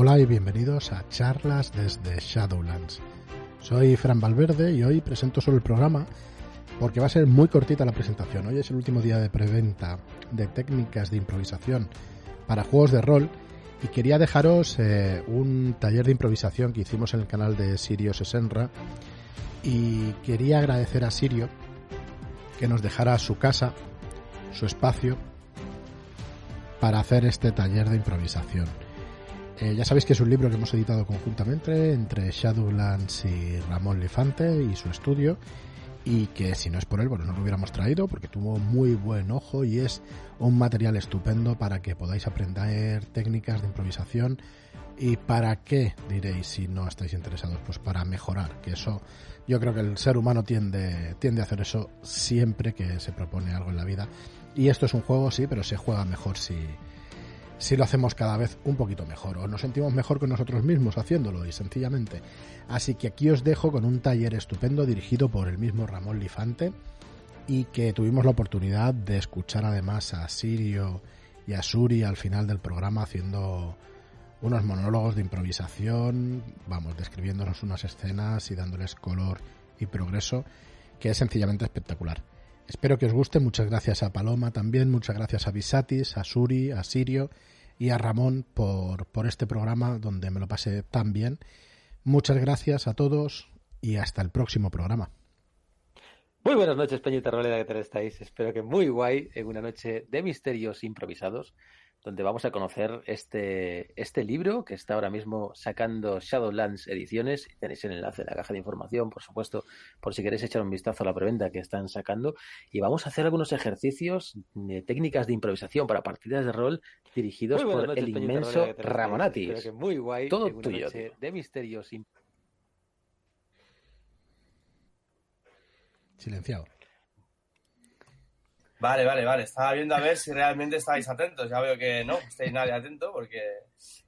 Hola y bienvenidos a charlas desde Shadowlands. Soy Fran Valverde y hoy presento solo el programa porque va a ser muy cortita la presentación. Hoy es el último día de preventa de técnicas de improvisación para juegos de rol y quería dejaros eh, un taller de improvisación que hicimos en el canal de Sirio Sesenra y quería agradecer a Sirio que nos dejara su casa, su espacio para hacer este taller de improvisación. Eh, ya sabéis que es un libro que hemos editado conjuntamente entre Shadowlands y Ramón Lifante y su estudio y que si no es por él, bueno, no lo hubiéramos traído porque tuvo muy buen ojo y es un material estupendo para que podáis aprender técnicas de improvisación. Y para qué, diréis, si no estáis interesados, pues para mejorar, que eso yo creo que el ser humano tiende, tiende a hacer eso siempre que se propone algo en la vida. Y esto es un juego, sí, pero se juega mejor si, si lo hacemos cada vez un poquito mejor o nos sentimos mejor con nosotros mismos haciéndolo y sencillamente. Así que aquí os dejo con un taller estupendo dirigido por el mismo Ramón Lifante y que tuvimos la oportunidad de escuchar además a Sirio y a Suri al final del programa haciendo unos monólogos de improvisación, vamos, describiéndonos unas escenas y dándoles color y progreso que es sencillamente espectacular. Espero que os guste. Muchas gracias a Paloma también. Muchas gracias a Visatis, a Suri, a Sirio y a Ramón por, por este programa donde me lo pasé tan bien. Muchas gracias a todos y hasta el próximo programa. Muy buenas noches, Peñita Rolera, ¿qué tal estáis? Espero que muy guay en una noche de misterios improvisados donde vamos a conocer este, este libro que está ahora mismo sacando Shadowlands Ediciones. Tenéis el enlace en la caja de información, por supuesto, por si queréis echar un vistazo a la preventa que están sacando. Y vamos a hacer algunos ejercicios de técnicas de improvisación para partidas de rol dirigidos por el inmenso Ramonatis. Muy guay. Todo tuyo. De misterios. Silenciado. Vale, vale, vale. Estaba viendo a ver si realmente estáis atentos. Ya veo que no, estáis nadie atento porque...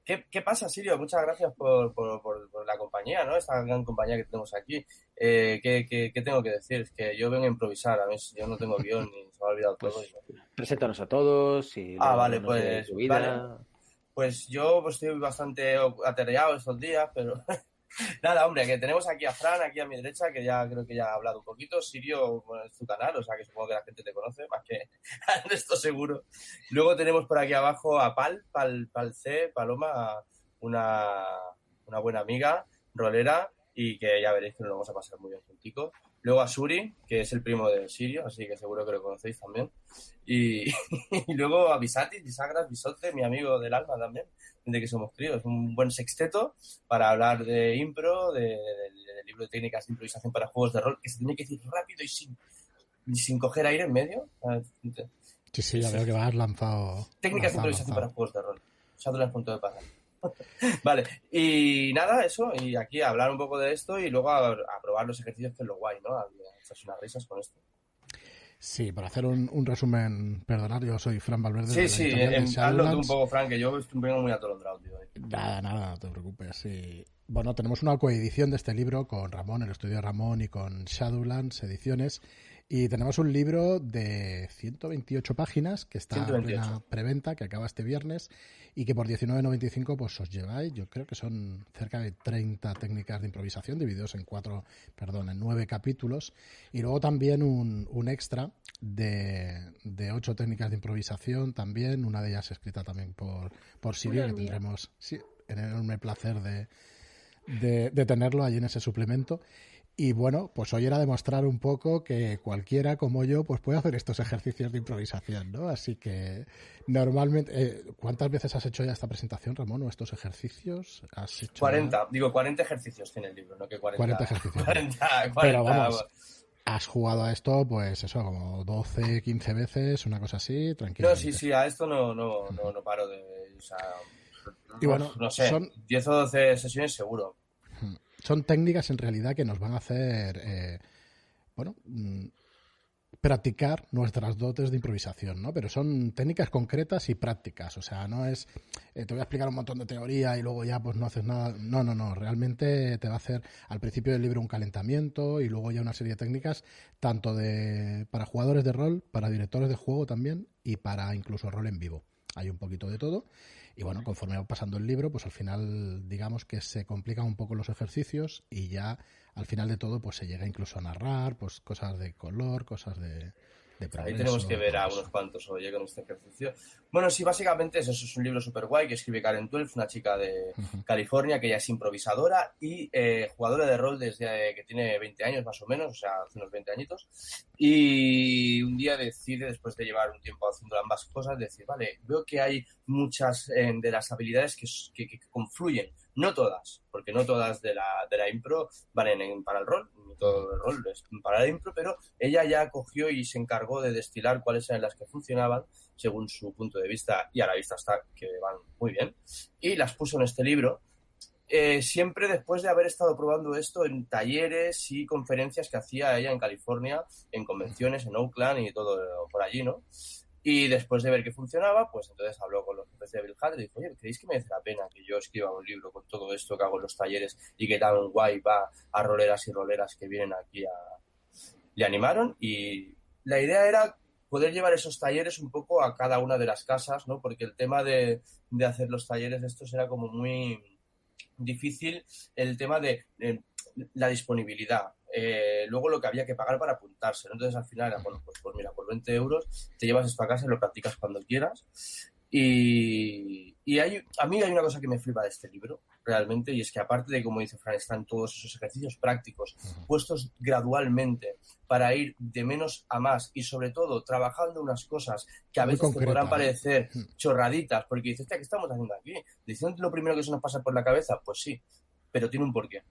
¿Qué, qué pasa, Sirio? Muchas gracias por, por, por, la compañía, ¿no? Esta gran compañía que tenemos aquí. Eh, ¿qué, qué, qué, tengo que decir? Es que yo vengo a improvisar. A ver, yo no tengo guion ni se me ha olvidado pues, todo. Preséntanos a todos y... Ah, vale, pues... Vale. Pues yo pues, estoy bastante aterreado estos días, pero Nada, hombre, que tenemos aquí a Fran, aquí a mi derecha, que ya creo que ya ha hablado un poquito. Sirio bueno, es su canal, o sea que supongo que la gente te conoce, más que esto seguro. Luego tenemos por aquí abajo a Pal, Pal, Pal C, Paloma, una, una buena amiga, rolera, y que ya veréis que nos lo vamos a pasar muy bien juntico. Luego a Suri, que es el primo de Sirio, así que seguro que lo conocéis también. Y, y luego a Bisatis, Bisagras, Bisote, mi amigo del alma también, de que somos críos. Un buen sexteto para hablar de impro, de, del libro de técnicas de improvisación para juegos de rol, que se tiene que decir rápido y sin, sin coger aire en medio. Sí, sí, ya veo que vas lanzado. Técnicas de improvisación para juegos de rol. Shadowlands punto de pasar. vale, y nada, eso, y aquí a hablar un poco de esto y luego a, a probar los ejercicios que es lo guay, ¿no? A echarse unas risas con esto. Sí, para hacer un, un, resumen, perdonad, yo soy Fran Valverde. Sí, sí, en, hazlo tú un poco, Fran, que yo vengo muy atolondrado, tío. Nada, nada, no te preocupes. Sí. Bueno, tenemos una coedición de este libro con Ramón, el estudio de Ramón, y con Shadowlands Ediciones. Y tenemos un libro de 128 páginas que está 128. en una preventa que acaba este viernes y que por 19.95 pues os lleváis, yo creo que son cerca de 30 técnicas de improvisación divididos en cuatro, perdón, en nueve capítulos. Y luego también un, un extra de, de ocho técnicas de improvisación también, una de ellas escrita también por, por Sirio que tendremos sí, el enorme placer de, de, de tenerlo allí en ese suplemento y bueno, pues hoy era demostrar un poco que cualquiera como yo pues puede hacer estos ejercicios de improvisación, ¿no? Así que normalmente, eh, ¿cuántas veces has hecho ya esta presentación, Ramón, o estos ejercicios? ¿Has hecho 40, ya? digo 40 ejercicios tiene el libro, no que 40. 40 ejercicios. 40, 40, Pero vamos, has jugado a esto, pues eso, como 12, 15 veces, una cosa así, tranquilo. No, sí, sí, a esto no, no, no, no paro de... O sea, y bueno, no sé, son... 10 o 12 sesiones seguro son técnicas en realidad que nos van a hacer, eh, bueno, mm, practicar nuestras dotes de improvisación, ¿no? Pero son técnicas concretas y prácticas, o sea, no es, eh, te voy a explicar un montón de teoría y luego ya pues no haces nada, no, no, no, realmente te va a hacer al principio del libro un calentamiento y luego ya una serie de técnicas, tanto de, para jugadores de rol, para directores de juego también y para incluso rol en vivo. Hay un poquito de todo Y bueno, conforme va pasando el libro, pues al final, digamos que se complican un poco los ejercicios y ya al final de todo, pues se llega incluso a narrar, pues cosas de color, cosas de, Ahí tenemos que ver a unos cuantos oye con este ejercicio. Bueno, sí, básicamente eso, es un libro súper guay que escribe Karen Twelve, una chica de California que ya es improvisadora y eh, jugadora de rol desde que tiene 20 años más o menos, o sea, hace unos 20 añitos. Y un día decide, después de llevar un tiempo haciendo ambas cosas, decir, vale, veo que hay muchas eh, de las habilidades que, que, confluyen, no todas, porque no todas de la, de la impro valen en, para el rol, todo el rol para adentro, pero ella ya cogió y se encargó de destilar cuáles eran las que funcionaban según su punto de vista y a la vista está que van muy bien y las puso en este libro eh, siempre después de haber estado probando esto en talleres y conferencias que hacía ella en California, en convenciones, en Oakland y todo por allí, ¿no? Y después de ver que funcionaba, pues entonces habló con los jefes de Bill Hader y dijo, oye, ¿creéis que merece la pena que yo escriba un libro con todo esto que hago en los talleres y que tan guay va a roleras y roleras que vienen aquí a... Le animaron y la idea era poder llevar esos talleres un poco a cada una de las casas, ¿no? Porque el tema de, de hacer los talleres estos era como muy difícil el tema de la disponibilidad. Eh, luego lo que había que pagar para apuntarse. Entonces al final era, bueno, pues, pues, mira, por 20 euros te llevas esto a casa y lo practicas cuando quieras. Y, y hay, a mí hay una cosa que me flipa de este libro, realmente, y es que aparte de, como dice Fran, están todos esos ejercicios prácticos puestos gradualmente para ir de menos a más y sobre todo trabajando unas cosas que a veces te podrán ¿eh? parecer chorraditas, porque dices, ¿qué estamos haciendo aquí? Diciendo lo primero que se nos pasa por la cabeza, pues sí, pero tiene un porqué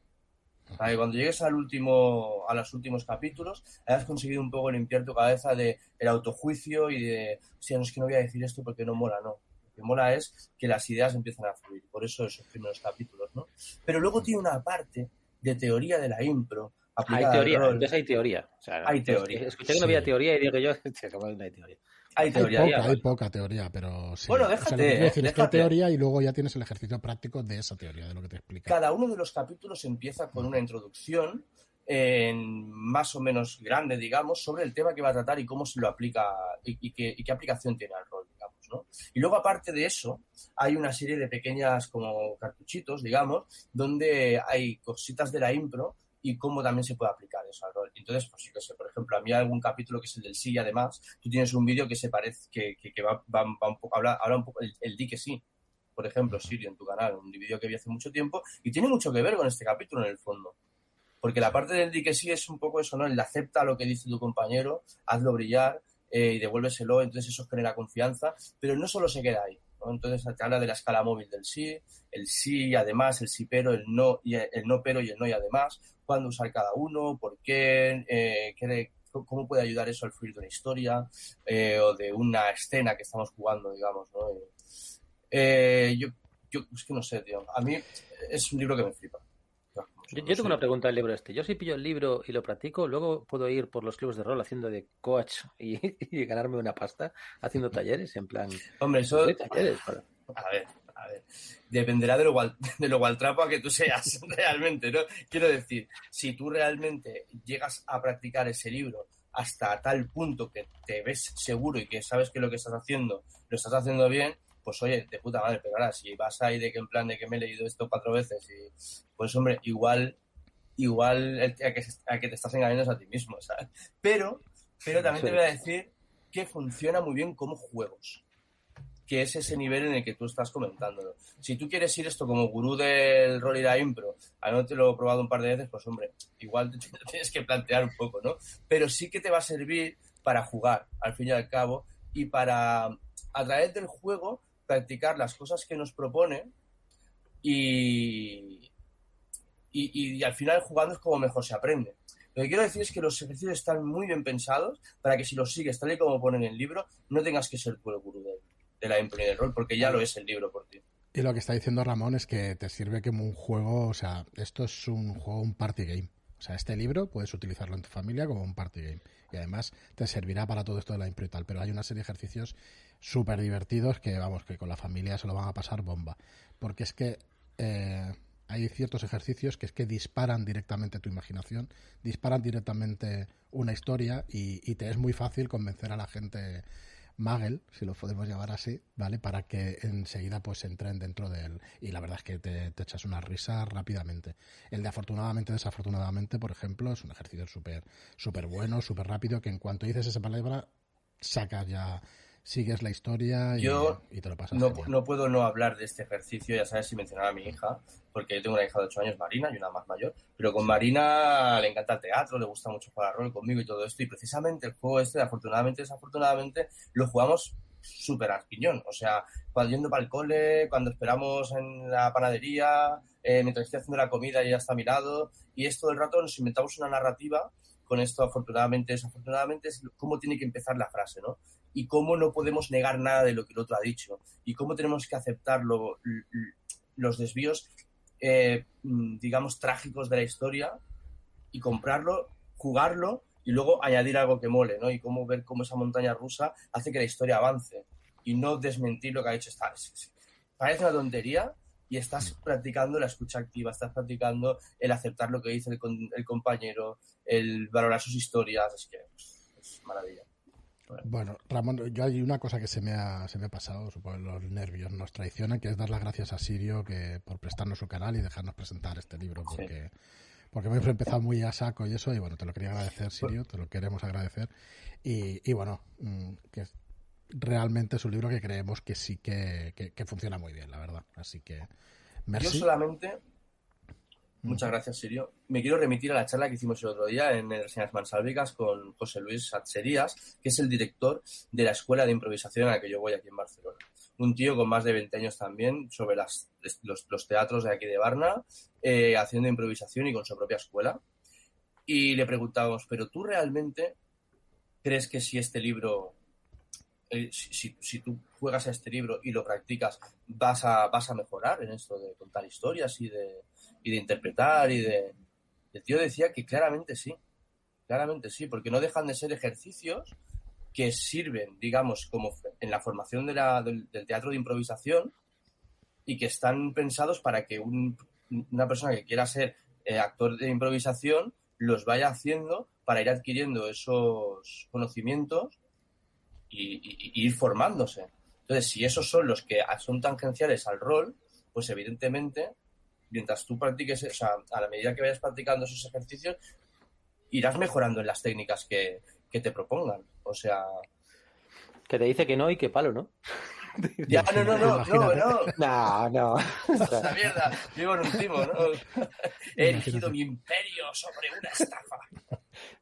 cuando llegues al último, a los últimos capítulos, hayas conseguido un poco limpiar tu cabeza de el autojuicio y de, si no es que no voy a decir esto porque no mola, no. Lo que mola es que las ideas empiezan a fluir, por eso esos primeros capítulos, ¿no? Pero luego tiene una parte de teoría de la impro. Hay teoría, entonces hay teoría. hay teoría. Escuché que no había teoría y digo yo, no hay teoría. Hay teoría. Hay poca, teoría, pero sí. Bueno, déjate. decir es que hay teoría y luego ya tienes el ejercicio práctico de esa teoría, de lo que te explica. Cada uno de los capítulos empieza con una introducción en más o menos grande, digamos, sobre el tema que va a tratar y cómo se lo aplica y, qué, y qué, aplicación tiene al rol, digamos, ¿no? Y luego, aparte de eso, hay una serie de pequeñas como cartuchitos, digamos, donde hay cositas de la impro y cómo también se puede aplicar eso al rol. Entonces, pues sí que sé, por ejemplo, a mí hay algún capítulo que es el del sí, además, tú tienes un vídeo que se parece, que, que, va, va, un poco, habla, habla un poco, el, el di que sí, por ejemplo, Sirio en tu canal, un vídeo que vi hace mucho tiempo, y tiene mucho que ver con este capítulo en el fondo. Porque la parte del di que sí es un poco eso, ¿no? El acepta lo que dice tu compañero, hazlo brillar eh, y devuélveselo, entonces eso genera confianza, pero no solo se queda ahí. Entonces te habla de la escala móvil del sí, el sí y además, el sí pero, el no, y el no pero y el no y además, cuándo usar cada uno, por qué, eh, cómo puede ayudar eso al fluir de una historia eh, o de una escena que estamos jugando, digamos, ¿no? Eh, yo, yo es que no sé, tío. A mí es un libro que me flipa. Yo, tengo una pregunta del libro este. Yo si pillo el libro y lo practico, luego puedo ir por los clubes de rol haciendo de coach y, ganarme una pasta haciendo talleres, en plan. Hombre, eso. A ver, a ver. Dependerá de lo, de lo a que tú seas realmente, ¿no? Quiero decir, si tú realmente llegas a practicar ese libro hasta tal punto que te ves seguro y que sabes que lo que estás haciendo lo estás haciendo bien, pues oye, de puta madre, pero ahora si vas ahí de que en plan de que me he leído esto cuatro veces y pues hombre, igual igual a que, que te estás engañando a ti mismo, ¿sabes? Pero, pero también te voy a decir que funciona muy bien como juegos que es ese nivel en el que tú estás comentándolo. Si tú quieres ir esto como gurú del rol y la impro, a no te lo he probado un par de veces, pues hombre, igual te tienes que plantear un poco, ¿no? Pero sí que te va a servir para jugar, al fin y al cabo, y para, a través del juego, practicar las cosas que nos propone y, y, al final jugando es como mejor se aprende. Lo que quiero decir es que los ejercicios están muy bien pensados para que si los sigues tal y como ponen en el libro, no tengas que ser tú el gurú de, la impunidad del rol, porque ya lo es el libro por ti. Y lo que está diciendo Ramón es que te sirve como un juego, o sea, esto es un juego, un party game. O sea, este libro puedes utilizarlo en tu familia como un party game. Y además te servirá para todo esto de la impro y tal. Pero hay una serie de ejercicios súper divertidos que, vamos, que con la familia se lo van a pasar bomba. Porque es que eh, hay ciertos ejercicios que es que disparan directamente tu imaginación, disparan directamente una historia y, te es muy fácil convencer a la gente Magel, si lo podemos llamar así, ¿vale? Para que enseguida pues entren dentro de él. Y la verdad es que te, echas una risa rápidamente. El de afortunadamente, desafortunadamente, por ejemplo, es un ejercicio súper súper bueno, súper rápido, que en cuanto dices esa palabra, sacas ya sigues la historia y, y te lo pasas. No, no, puedo no hablar de este ejercicio, ya sabes, si mencionar a mi hija, porque yo tengo una hija de 8 años, Marina, y una más mayor, pero con Marina le encanta el teatro, le gusta mucho jugar rol conmigo y todo esto, y precisamente el juego este, afortunadamente, desafortunadamente, lo jugamos súper al piñón, o sea, cuando yendo para el cole, cuando esperamos en la panadería, eh, mientras estoy haciendo la comida y ella está a mi lado, y es todo el rato nos inventamos una narrativa con esto, afortunadamente, desafortunadamente, es cómo tiene que empezar la frase, ¿no? Y cómo no podemos negar nada de lo que el otro ha dicho, y cómo tenemos que aceptar los desvíos eh, mm, digamos, trágicos de la historia y comprarlo, jugarlo y luego añadir algo que mole, ¿no? Y cómo ver cómo esa montaña rusa hace que la historia avance y no desmentir lo que ha dicho esta. Parece una tontería y estás practicando la escucha activa, estás practicando el aceptar lo que dice el, el compañero, el valorar sus historias, es que es maravilla. Bueno, Ramón, yo hay una cosa que se me ha, se me ha pasado, supongo los nervios nos traicionan, que es dar las gracias a Sirio que por prestarnos su canal y dejarnos presentar este libro, porque, porque hemos empezado muy a saco y eso, y bueno, te lo quería agradecer, Sirio, te lo queremos agradecer. Y, y bueno, mm, que realmente es un libro que creemos que sí que, que, funciona muy bien, la verdad. Así que, Yo solamente Muchas gracias, Sirio. Me quiero remitir a la charla que hicimos el otro día en el Reseñas Mansálvicas con José Luis Atserías, que es el director de la escuela de improvisación a la que yo voy aquí en Barcelona. Un tío con más de 20 años también sobre las, los, teatros de aquí de Barna, eh, haciendo improvisación y con su propia escuela. Y le preguntábamos, ¿pero tú realmente crees que si este libro, eh, si, si, tú juegas a este libro y lo practicas, vas a, vas a mejorar en esto de contar historias y de y de interpretar y de... El tío decía que claramente sí, claramente sí, porque no dejan de ser ejercicios que sirven, digamos, como en la formación del, teatro de improvisación y que están pensados para que una persona que quiera ser eh, actor de improvisación los vaya haciendo para ir adquiriendo esos conocimientos y, y ir formándose. Entonces, si esos son los que son tangenciales al rol, pues evidentemente mientras tú practiques, o sea, a la medida que vayas practicando esos ejercicios, irás mejorando en las técnicas que, te propongan. O sea. Que te dice que no y que palo, ¿no? Ya, no, no, no, no, no. No, no. Esta mierda, vivo en un timo, ¿no? He erigido mi imperio sobre una estafa.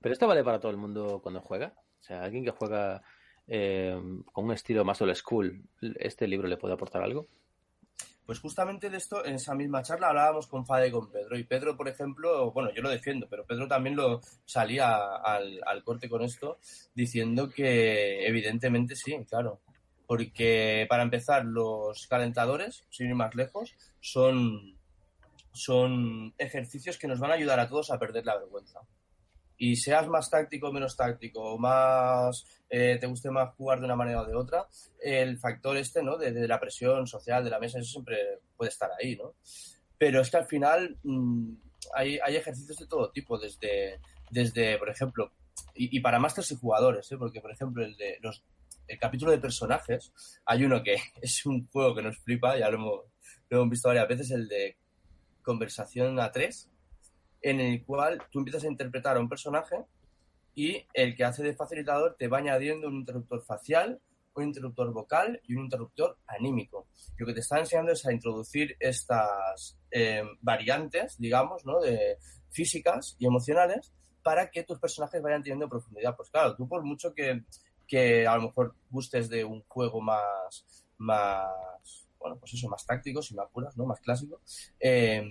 Pero esto vale para todo el mundo cuando juega. O sea, alguien que juega eh, con un estilo más old school, ¿este libro le puede aportar algo? Pues justamente de esto, en esa misma charla hablábamos con Fade y con Pedro. Y Pedro, por ejemplo, bueno, yo lo defiendo, pero Pedro también lo salía al, corte con esto, diciendo que evidentemente sí, claro. Porque para empezar, los calentadores, sin ir más lejos, son, son ejercicios que nos van a ayudar a todos a perder la vergüenza y seas más táctico o menos táctico, o más eh, te guste más jugar de una manera o de otra, el factor este, ¿no? De, la presión social de la mesa, eso siempre puede estar ahí, ¿no? Pero es que al final mm, hay, hay, ejercicios de todo tipo, desde, desde por ejemplo, y, para másters y jugadores, ¿eh? Porque, por ejemplo, el de los el capítulo de personajes, hay uno que es un juego que nos flipa, ya lo hemos, lo hemos visto varias veces, el de conversación a tres, en el cual tú empiezas a interpretar a un personaje y el que hace de facilitador te va añadiendo un interruptor facial, un interruptor vocal y un interruptor anímico. Lo que te está enseñando es a introducir estas eh, variantes, digamos, ¿no? de físicas y emocionales para que tus personajes vayan teniendo profundidad. Pues claro, tú por mucho que, que a lo mejor gustes de un juego más, más, bueno, pues eso, más táctico, sin más puras, ¿no? Más clásico, eh,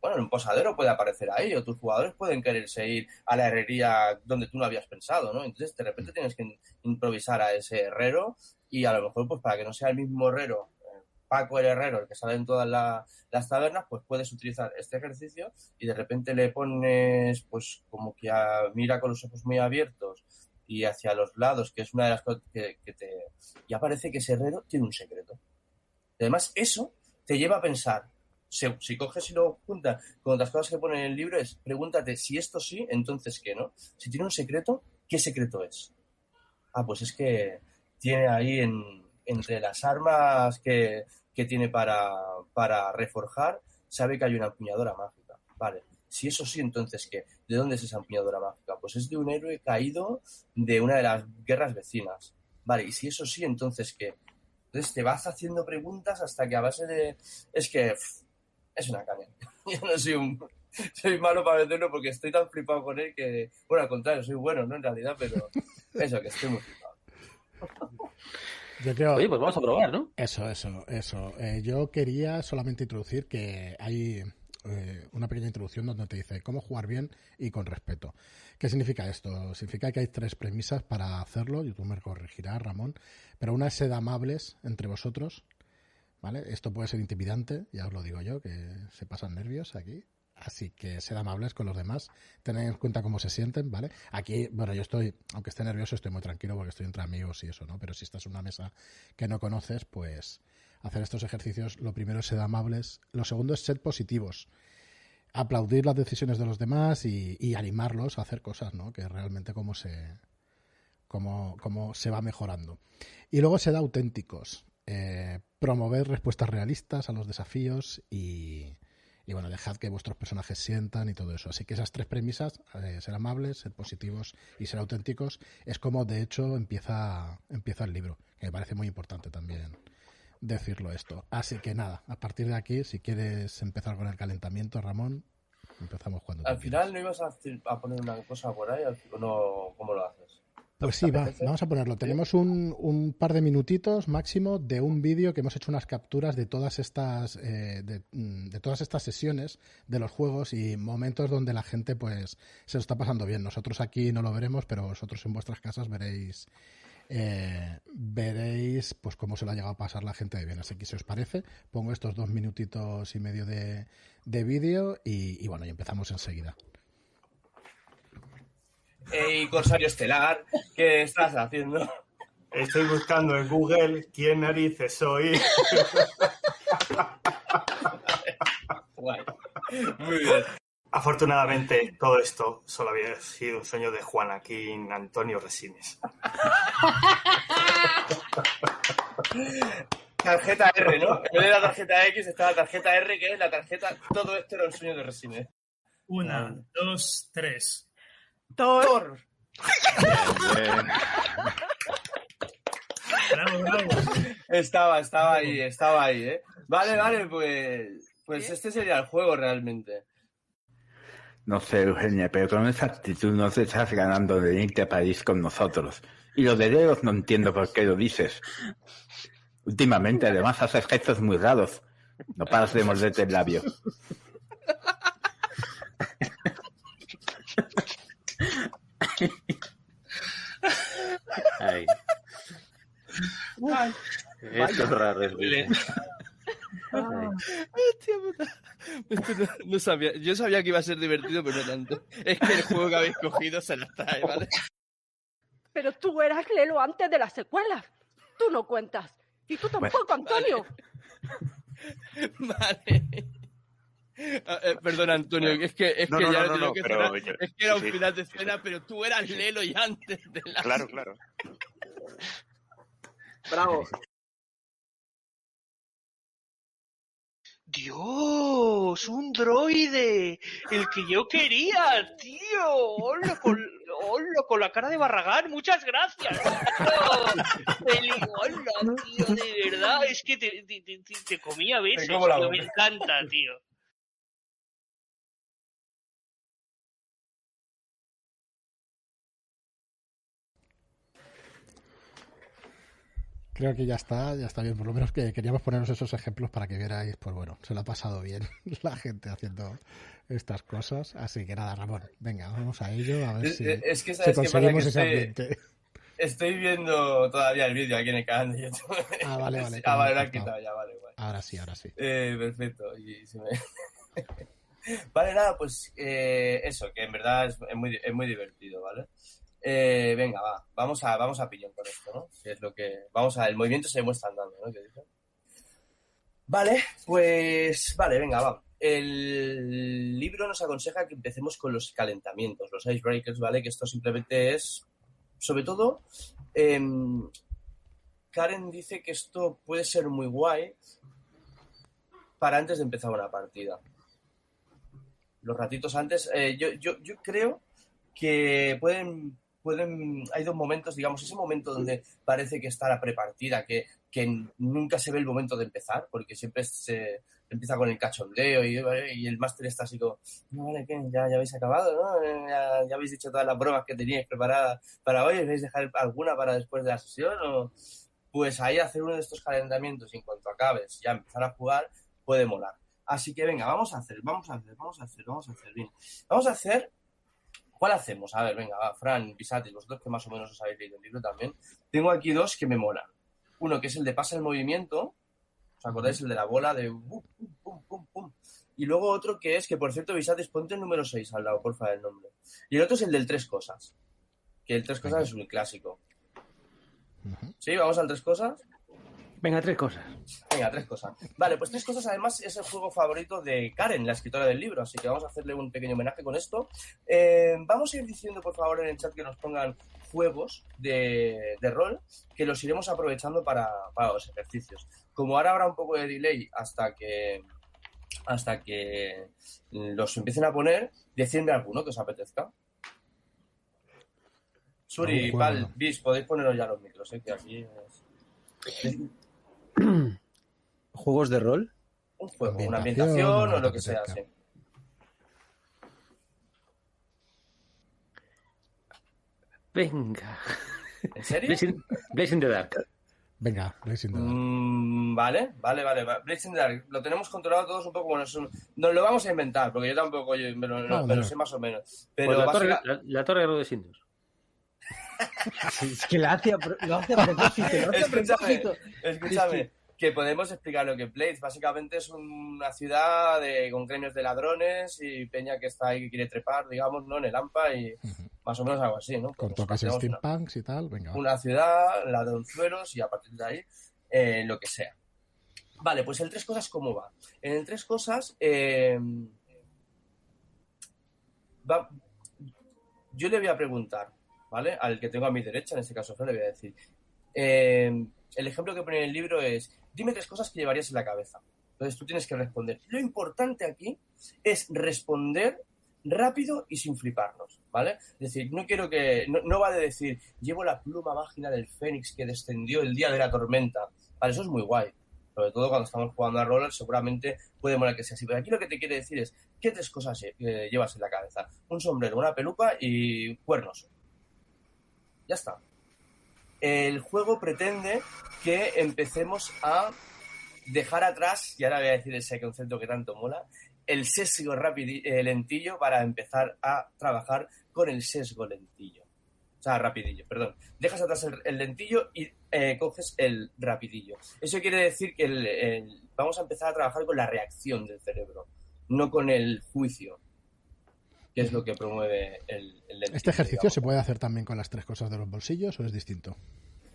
bueno, en un posadero puede aparecer ahí, o tus jugadores pueden quererse ir a la herrería donde tú no habías pensado, ¿no? Entonces, de repente tienes que improvisar a ese herrero y a lo mejor, pues para que no sea el mismo herrero, eh, Paco el herrero, el que sale en todas las tabernas, pues puedes utilizar este ejercicio y de repente le pones, pues como que mira con los ojos muy abiertos y hacia los lados, que es una de las cosas que, que te... Y aparece que ese herrero tiene un secreto. Además, eso te lleva a pensar, si, coges y lo juntas con otras cosas que pone en el libro, es pregúntate si esto sí, entonces qué, ¿no? Si tiene un secreto, ¿qué secreto es? Ah, pues es que tiene ahí en, entre las armas que, que tiene para, para reforjar, sabe que hay una empuñadora mágica. Vale, si eso sí, entonces ¿qué? ¿De dónde es esa empuñadora mágica? Pues es de un héroe caído de una de las guerras vecinas. Vale, y si eso sí, entonces ¿qué? Entonces te vas haciendo preguntas hasta que a base de... Es que es una caña. Yo no soy un... Soy malo para venderlo porque estoy tan flipado con él que... Bueno, al contrario, soy bueno, ¿no? En realidad, pero eso, que estoy muy flipado. Yo creo, Oye, pues vamos a probar, ¿no? Eso, eso, eso. Eh, yo quería solamente introducir que hay eh, una pequeña introducción donde te dice cómo jugar bien y con respeto. ¿Qué significa esto? Significa que hay tres premisas para hacerlo, y tú me corregirás, Ramón, pero una es ser amables entre vosotros, ¿vale? Esto puede ser intimidante, ya os lo digo yo, que se pasan nervios aquí. Así que sed amables con los demás, tened en cuenta cómo se sienten, ¿vale? Aquí, bueno, yo estoy, aunque esté nervioso, estoy muy tranquilo porque estoy entre amigos y eso, ¿no? Pero si estás en una mesa que no conoces, pues hacer estos ejercicios, lo primero es ser amables, lo segundo es ser positivos, aplaudir las decisiones de los demás y, animarlos a hacer cosas, ¿no? Que realmente cómo se, cómo, cómo se va mejorando. Y luego ser auténticos, eh, promover respuestas realistas a los desafíos y, y bueno, dejad que vuestros personajes sientan y todo eso. Así que esas tres premisas, eh, ser amables, ser positivos y ser auténticos, es como de hecho empieza, empieza el libro, que me parece muy importante también decirlo esto. Así que nada, a partir de aquí, si quieres empezar con el calentamiento, Ramón, empezamos cuando Al final no ibas a, poner una cosa por ahí, ¿o no, ¿cómo lo haces? Pues sí, va, vamos a ponerlo. Tenemos un, un, par de minutitos máximo de un vídeo que hemos hecho unas capturas de todas estas eh, de, mm, de, todas estas sesiones de los juegos y momentos donde la gente pues se lo está pasando bien. Nosotros aquí no lo veremos, pero vosotros en vuestras casas veréis eh, veréis pues cómo se lo ha llegado a pasar la gente de bien. Así que si os parece, pongo estos dos minutitos y medio de, de vídeo y bueno, y empezamos enseguida. Hey, Corsario Estelar, ¿qué estás haciendo? Estoy buscando en Google quién narices soy. Guay. Muy bien. Afortunadamente, todo esto solo había sido un sueño de Juanaquín Antonio Resines. tarjeta R, ¿no? En vez de la tarjeta X está la tarjeta R, que es la tarjeta. Todo esto era un sueño de Resines. Una, dos, tres. Thor. bravo, bravo. Estaba, estaba ahí, estaba ahí, ¿eh? Vale, vale, pues, pues este sería el juego realmente. No sé, Eugenia, pero con esa actitud no te estás ganando de irte a París con nosotros. Y lo de dedos no entiendo por qué lo dices. Últimamente, además, haces gestos muy raros. No paras de morderte el labio. Ay. Ay. Eso es raro. Es Hostia puta. Esto no, no, sabía. Yo sabía que iba a ser divertido, pero no tanto. Es que el juego que habéis cogido se las trae, ¿vale? Pero tú eras Lelo antes de las secuelas. Tú no cuentas. Y tú tampoco, bueno, Antonio. Vale. Ah, eh, perdón, Antonio, es que, es no, que no, ya no, no, no, que pero, es que era un sí. final de escena, pero tú eras Lelo y antes de la. Claro, claro. Bravo. Dios, un droide, el que yo quería, tío. Hola con, hola, con la cara de Barragán, muchas gracias. Tío. Hola, tío, de verdad, es que te, te, te, te comía besos, me encanta, tío. Creo que ya está, ya está bien. Por lo menos que queríamos poneros esos ejemplos para que vierais, pues bueno, se lo ha pasado bien la gente haciendo estas cosas. Así que nada, Ramón, venga, vamos a ello, a ver es, si, es que, si conseguimos que ese estoy, ambiente. Estoy viendo todavía el vídeo aquí en el canal de YouTube. Ah, vale, vale. ah, vale, lo han quitado ya, vale, vale. Ahora sí, ahora sí. Eh, perfecto. Y se me... vale, nada, pues eh, eso, que en verdad es, es, muy, es muy divertido, ¿vale? Eh, venga, va, vamos a, vamos a pillón con esto, ¿no? Si es lo que. Vamos a. El movimiento se muestra andando, ¿no? Vale, pues. Vale, venga, va. El libro nos aconseja que empecemos con los calentamientos, los icebreakers, ¿vale? Que esto simplemente es. Sobre todo. Eh, Karen dice que esto puede ser muy guay para antes de empezar una partida. Los ratitos antes, eh, yo, yo, yo creo que pueden, pueden, hay dos momentos, digamos, ese momento donde parece que está la prepartida, que, que nunca se ve el momento de empezar, porque siempre se empieza con el cachondeo y, y el máster está así como, no, vale, ¿qué? ¿Ya, ya habéis acabado, ¿no? Ya, ya habéis dicho todas las bromas que teníais preparadas para hoy, ¿vais a dejar alguna para después de la sesión? O, pues ahí hacer uno de estos calentamientos y en cuanto acabes ya empezar a jugar, puede molar. Así que venga, vamos a hacer, vamos a hacer, vamos a hacer, vamos a hacer, bien. Vamos a hacer, ¿cuál hacemos? A ver, venga, va, Fran, Pisatis, vosotros que más o menos os habéis leído el libro también. Tengo aquí dos que me molan. Uno que es el de pasa el movimiento, ¿os acordáis? El de la bola de pum, pum, pum, pum. Y luego otro que es, que por cierto, Visatis, ponte el número 6 al lado, porfa, del nombre. Y el otro es el del tres cosas. Que el tres cosas es un clásico. ¿Sí? ¿Vamos al tres cosas? Venga, tres cosas. Venga, tres cosas. Vale, pues tres cosas además es el juego favorito de Karen, la escritora del libro, así que vamos a hacerle un pequeño homenaje con esto. Eh, vamos a ir diciendo, por favor, en el chat que nos pongan juegos de, de rol que los iremos aprovechando para, para, los ejercicios. Como ahora habrá un poco de delay hasta que hasta que los empiecen a poner, decidme alguno que os apetezca. Suri, Pal, Bis, podéis poneros ya los micros, ¿eh? que aquí es... ¿Juegos de rol? Un juego, una ambientación o lo que sea, sí. Venga. ¿En serio? Blazing, Blazing the Dark. Venga, Blazing the Dark. Mm, vale, vale, vale. Blazing the Dark. Lo tenemos controlado todos un poco. Bueno, nos lo vamos a inventar, porque yo tampoco yo, me, lo, no, me lo sé más o menos. Pero pues la, torre, básica... la, la torre de los Indus. Sí, es que lo hace a, lo hace a propósito. Lo hace a propósito. Escúchame, es que... que... podemos explicar lo que Blades básicamente es una ciudad de, con gremios de ladrones y Peña que está ahí que quiere trepar, digamos, ¿no? En el AMPA y más o menos algo así, ¿no? Con Pues tocas steampunks y tal, venga. Una ciudad, ladronzuelos y a partir de ahí eh, lo que sea. Vale, pues el tres cosas, ¿cómo va? En el tres cosas, eh, va, yo le voy a preguntar, ¿vale? Al que tengo a mi derecha, en este caso Fran, le voy a decir. Eh, el ejemplo que pone en el libro es, dime tres cosas que llevarías en la cabeza. Entonces tú tienes que responder. Lo importante aquí es responder rápido y sin fliparnos, ¿vale? Es decir, no quiero que, no, no va de decir, llevo la pluma mágica del Fénix que descendió el día de la tormenta. Vale, eso es muy guay. Sobre todo cuando estamos jugando a roller, seguramente puede molar que sea así. Pero aquí lo que te quiere decir es, ¿qué tres cosas eh, llevas en la cabeza? Un sombrero, una peluca y cuernos ya está. El juego pretende que empecemos a dejar atrás, y ahora voy a decir ese concepto que tanto mola, el sesgo eh, lentillo para empezar a trabajar con el sesgo lentillo. O sea, rapidillo, perdón. Dejas atrás el, el lentillo y eh, coges el rapidillo. Eso quiere decir que vamos a empezar a trabajar con la reacción del cerebro, no con el juicio que es lo que promueve el, el ¿Este ejercicio digamos. se puede hacer también con las tres cosas de los bolsillos o es distinto?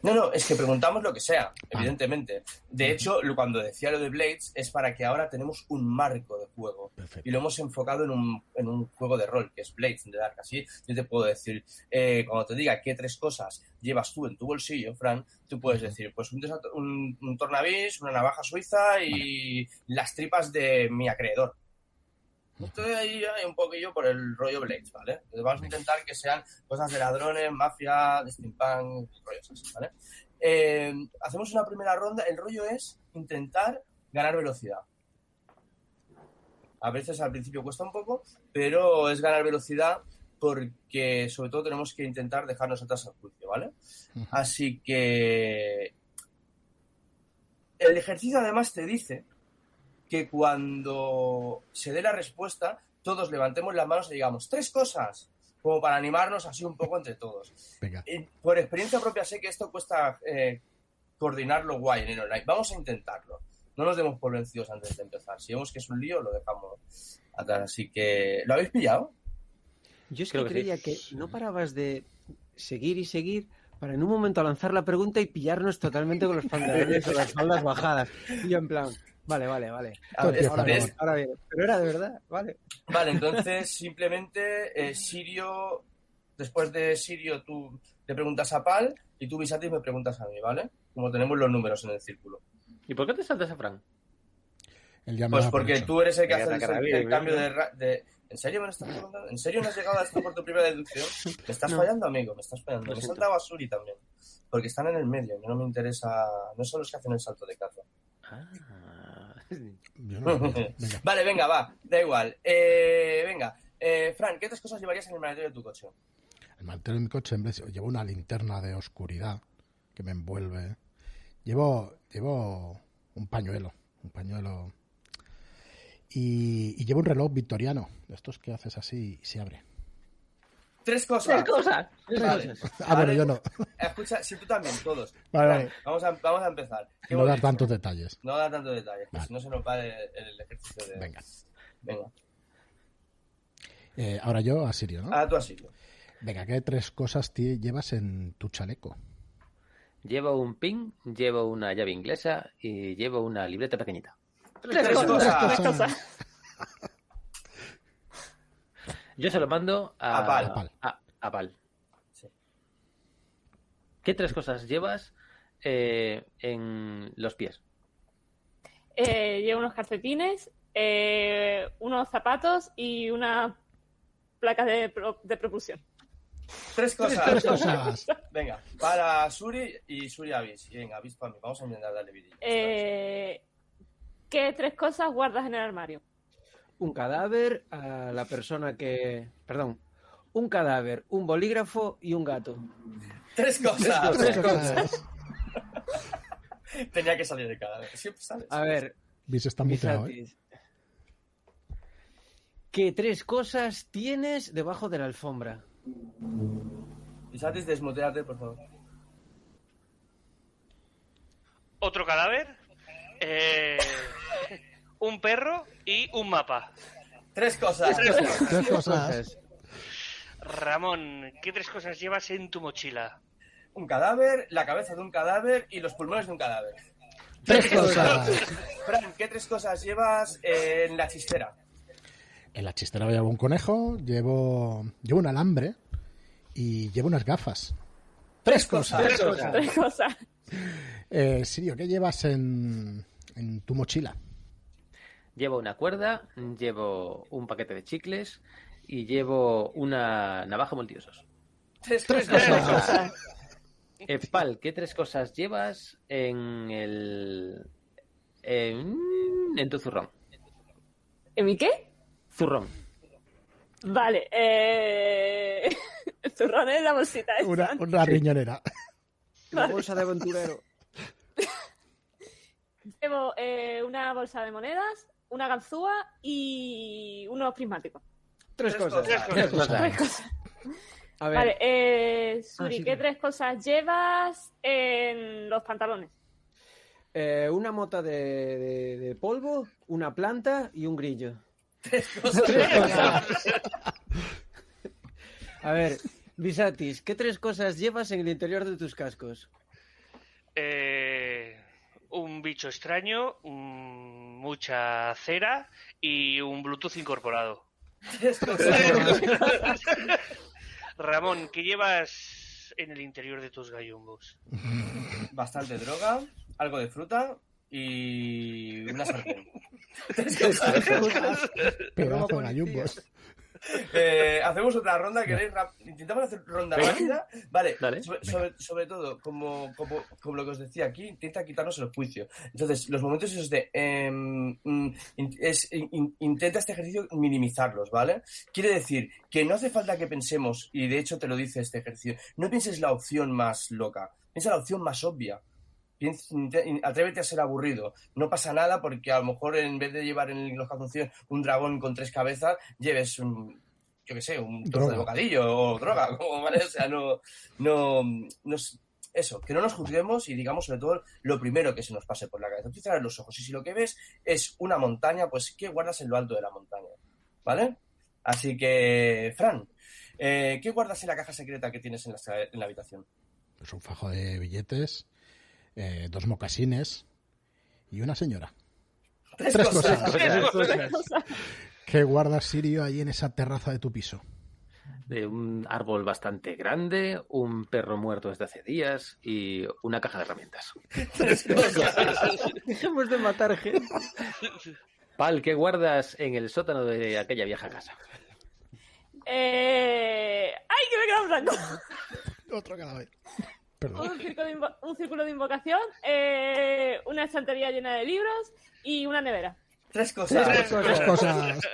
No, no, es que preguntamos lo que sea, evidentemente. De hecho, cuando decía lo de Blades es para que ahora tenemos un marco de juego. Perfecto. Y lo hemos enfocado en un, en un juego de rol, que es Blades de Dark. Así yo te puedo decir, eh, cuando te diga qué tres cosas llevas tú en tu bolsillo, Fran, tú puedes decir, pues un, un, un tornavís, una navaja suiza y vale. las tripas de mi acreedor Estoy ahí, ahí, un poquillo por el rollo Blades, ¿vale? Vamos a intentar que sean cosas de ladrones, mafia, de steampunk, rollos así, ¿vale? Eh, hacemos una primera ronda. El rollo es intentar ganar velocidad. A veces al principio cuesta un poco, pero es ganar velocidad porque sobre todo tenemos que intentar dejarnos atrás al juicio, ¿vale? Así que el ejercicio además te dice que cuando se dé la respuesta, todos levantemos las manos y digamos tres cosas, como para animarnos así un poco entre todos. Venga. Y por experiencia propia sé que esto cuesta eh, coordinarlo guay en el online. Vamos a intentarlo. No nos demos por vencidos antes de empezar. Si vemos que es un lío, lo dejamos atrás. Así que, ¿lo habéis pillado? Yo es que, que creía sí. que no parabas de seguir y seguir para en un momento lanzar la pregunta y pillarnos totalmente con los pantalones o las faldas bajadas. Y yo en plan, Vale, vale, vale. Ahora, ahora, bien, ahora bien. Pero era de verdad, vale. Vale, entonces simplemente eh, Sirio, después de Sirio tú le preguntas a Pal y tú Visatis me preguntas a mí, ¿vale? como tenemos los números en el círculo. ¿Y por qué te saltas a Fran? Él ya me Pues porque tú eres el que hace el, el cambio de, ra- de- ¿En serio me lo estás preguntando? ¿En serio no has llegado a esto por tu primera deducción? Me estás No. fallando, amigo, me estás fallando. Lo Me he saltado a Suri también. Porque están en el medio, y no me interesa... No son los que hacen el salto de caza. Ah. Yo no- venga. Vale, venga, va, da igual. Eh, venga, eh, Fran, ¿qué otras cosas llevarías en el maletero de tu coche? El maletero de mi coche en vez llevo una linterna de oscuridad que me envuelve. Llevo, llevo un pañuelo, un pañuelo. Y, y llevo un reloj victoriano, de estos que haces así y se abre. Tres cosas. Tres cosas. Vale. Ah, bueno, Vale. yo no. Escucha, si tú también, todos. Vale, vale. Vamos, a, vamos a empezar. ¿Qué No dar tantos detalles. No da tantos detalles, si no se nos va el, el ejercicio de... Venga. Venga. Eh, ahora yo a Sirio, ¿no? Ah, tú así. Venga, ¿qué tres cosas llevas en tu chaleco? Llevo un pin, llevo una llave inglesa y llevo una libreta pequeñita. Tres Tres cosas. cosas. Tres cosas. Yo se lo mando a, A Pal. A Pal. a- a Pal. Sí. ¿Qué tres cosas llevas eh, en los pies? Eh, llevo unos calcetines, eh, unos zapatos y una placa de, pro- de propulsión. Tres cosas. Tres cosas. Venga, para Suri y Suri Avis. Y venga, Avis para mí. Vamos a intentar darle vidilla. Eh, ¿Qué tres cosas guardas en el armario? Un cadáver a la persona que... Perdón. Un cadáver, un bolígrafo y un gato. Tres cosas. Tres cosas. Tenía que salir de cada vez. Siempre sale. A ver, Bis está muteado, ¿eh? ¿Qué tres cosas tienes debajo de la alfombra? Y Satis, desmuteate, por favor. Otro cadáver, eh, un perro y un mapa. Tres cosas. Tres cosas. Ramón, ¿qué tres cosas llevas en tu mochila? Un cadáver, la cabeza de un cadáver y los pulmones de un cadáver. Tres cosas. Fran, ¿qué tres cosas llevas en la chistera? En la chistera llevo un conejo, llevo, llevo un alambre y llevo unas gafas. Tres cosas. Tres cosas. Tres cosas. Eh, Sirio, ¿qué llevas en, en tu mochila? Llevo una cuerda, llevo un paquete de chicles y llevo una navaja multiusos. Tres Tres cosas. Eh, Pal, ¿qué tres cosas llevas en el... en, en tu zurrón? ¿En mi qué? Zurrón. Vale. Eh... Zurrón en la bolsita esta. Una, una riñonera. La bolsa de aventurero. Llevo eh, una bolsa de monedas, una ganzúa y unos prismáticos. Tres Tres cosas. cosas. Tres cosas. Tres cosas. A ver, Vale, eh, Suri, Ah, sí, ¿qué sí. tres cosas llevas en los pantalones? eh, una mota de, de- de polvo, una planta y un grillo. Tres cosas. A ver, Visatis, ¿qué tres cosas llevas en el interior de tus cascos? Eh, un bicho extraño, un- mucha cera y un Bluetooth incorporado. Ramón, ¿qué llevas en el interior de tus gallumbos? Bastante droga, algo de fruta y una sartén. Pedazo de gallumbos. Eh, hacemos otra ronda, ¿queréis? rap- Intentamos hacer ronda Venga. rápida. Vale, Dale. sobre, sobre, sobre todo, como, como, como lo que os decía aquí, intenta quitarnos el juicio. Entonces, los momentos esos de... em, in- es, in- intenta este ejercicio minimizarlos, ¿vale? Quiere decir que no hace falta que pensemos, y de hecho te lo dice este ejercicio, no pienses la opción más loca, piensa la opción más obvia. Atrévete a ser aburrido. No pasa nada porque a lo mejor en vez de llevar en los calzoncillos un dragón con tres cabezas, lleves un, yo qué sé, un trozo de bocadillo o droga, como, ¿vale? O sea, no, no, no es- eso, que no nos juzguemos y digamos sobre todo lo primero que se nos pase por la cabeza. Tú cierras los ojos y si lo que ves es una montaña, pues ¿qué guardas en lo alto de la montaña? ¿Vale? Así que, Fran, eh, ¿qué guardas en la caja secreta que tienes en la, en la habitación? Pues un fajo de billetes, eh, dos mocasines y una señora. Tres, Tres cosas. cosas. Tres Tres cosas. cosas. ¿Qué guardas, Sirio, ahí en esa terraza de tu piso? de un árbol bastante grande, un perro muerto desde hace días y una caja de herramientas. Dejemos de matar gente. Pal, ¿qué guardas en el sótano de aquella vieja casa? Eh... ¡Ay, que me queda en blanco! Otro cadáver. Perdón. Un círculo de, invo- un círculo de invocación, eh, una estantería llena de libros y una nevera. Tres cosas. Tres cosas.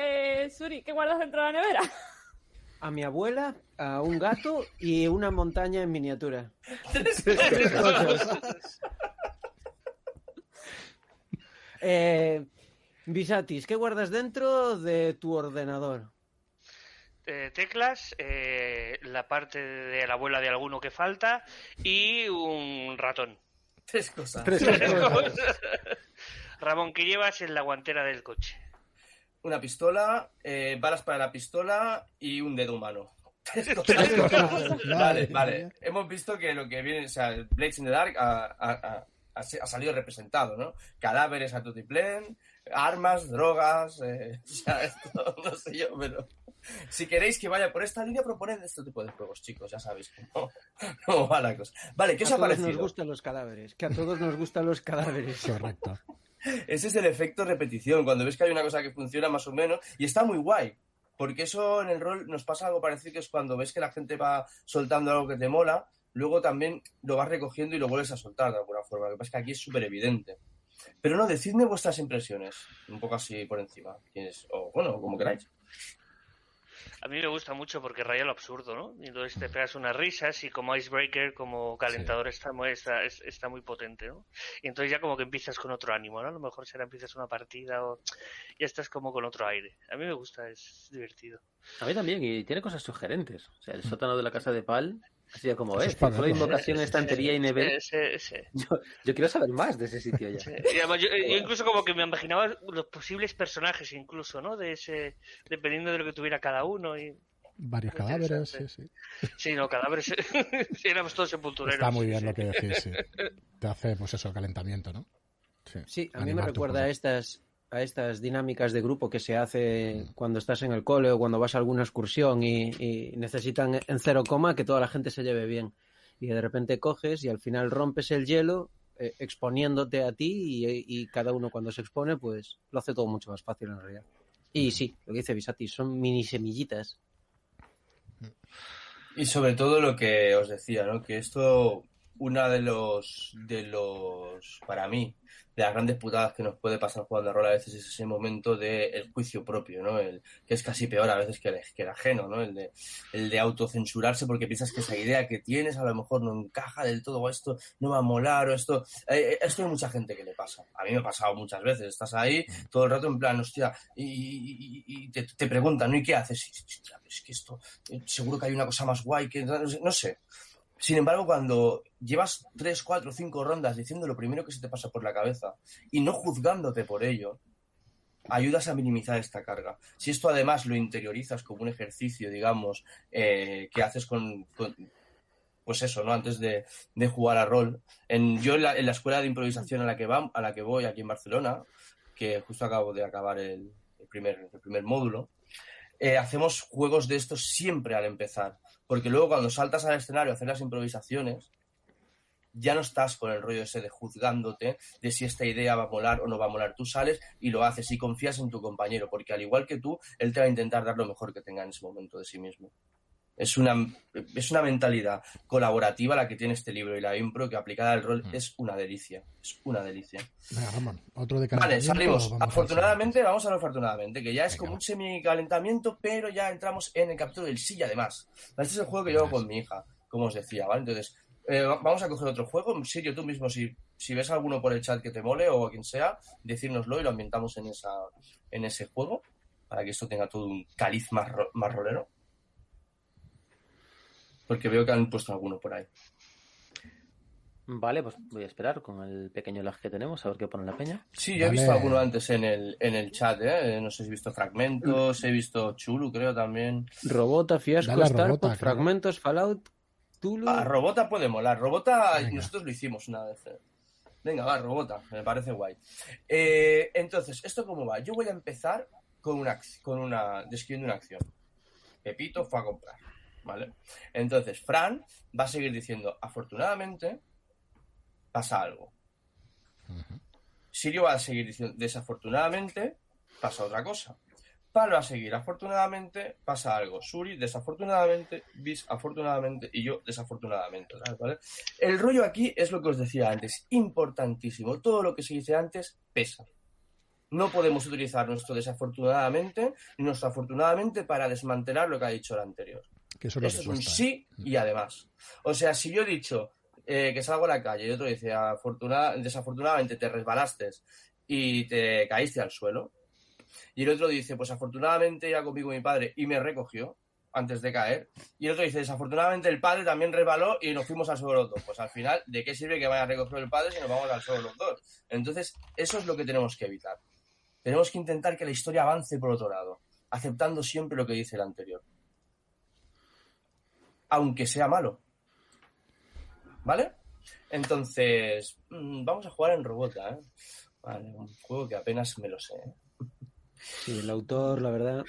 Eh, Suri, ¿qué guardas dentro de la nevera? A mi abuela, a un gato y una montaña en miniatura. Eh, Visatis, ¿qué guardas dentro de tu ordenador? Eh, teclas, eh, la parte de la abuela de alguno que falta y un ratón. Tres cosas. Tres cosas. Ramón, ¿qué llevas en la guantera del coche? Una pistola, eh, balas para la pistola y un dedo humano. Vale, vale. Hemos visto que lo que viene, o sea, el Blades in the Dark ha, ha- ha- ha se- ha salido representado, ¿no? Cadáveres a tutiplén, armas, drogas, eh, o sea, esto, no sé yo, pero si queréis que vaya por esta línea, proponed este tipo de juegos, chicos, ya sabéis cómo, cómo va la cosa. Vale, ¿qué os a ha todos nos parecido? gustan los cadáveres. Que a todos nos gustan los cadáveres. Correcto. Ese es el efecto repetición, cuando ves que hay una cosa que funciona más o menos, y está muy guay, porque eso en el rol nos pasa algo parecido, que es cuando ves que la gente va soltando algo que te mola, luego también lo vas recogiendo y lo vuelves a soltar de alguna forma. Lo que pasa es que aquí es súper evidente. Pero no, decidme vuestras impresiones, un poco así por encima, ¿Tienes- o bueno, como queráis. A mí me gusta mucho porque raya lo absurdo, ¿no? Y entonces te pegas unas risas y como icebreaker, como calentador está, muy, está, es- está muy potente, ¿no? Y entonces ya como que empiezas con otro ánimo, ¿no? A lo mejor será empiezas una partida o ya estás como con otro aire. A mí me gusta, es divertido. A mí también, y tiene cosas sugerentes. O sea, el sótano de la casa de Pal, así como para Solo verlo. invocación, estantería y ese. Yo, yo quiero saber más de ese sitio ya. Sí, y además yo, yo incluso como que me imaginaba los posibles personajes incluso, ¿no? De ese, dependiendo de lo que tuviera cada uno y Varios Muy cadáveres, sí, sí. sí, no, cadáveres, sí, éramos todos sepultureros. Está muy sí, bien sí. lo que decís, sí. Te hace, pues eso, calentamiento, ¿no? Sí, a mí me recuerda a estas, a estas dinámicas de grupo que se hace cuando estás en el cole o cuando vas a alguna excursión y, y necesitan en cero coma que toda la gente se lleve bien. Y de repente coges y al final rompes el hielo eh, exponiéndote a ti y, y cada uno cuando se expone pues lo hace todo mucho más fácil en realidad. Y sí, lo que dice Visati, son mini semillitas. Y sobre todo lo que os decía, ¿no? Que esto, una de los, de los, para mí, de las grandes putadas que nos puede pasar jugando a rol a veces es ese momento del juicio propio, ¿no? El, que es casi peor a veces que el, que el ajeno, ¿no? El de, el de autocensurarse porque piensas que esa idea que tienes a lo mejor no encaja del todo, o esto no va a molar, o esto, eh, eh, esto hay mucha gente que le pasa. A mí me ha pasado muchas veces, estás ahí todo el rato en plan, hostia, y, y- y- te, te preguntan, ¿no? ¿Y qué haces? Y, hostia, es que esto, eh, seguro que hay una cosa más guay, que no sé. Sin embargo, cuando llevas tres, cuatro, cinco rondas diciendo lo primero que se te pasa por la cabeza y no juzgándote por ello, ayudas a minimizar esta carga. Si esto además lo interiorizas como un ejercicio, digamos, eh, que haces con, pues eso, ¿no? Antes de, jugar a rol. En, yo en la, escuela de improvisación a la que va, a la que voy aquí en Barcelona, que justo acabo de acabar el, el primer, el primer módulo, eh, hacemos juegos de estos siempre al empezar. Porque luego cuando saltas al escenario a hacer las improvisaciones, ya no estás con el rollo ese de juzgándote de si esta idea va a molar o no va a molar. Tú sales y lo haces y confías en tu compañero, porque al igual que tú, él te va a intentar dar lo mejor que tenga en ese momento de sí mismo. Es una, es una mentalidad colaborativa la que tiene este libro y la impro que aplicada al rol es una delicia. Es una delicia. Venga, Ramón, otro de Vale, salimos. vamos Afortunadamente, vamos a lo afortunadamente, que ya es Venga, como un semi-calentamiento, pero ya entramos en el capítulo del sí y además. Este es el juego que llevo con mi hija, como os decía, ¿vale? Entonces, eh, va- vamos a coger otro juego. Sirio, tú mismo, si, si ves alguno por el chat que te mole o a quien sea, decírnoslo y lo ambientamos en, esa, en ese juego, para que esto tenga todo un caliz más, ro- más rolero. Porque veo que han puesto alguno por ahí. Vale, pues voy a esperar con el pequeño lag que tenemos, a ver qué pone la peña. Sí, yo he visto alguno antes en el, en el chat, ¿eh? No sé si he visto fragmentos, he visto Chulu, creo también. Robota, Fiasco, Dale Robota. Fragmentos, Fallout, Tulu. Ah, Robota puede molar. Robota, Venga. nosotros lo hicimos una vez. ¿eh? Venga, va, robota, me parece guay. Eh, entonces, ¿esto cómo va? Yo voy a empezar con una, con una, describiendo una acción. Pepito fue a comprar, ¿vale? Entonces, Fran va a seguir diciendo, afortunadamente, pasa algo. Sirio va a seguir diciendo, desafortunadamente, pasa otra cosa. Pal va a seguir, afortunadamente, pasa algo. Suri, desafortunadamente, Bis, afortunadamente, y yo, desafortunadamente. El rollo aquí es lo que os decía antes, importantísimo. Todo lo que se dice antes pesa. No podemos utilizar nuestro desafortunadamente nuestro afortunadamente para desmantelar lo que ha dicho el anterior. Que eso es que un ¿eh? sí y además. O sea, si yo he dicho eh, que salgo a la calle y otro dice afortunada- desafortunadamente te resbalaste y te caíste al suelo, y el otro dice, pues afortunadamente iba conmigo mi padre y me recogió antes de caer, y el otro dice, desafortunadamente el padre también resbaló y nos fuimos al suelo los dos. Pues al final, ¿de qué sirve que vaya a recoger el padre si nos vamos al suelo los dos? Entonces, eso es lo que tenemos que evitar. Tenemos que intentar que la historia avance por otro lado, aceptando siempre lo que dice el anterior aunque sea malo. ¿Vale? Entonces, mm, vamos a jugar en Robota, ¿eh? Vale, un juego que apenas me lo sé. ¿eh? Sí, el autor, la verdad.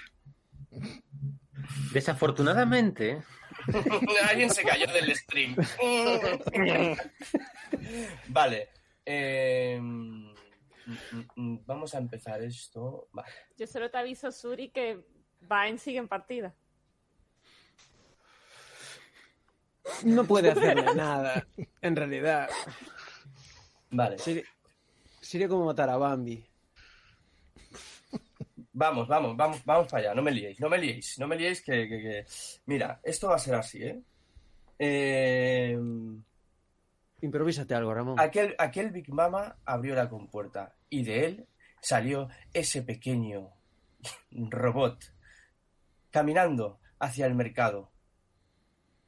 Desafortunadamente, Alguien se cayó del stream. vale. eh, mm, mm, vamos a empezar esto. Vale. Yo solo te aviso, Suri, que Vine sigue en partida. No puede hacerle nada, en realidad. Vale. Sería, sería como matar a Bambi. Vamos, vamos, vamos, vamos para allá. No me liéis, no me liéis, no me liéis que, que- que- Mira, esto va a ser así, ¿eh? Eh, Improvísate algo, Ramón. Aquel, aquel Big Mama abrió la compuerta y de él salió ese pequeño robot caminando hacia el mercado.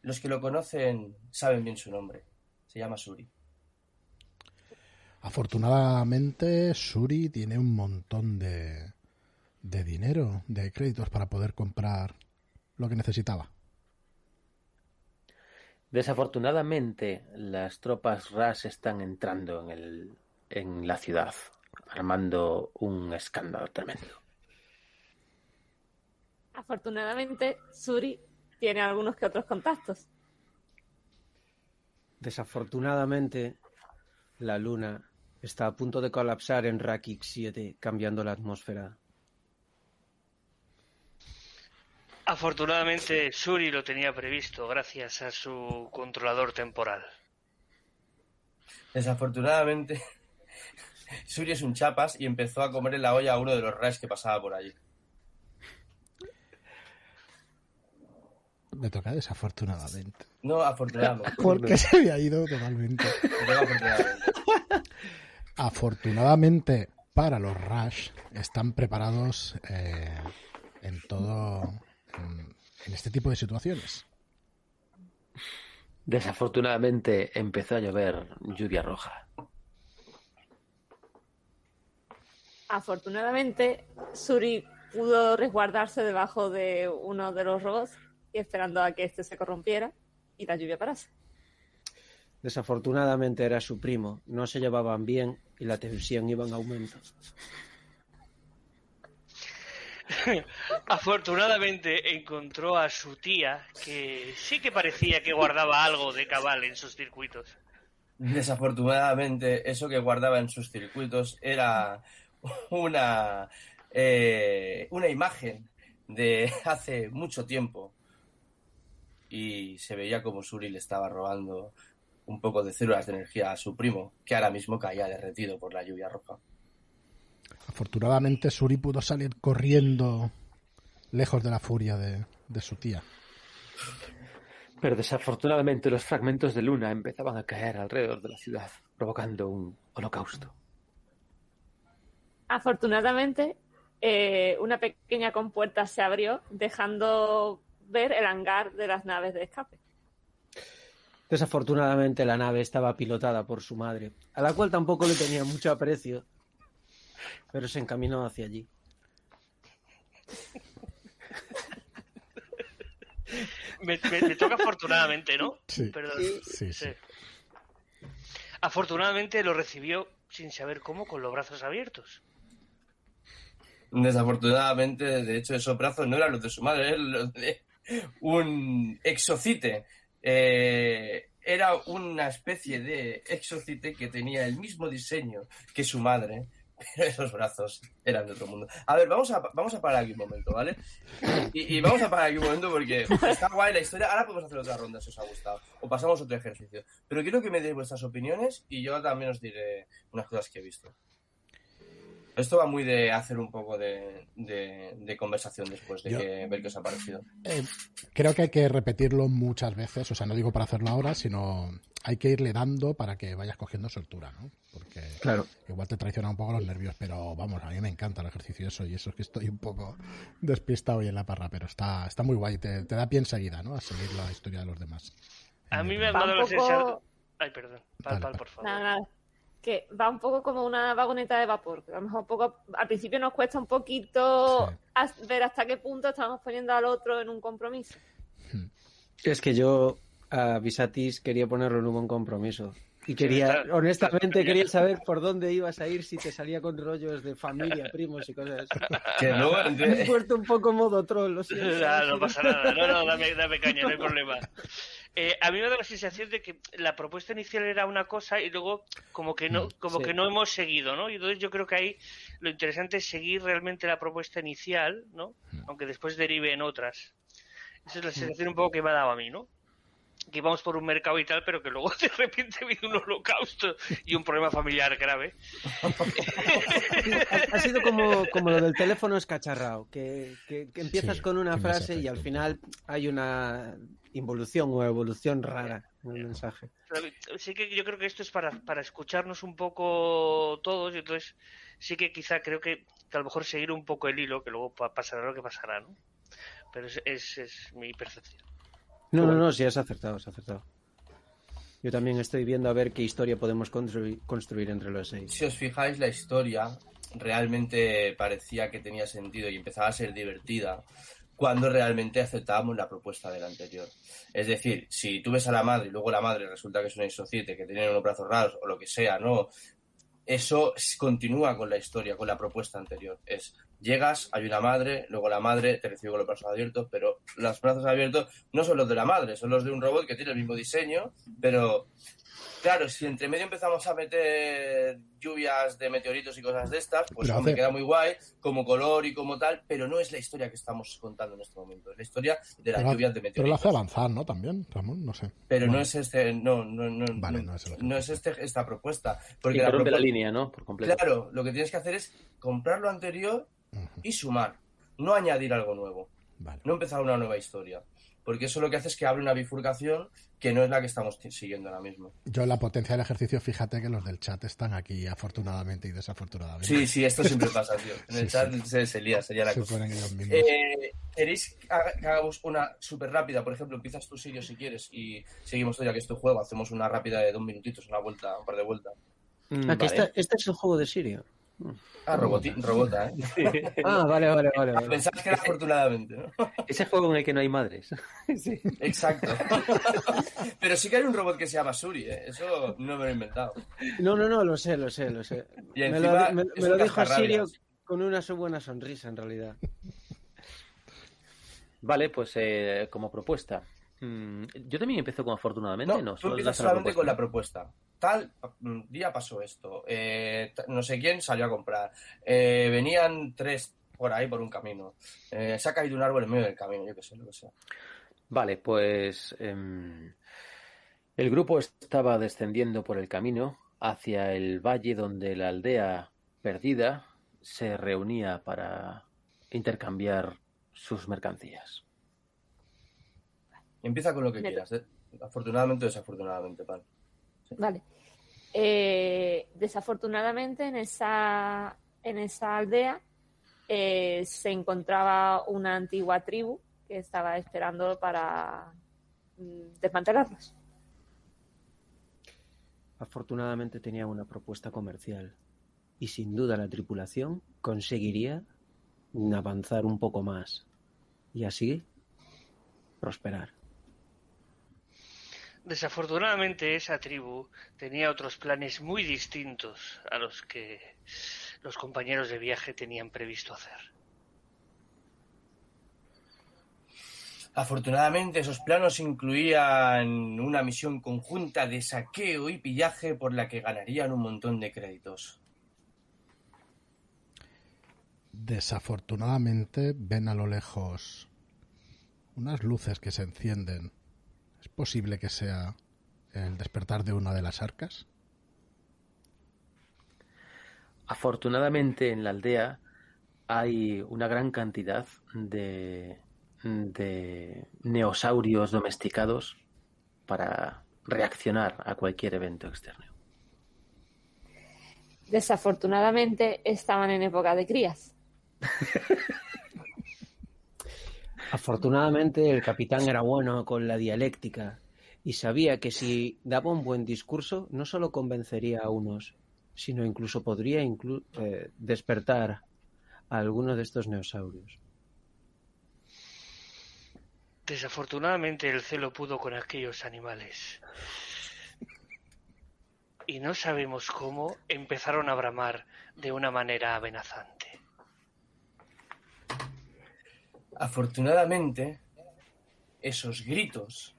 Los que lo conocen saben bien su nombre. Se llama Suri. Afortunadamente, Suri tiene un montón de, de dinero, de créditos para poder comprar lo que necesitaba. desafortunadamente las tropas RAS están entrando en, el, en la ciudad, armando un escándalo tremendo. Afortunadamente, Suri tiene algunos que otros contactos. Desafortunadamente, la luna está a punto de colapsar en Rakik 7, cambiando la atmósfera. Afortunadamente, Suri lo tenía previsto gracias a su controlador temporal. Desafortunadamente, Suri es un chapas y empezó a comer en la olla a uno de los reyes que pasaba por allí. Me toca desafortunadamente. No, afortunadamente. Porque se había ido totalmente. Afortunadamente. Afortunadamente para los Rush están preparados eh, en todo en, en este tipo de situaciones. Desafortunadamente empezó a llover lluvia roja. Afortunadamente, Suri pudo resguardarse debajo de uno de los robots y esperando a que este se corrompiera y la lluvia parase. Desafortunadamente era su primo, no se llevaban bien y la tensión iba en aumento. Afortunadamente encontró a su tía, que sí que parecía que guardaba algo de cabal en sus circuitos. Desafortunadamente, eso que guardaba en sus circuitos era una, eh, una imagen de hace mucho tiempo. Y se veía como Suri le estaba robando un poco de células de energía a su primo, que ahora mismo caía derretido por la lluvia roja. Afortunadamente Suri pudo salir corriendo lejos de la furia de, de su tía. Pero desafortunadamente los fragmentos de luna empezaban a caer alrededor de la ciudad, provocando un holocausto. Afortunadamente, eh, una pequeña compuerta se abrió, dejando ver el hangar de las naves de escape. Desafortunadamente la nave estaba pilotada por su madre, a la cual tampoco le tenía mucho aprecio, pero se encaminó hacia allí. Me, me- me toca afortunadamente, ¿no? Sí. Perdón. Sí, sí. Afortunadamente lo recibió sin saber cómo, con los brazos abiertos. Desafortunadamente, de hecho, esos brazos no eran los de su madre, eran los de un exocite. Eh, era una especie de exocite que tenía el mismo diseño que su madre, pero esos brazos eran de otro mundo. A ver, vamos a, vamos a parar aquí un momento, ¿vale? Y, y vamos a parar aquí un momento porque está guay la historia. Ahora podemos hacer otra ronda si os ha gustado. O pasamos otro ejercicio. Pero quiero que me deis vuestras opiniones y yo también os diré unas cosas que he visto. Esto va muy de hacer un poco de, de- de conversación después de Yo- que, ver qué os ha parecido. Eh, creo que hay que repetirlo muchas veces, o sea, no digo para hacerlo ahora, sino hay que irle dando para que vayas cogiendo soltura, ¿no? Porque Claro. igual te traiciona un poco los nervios, pero vamos, a mí me encanta el ejercicio eso y eso es que estoy un poco despistado hoy en la parra, pero está, está muy guay, te, te da pie enseguida, ¿no? A seguir la historia de los demás. A mí me ha Va dado la sensación... Ay, perdón. Pal, pal, por favor. Nada, nada. Que va un poco como una vagoneta de vapor. que a lo mejor un poco, al principio nos cuesta un poquito Sí. as- ver hasta qué punto estamos poniendo al otro en un compromiso. Es que yo a Visatis quería ponerlo en un buen compromiso. Y quería, honestamente, quería saber por dónde ibas a ir si te salía con rollos de familia, primos y cosas así. Que Me he puesto un poco modo troll, lo siento. Ah, no pasa nada. No, no, dame, dame caña, no hay problema. Eh, a mí me da la sensación de que la propuesta inicial era una cosa y luego como que no, como Sí. que no hemos seguido, ¿no? Y entonces yo creo que ahí lo interesante es seguir realmente la propuesta inicial, ¿no? Aunque después derive en otras. Esa es la sensación un poco que me ha dado a mí, ¿no? Que íbamos por un mercado y tal, pero que luego de repente ha habido un holocausto y un problema familiar grave. Ha, ha sido como, como lo del teléfono escacharrado, que, que- que empiezas Sí, con una frase y al final hay una involución o evolución rara en el mensaje. Sí que yo creo que esto es para, para escucharnos un poco todos y entonces sí que quizá creo que, que a lo mejor seguir un poco el hilo, que luego pa- pasará lo que pasará, ¿no? Pero es, es, es mi percepción. No, no, no, sí, has acertado, has acertado. Yo también estoy viendo a ver qué historia podemos construir, construir entre los seis. si os fijáis, la historia realmente parecía que tenía sentido y empezaba a ser divertida cuando realmente aceptábamos la propuesta del anterior. Es decir, si tú ves a la madre y luego la madre resulta que es una isociete, que tiene unos brazos raros o lo que sea, ¿no? Eso continúa con la historia, con la propuesta anterior. Es, llegas, hay una madre, luego la madre te recibe con los brazos abiertos, pero los brazos abiertos no son los de la madre, son los de un robot que tiene el mismo diseño, pero Claro, si entre medio empezamos a meter lluvias de meteoritos y cosas de estas, pues hace- queda muy guay, como color y como tal, pero no es la historia que estamos contando en este momento, es la historia de las Pero, lluvias de pero lo meteoritos. hace avanzar, ¿no? También, Ramón, no sé. Pero no es este, no, no, no, Vale, no, no es el no es este, esta propuesta. Porque Y la rompe la propu- línea, ¿no? Por completo. Claro, lo que tienes que hacer es comprar lo anterior y sumar, no añadir algo nuevo, Vale. no empezar una nueva historia. Porque eso lo que hace es que abre una bifurcación que no es la que estamos siguiendo ahora mismo. Yo la potencia del ejercicio, fíjate que los del chat están aquí afortunadamente y desafortunadamente. Sí, sí, esto siempre pasa, tío. En el Sí, chat sí. Se, se lía, se lía la Se cosa. ponen ellos mismos. Eh, ¿Queréis que haga- que hagamos una súper rápida? Por ejemplo, empiezas tú, Sirio, si quieres, y seguimos todavía que es tu juego. Hacemos una rápida de dos minutitos, una vuelta, un par de vueltas. Mm, Ah, que vale. esta- este es el juego de Sirio. Ah, roboti- robota, ¿eh? Ah, vale, vale, vale. vale. Pensabas que era afortunadamente, ¿no? Ese juego en el que no hay madres. sí. Exacto. Pero sí que hay un robot que se llama Suri, ¿eh? Eso no me lo he inventado. No, no, no, lo sé, lo sé, lo sé. Y me encima lo, me- me lo dijo Sirio con una su buena sonrisa, en realidad. Vale, pues eh, como propuesta. Mm, yo también empiezo con afortunadamente, No, ¿no? tú Solo empiezas la solamente con la propuesta. Tal día pasó esto. eh, no sé quién salió a comprar. eh, venían tres por ahí por un camino. eh, se ha caído un árbol en medio del camino, yo qué sé, lo que sea. Vale, pues em, el grupo estaba descendiendo por el camino hacia el valle donde la aldea perdida se reunía para intercambiar sus mercancías. Empieza con lo que quieras. ¿eh? Afortunadamente o desafortunadamente, pan. Vale. Eh, desafortunadamente en esa, en esa aldea eh, se encontraba una antigua tribu que estaba esperando para mm. Afortunadamente tenía una propuesta comercial y sin duda la tripulación conseguiría avanzar un poco más y así prosperar. Desafortunadamente esa tribu tenía otros planes muy distintos a los que los compañeros de viaje tenían previsto hacer. Afortunadamente esos planos incluían una misión conjunta de saqueo y pillaje por la que ganarían un montón de créditos. Desafortunadamente ven a lo lejos unas luces que se encienden. ¿Es posible que sea el despertar de una de las arcas? Afortunadamente en la aldea hay una gran cantidad de, de neosaurios domesticados para reaccionar a cualquier evento externo. Desafortunadamente estaban en época de crías. Afortunadamente el capitán era bueno con la dialéctica y sabía que si daba un buen discurso no solo convencería a unos, sino incluso podría eh, despertar a alguno de estos neosaurios. Desafortunadamente el celo pudo con aquellos animales. Y no sabemos cómo empezaron a bramar de una manera amenazante. Afortunadamente, esos gritos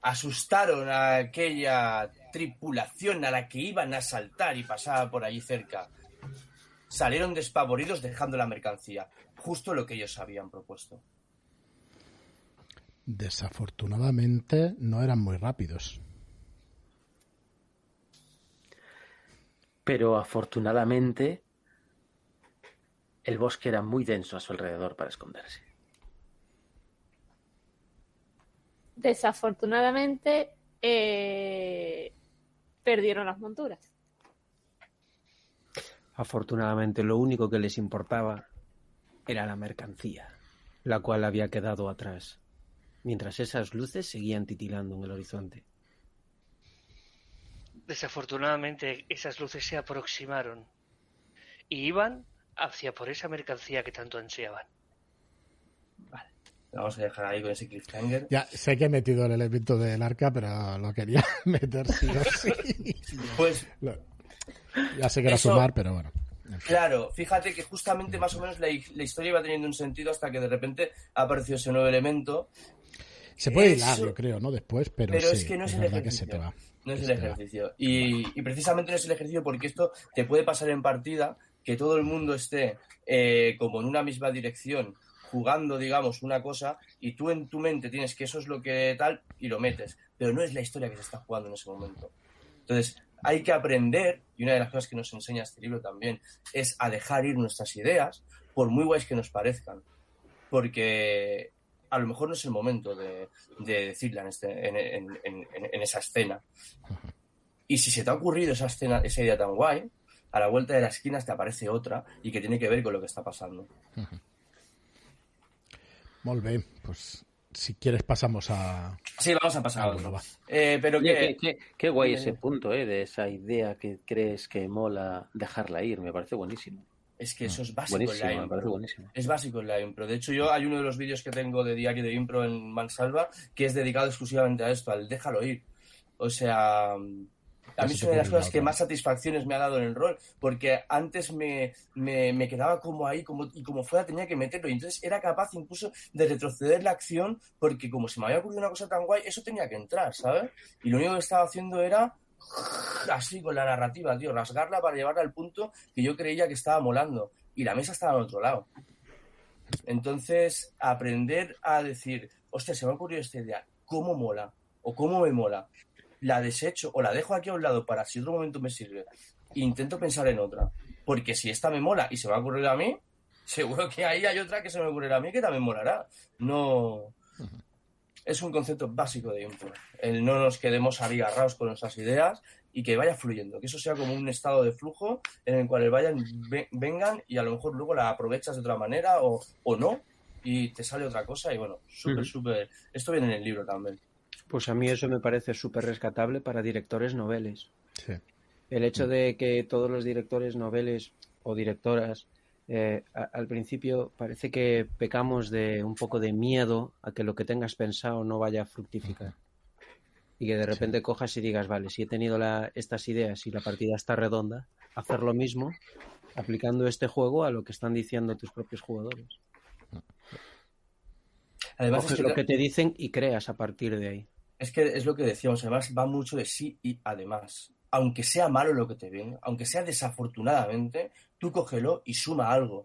asustaron a aquella tripulación a la que iban a saltar y pasaba por allí cerca. Salieron despavoridos dejando la mercancía, justo lo que ellos habían propuesto. Desafortunadamente no eran muy rápidos. Pero afortunadamente el bosque era muy denso a su alrededor para esconderse. Desafortunadamente eh, perdieron las monturas. Afortunadamente lo único que les importaba era la mercancía, la cual había quedado atrás, mientras esas luces seguían titilando en el horizonte. Desafortunadamente esas luces se aproximaron y iban hacia por esa mercancía que tanto ansiaban. Vale. Vamos a dejar ahí con ese cliffhanger. Ya sé que he metido el elemento del arca, pero lo quería meter sí o sí. Pues Lo- ya sé que era Eso- sumar, pero bueno. en fin. Claro, fíjate que justamente más o menos la, la historia iba teniendo un sentido hasta que de repente ha aparecido ese nuevo elemento. Se puede Eso- hilar, yo creo, ¿no? Después, pero, Pero sí, es que no es el verdad que se te ejercicio. va. No es el ejercicio. Y, y precisamente no es el ejercicio porque esto te puede pasar en partida, que todo el mundo esté eh, como en una misma dirección, jugando, digamos, una cosa, y tú en tu mente tienes que eso es lo que tal, y lo metes. Pero no es la historia que se está jugando en ese momento. Entonces, hay que aprender, y una de las cosas que nos enseña este libro también, es a dejar ir nuestras ideas, por muy guays que nos parezcan. Porque a lo mejor no es el momento de, de decirla en, este, en, en- en- esa escena. Y si se te ha ocurrido esa escena, esa idea tan guay, a la vuelta de la esquina te aparece otra y que tiene que ver con lo que está pasando. Molt bé, pues si quieres pasamos a... Sí, vamos a pasar a Bueno, otro. va. Eh, pero Oye, que, qué, qué- qué guay ese punto, ¿eh? De esa idea que crees que mola dejarla ir. Me parece buenísimo. es que eso es básico Buenísimo, en la me parece impro. buenísimo. Es básico en la impro. De hecho, yo hay uno de los vídeos que tengo de diario de impro en Mansalva que es dedicado exclusivamente a esto, al déjalo ir. O sea, a mí es una de las cosas que más satisfacciones me ha dado en el rol, porque antes me, me, me quedaba como ahí, como, y como fuera tenía que meterlo, y entonces era capaz incluso de retroceder la acción, porque como se me había ocurrido una cosa tan guay, eso tenía que entrar, ¿sabes? Y lo único que estaba haciendo era así con la narrativa, tío, rasgarla para llevarla al punto que yo creía que estaba molando, y la mesa estaba al otro lado. Entonces, aprender a decir, hostia, se me ha ocurrido esta idea, ¿cómo mola? ¿O cómo me mola? La desecho o la dejo aquí a un lado para si otro momento me sirve. E intento pensar en otra. Porque si esta me mola y se me va a ocurrir a mí, seguro que ahí hay otra que se me ocurrirá a mí que también molará. No. Es un concepto básico de impro. El no nos quedemos agarrados con nuestras ideas y que vaya fluyendo. Que eso sea como un estado de flujo en el cual vayan, ve- vengan y a lo mejor luego la aprovechas de otra manera o, o no y te sale otra cosa. Y bueno, súper, súper. Esto viene en el libro también. Pues a mí eso me parece súper rescatable para directores noveles. Sí. El hecho de que todos los directores noveles o directoras eh, a- al principio parece que pecamos de un poco de miedo a que lo que tengas pensado no vaya a fructificar. Y que de repente cojas y digas, vale, si he tenido la- estas ideas y la partida está redonda, hacer lo mismo aplicando este juego a lo que están diciendo tus propios jugadores. Además, Coges es que, lo que te dicen y creas a partir de ahí. Es que es lo que decíamos, además va mucho de sí y además. Aunque sea malo lo que te ven, aunque sea desafortunadamente, tú cógelo y suma algo.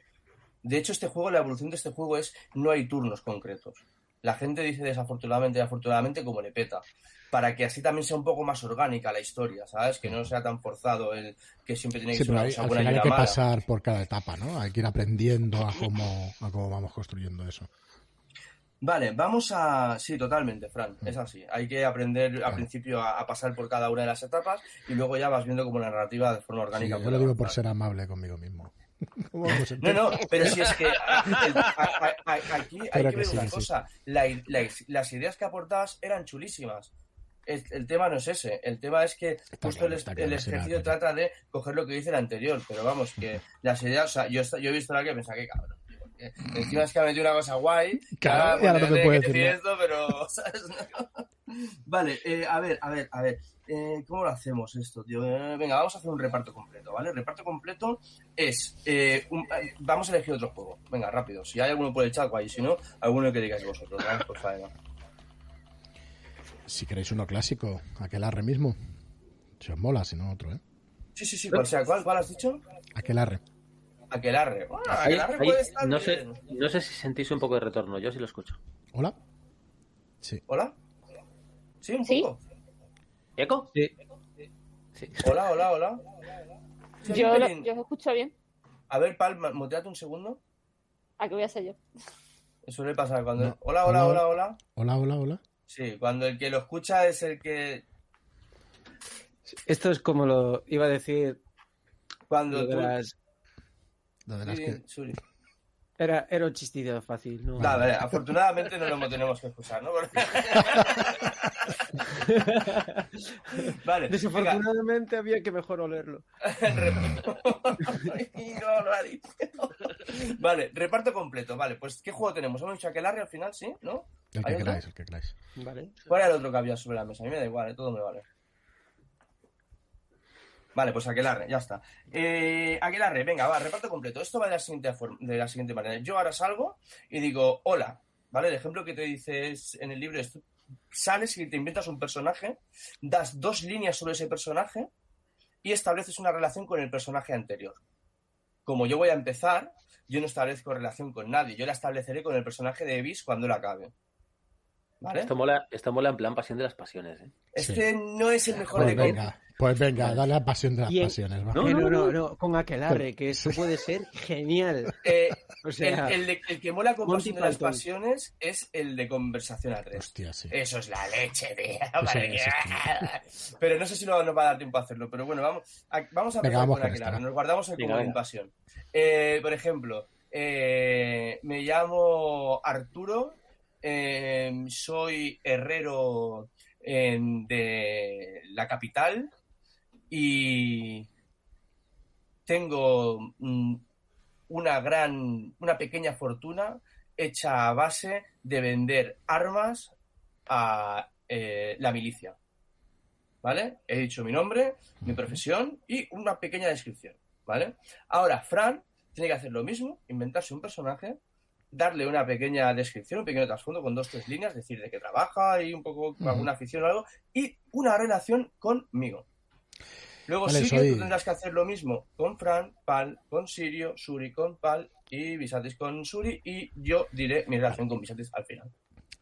De hecho, este juego, la evolución de este juego es no hay turnos concretos. La gente dice desafortunadamente y afortunadamente como le peta. Para que así también sea un poco más orgánica la historia, ¿sabes? Que no sea tan forzado el que siempre tiene que Sí, ser una hay- al final hay que mala. pasar por cada etapa, ¿no? Hay que ir aprendiendo a cómo, a cómo vamos construyendo eso. Vale, vamos a... Sí, totalmente, Fran, es así. Hay que aprender al Claro. principio a, a pasar por cada una de las etapas y luego ya vas viendo como la narrativa de forma Sí, orgánica. yo puede lo digo por ser amable conmigo mismo. ¿Cómo vamos a No, no, pero si es que a- a- aquí hay que que ver sí, una sí. cosa. La i- la- las ideas que aportabas eran chulísimas. El, el tema no es ese. El tema es que justo el, el sí, ejercicio trata de coger lo que dice el anterior. Pero vamos, que las ideas... O sea, yo, yo he visto la que pensaba que cabrón. Porque Encima es que ha metido una cosa guay. Claro, ahora, y ahora pues, no te tiene puede que decir esto, pero... ¿sabes? Vale, eh, a ver, a ver, a ver. Eh, ¿Cómo lo hacemos esto, tío? Eh, venga, vamos a hacer un reparto completo, ¿vale? El reparto completo es... eh, un- eh, vamos a elegir otro juego. Venga, rápido. Si hay alguno por el chat, guay. Si no, alguno que digáis vosotros, ¿vale? Por favor. Si queréis uno clásico, aquel arre mismo. Si os mola, si no otro, ¿eh? Sí, sí, sí. ¿Cuál sea? ¿Cuál, cuál has dicho? Aquel arre. Aquelarre. Bueno, Ahí- Aquelarre ahí- puede estar no, sé, no sé si sentís un poco de retorno, yo sí lo escucho. ¿Hola? Sí. ¿Hola? Sí, un ¿Sí? poco. ¿Eco? Sí. Hola, hola, hola. Sí, Yo, lo, yo os escucho bien. A ver, Pal, ma- muteate un segundo. ¿A qué voy a hacer yo? Suele pasar cuando... No. Hola, hola, Hola. hola, hola. Hola, hola, hola. Sí, cuando el que lo escucha es el que... Esto es como lo iba a decir. Cuando tú... las- de las Sí, que... Suri. Era, era un chistito fácil, ¿no? Nada, vale, afortunadamente no lo tenemos que escuchar, ¿no? vale, venga, Desafortunadamente había que mejor olerlo. no lo ha dicho. Vale, reparto completo. Vale, pues ¿qué juego tenemos? Hemos dicho Aquelarre al final, ¿sí? ¿No? El ¿Hay que queráis, el que queráis. Vale. ¿Cuál era el otro que había sobre la mesa? A mí me da igual, ¿eh? todo me vale. Vale, pues Aquelarre, ya está. Eh, Aquelarre, venga, va, reparto completo. Esto va de la, siguiente de la siguiente manera. Yo ahora salgo y digo, hola, ¿vale? El ejemplo que te dices en el libro es, sales y te inventas un personaje, das dos líneas sobre ese personaje y estableces una relación con el personaje anterior. Como yo voy a empezar, yo no establezco relación con nadie, yo la estableceré con el personaje de Evis cuando la acabe. ¿Vale? Esto mola, esto mola en plan pasión de las pasiones, ¿eh? Este no es el mejor Pues de venga, pues venga, dale la pasión de las pasiones. va. No, Eh, no, no, no, no. con Aquelarre, que eso puede ser genial. Eh, O sea, el, el de- el que mola con Monty pasión de las pasiones es el de conversación a tres. Hostia, sí. Eso es la leche, tío. Pero no sé si no nos va a dar tiempo a hacerlo. Pero bueno, vamos a, vamos a Venga, empezar vamos con con Aquelarre. Nos guardamos el Venga, comodín venga. pasión. Eh, por ejemplo, eh, me llamo Arturo. Eh, soy herrero en- de la capital. Y tengo mm, una gran, una pequeña fortuna hecha a base de vender armas a eh, la milicia. ¿Vale? He dicho mi nombre, mi profesión y una pequeña descripción. ¿Vale? Ahora, Fran tiene que hacer lo mismo, inventarse un personaje, darle una pequeña descripción, un pequeño trasfondo con dos, tres líneas, decir de qué trabaja y un poco Ujú. alguna afición o algo, y una relación conmigo. Luego Vale, Sirio, soy- tú tendrás que hacer lo mismo con Fran, Pal con Sirio, Suri con Pal y Visatis con Suri y yo diré mi relación con Visatis al final.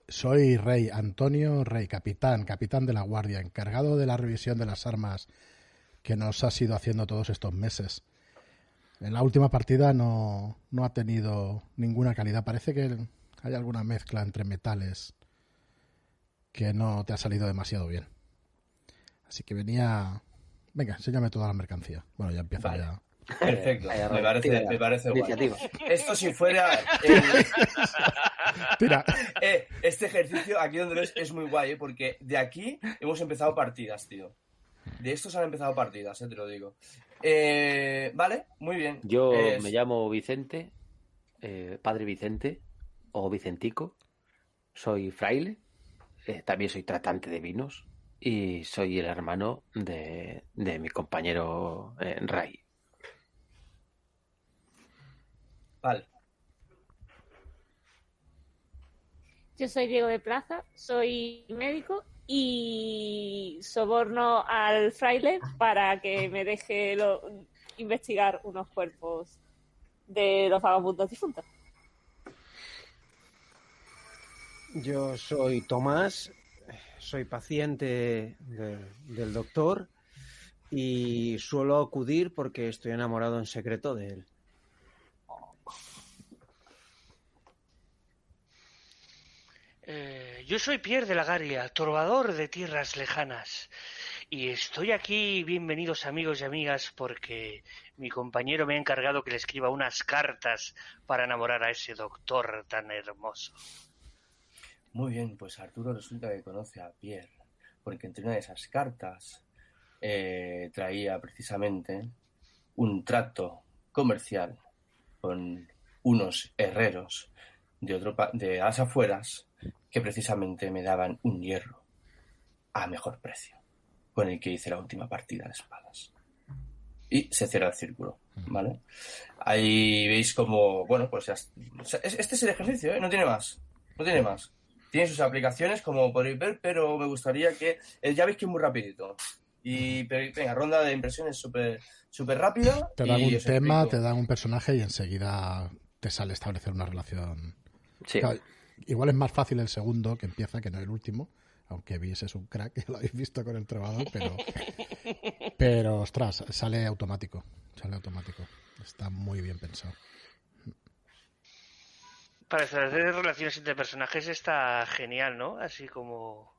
Soy Rey Antonio Rey, capitán, capitán de la Guardia, encargado de la revisión de las armas que nos has ido haciendo todos estos meses. En la última partida no, no ha tenido ninguna calidad. Parece que hay alguna mezcla entre metales que no te ha salido demasiado bien. Así que venía... Venga, enséñame toda la mercancía. Bueno, ya empieza Vale. ya. Perfecto, me parece, me parece guay. Esto si fuera... Tira. eh, este ejercicio aquí donde lo es es muy guay, ¿eh? porque de aquí hemos empezado partidas, tío. De estos han empezado partidas, eh, te lo digo. Eh, vale, muy bien. Yo Es- me llamo Vicente, eh, padre Vicente o Vicentico. Soy fraile, eh, también soy tratante de vinos y soy el hermano de, de mi compañero eh, Ray. Vale. Yo soy Diego de Plaza, soy médico y soborno al fraile para que me deje lo- investigar unos cuerpos de los vagabundos difuntos. Yo soy Tomás, soy paciente de- del doctor y suelo acudir porque estoy enamorado en secreto de él. Eh, yo soy Pierre de la Garia, trovador de tierras lejanas. Y estoy aquí, bienvenidos amigos y amigas, porque mi compañero me ha encargado que le escriba unas cartas para enamorar a ese doctor tan hermoso. Muy bien, pues Arturo resulta que conoce a Pierre, porque entre una de esas cartas eh, traía precisamente un trato comercial con unos herreros de otro pa- de las afueras que precisamente me daban un hierro a mejor precio, con el que hice la última partida de espadas. Y se cierra el círculo, ¿vale? Ahí veis como, bueno, pues ya es- o sea, es- este es el ejercicio, ¿eh? No tiene más, no tiene más. Tiene sus aplicaciones, como podéis ver, pero me gustaría que, eh, ya veis que es muy rapidito. Y pero, venga, ronda de impresiones súper súper rápida. Te dan y un tema, explico. te dan un personaje y enseguida te sale establecer una relación. Sí. Claro, igual es más fácil el segundo que empieza que no el último, aunque Bis es un crack, ya lo habéis visto con el trovador, pero, pero ostras, sale automático, sale automático. Está muy bien pensado. Para establecer relaciones entre personajes está genial, ¿no? Así como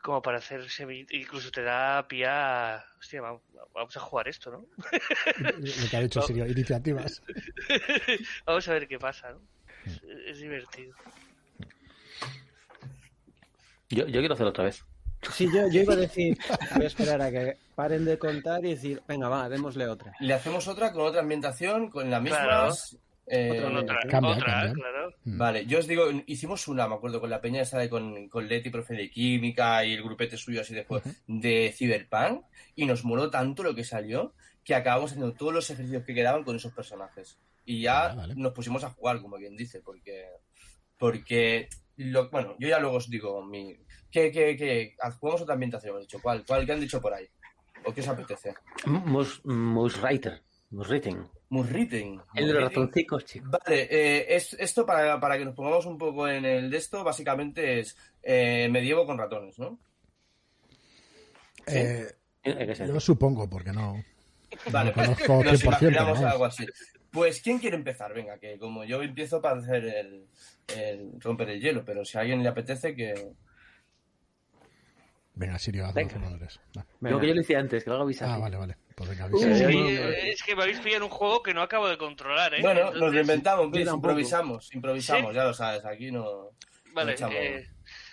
como para hacer semi- incluso te da pie a hostia, va- vamos a jugar esto, ¿no? Lo que ha dicho Sirio, iniciativas. vamos a ver qué pasa, ¿no? Es, es divertido. Yo, yo quiero hacerlo otra vez. Sí, yo, yo iba a decir, voy a esperar a que paren de contar y decir, venga, va, démosle otra. Le hacemos otra con otra ambientación, con la misma. Claro. eh, Otra, otra, cambia, otra, cambia. claro. Vale, yo os digo, hicimos una, me acuerdo, con la peña esa de con, con Leti, profe de química y el grupete suyo así después de Cyberpunk y nos moló tanto lo que salió que acabamos haciendo todos los ejercicios que quedaban con esos personajes. Y ya Ah, vale. nos pusimos a jugar, como quien dice, porque, porque lo, bueno, yo ya luego os digo, mi, ¿qué, qué, qué? ¿Jugamos otra ambientación? He dicho, ¿cuál? ¿Cuál que han dicho por ahí? ¿O qué os apetece? Mus, Muswriter. Muswriting. Murriten. El de los ratoncicos, chicos. Vale, eh, es, esto para, para que nos pongamos un poco en el de esto, básicamente es eh, medievo con ratones, ¿no? Eh, sé. yo supongo, porque no. Vale, no pues conozco nos 100%, pero imaginamos vamos. algo así. Pues, ¿quién quiere empezar? Venga, que como yo empiezo para hacer el, el romper el hielo, pero si a alguien le apetece que... Venga, Sirio, haz Venga. los. Va. No, que yo lo hice antes, que lo hago avisar. Ah, vale, vale. Pues venga, avisa. eh, es que me habéis pillado en un juego que no acabo de controlar, ¿eh? Bueno, nos lo inventamos, improvisamos, improvisamos, ¿Sí? ya lo sabes, aquí no... Vale, echamos. eh,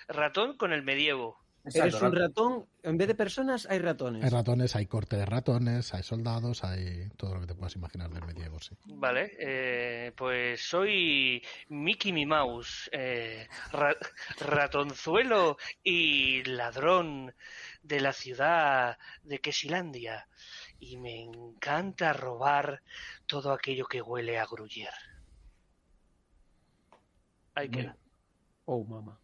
ratón con el medievo. Eres Exacto, un rato. ratón, en vez de personas hay ratones. Hay ratones, hay corte de ratones, hay soldados, hay todo lo que te puedas imaginar del medievo, sí. Vale, eh, pues soy Mickey Mi Mouse, eh, ra- ratonzuelo y ladrón de la ciudad de Quesilandia. Y me encanta robar todo aquello que huele a gruyer. Ahí queda. Oh, mamá.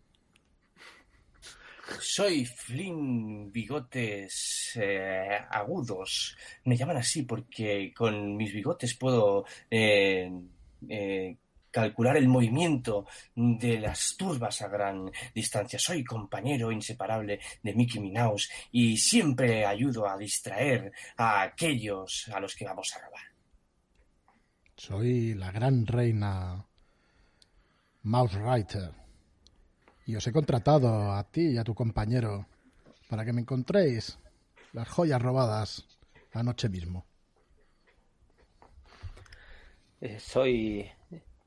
Soy Flynn Bigotes eh, Agudos. Me llaman así porque con mis bigotes puedo eh, eh, calcular el movimiento de las turbas a gran distancia. Soy compañero inseparable de Mickey Mouse y siempre ayudo a distraer a aquellos a los que vamos a robar. Soy la gran reina Mouse Writer. Y os he contratado a ti y a tu compañero para que me encontréis las joyas robadas anoche mismo. Eh, soy.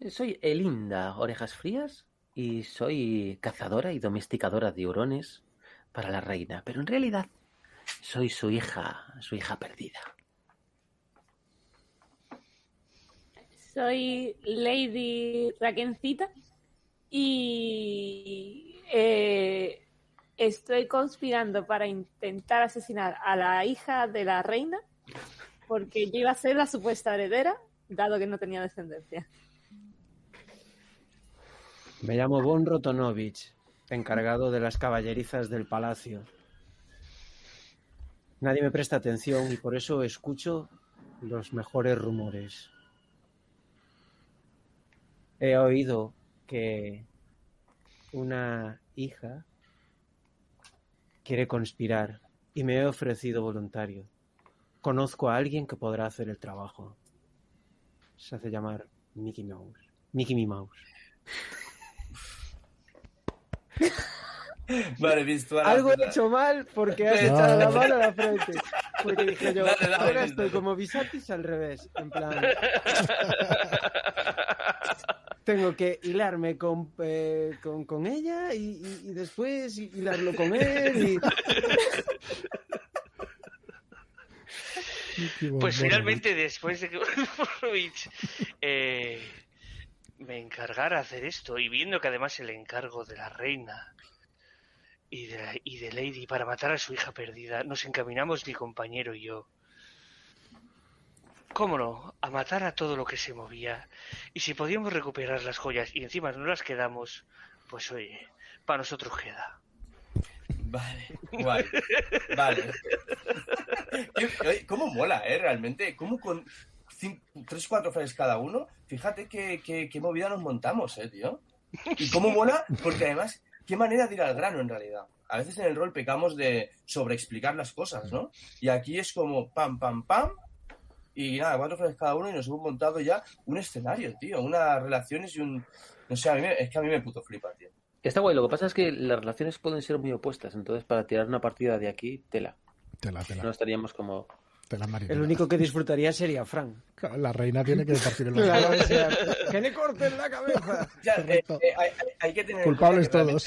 Soy Elinda Orejas Frías y soy cazadora y domesticadora de hurones para la reina, pero en realidad soy su hija, su hija perdida. Soy Lady Raquencita y eh, estoy conspirando para intentar asesinar a la hija de la reina porque yo iba a ser la supuesta heredera, dado que no tenía descendencia. Me llamo Von Rotonovich, encargado de las caballerizas del palacio. Nadie me presta atención y por eso escucho los mejores rumores. He oído que una hija quiere conspirar y me he ofrecido voluntario. Conozco a alguien que podrá hacer el trabajo. Se hace llamar Mickey Mouse. Mickey Mi Mouse. Vale, visto Algo he hecho mal porque has No. echado la mano a la frente. Porque dije yo, Dale, dale, ahora dale. estoy como Visatis al revés. En plan, tengo que hilarme con, eh, con, con ella y, y- y después hilarlo con él. Y... Pues finalmente, después de que eh, me encargara hacer esto, y viendo que además el encargo de la reina y de, y de Lady para matar a su hija perdida, nos encaminamos mi compañero y yo. ¿Cómo no? A matar a todo lo que se movía. Y si podíamos recuperar las joyas y encima no las quedamos, pues oye, para nosotros queda. Vale, guay. Vale. ¿Cómo mola, eh? Realmente. ¿Cómo con cin- tres, cuatro frases cada uno? Fíjate qué, qué, qué movida nos montamos, eh, tío. Y cómo mola, porque además, qué manera de ir al grano en realidad. A veces en el rol pecamos de sobreexplicar las cosas, ¿no? Y aquí es como pam, pam, pam. Y nada, cuatro frases cada uno y nos hemos montado ya un escenario, tío. Unas relaciones y un... No sé, a mí me- es que a mí me puto flipa, tío. Está guay, lo que pasa es que las relaciones pueden ser muy opuestas, entonces para tirar una partida de aquí, tela. Tela, tela. No estaríamos como... El único que disfrutaría sería Frank. La reina tiene que partir el Claro, o sea, que le corten la cabeza. Ya, eh, eh, hay, hay- hay que tener en Culpables todos.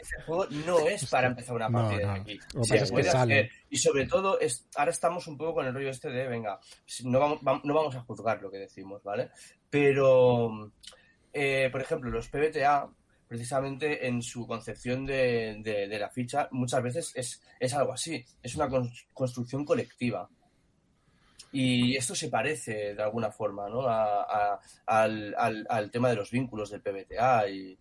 Este juego no es para empezar una partida no. aquí. Es que sale. Y sobre todo, es, ahora estamos un poco con el rollo este de, venga, no vamos, vam- no vamos a juzgar lo que decimos, ¿vale? Pero, eh, por ejemplo, los PBTA, precisamente en su concepción de, de- de la ficha, muchas veces es, es algo así. Es una cons- construcción colectiva. Y esto se parece de alguna forma ¿no? a- a- al, al- al tema de los vínculos del PBTA y,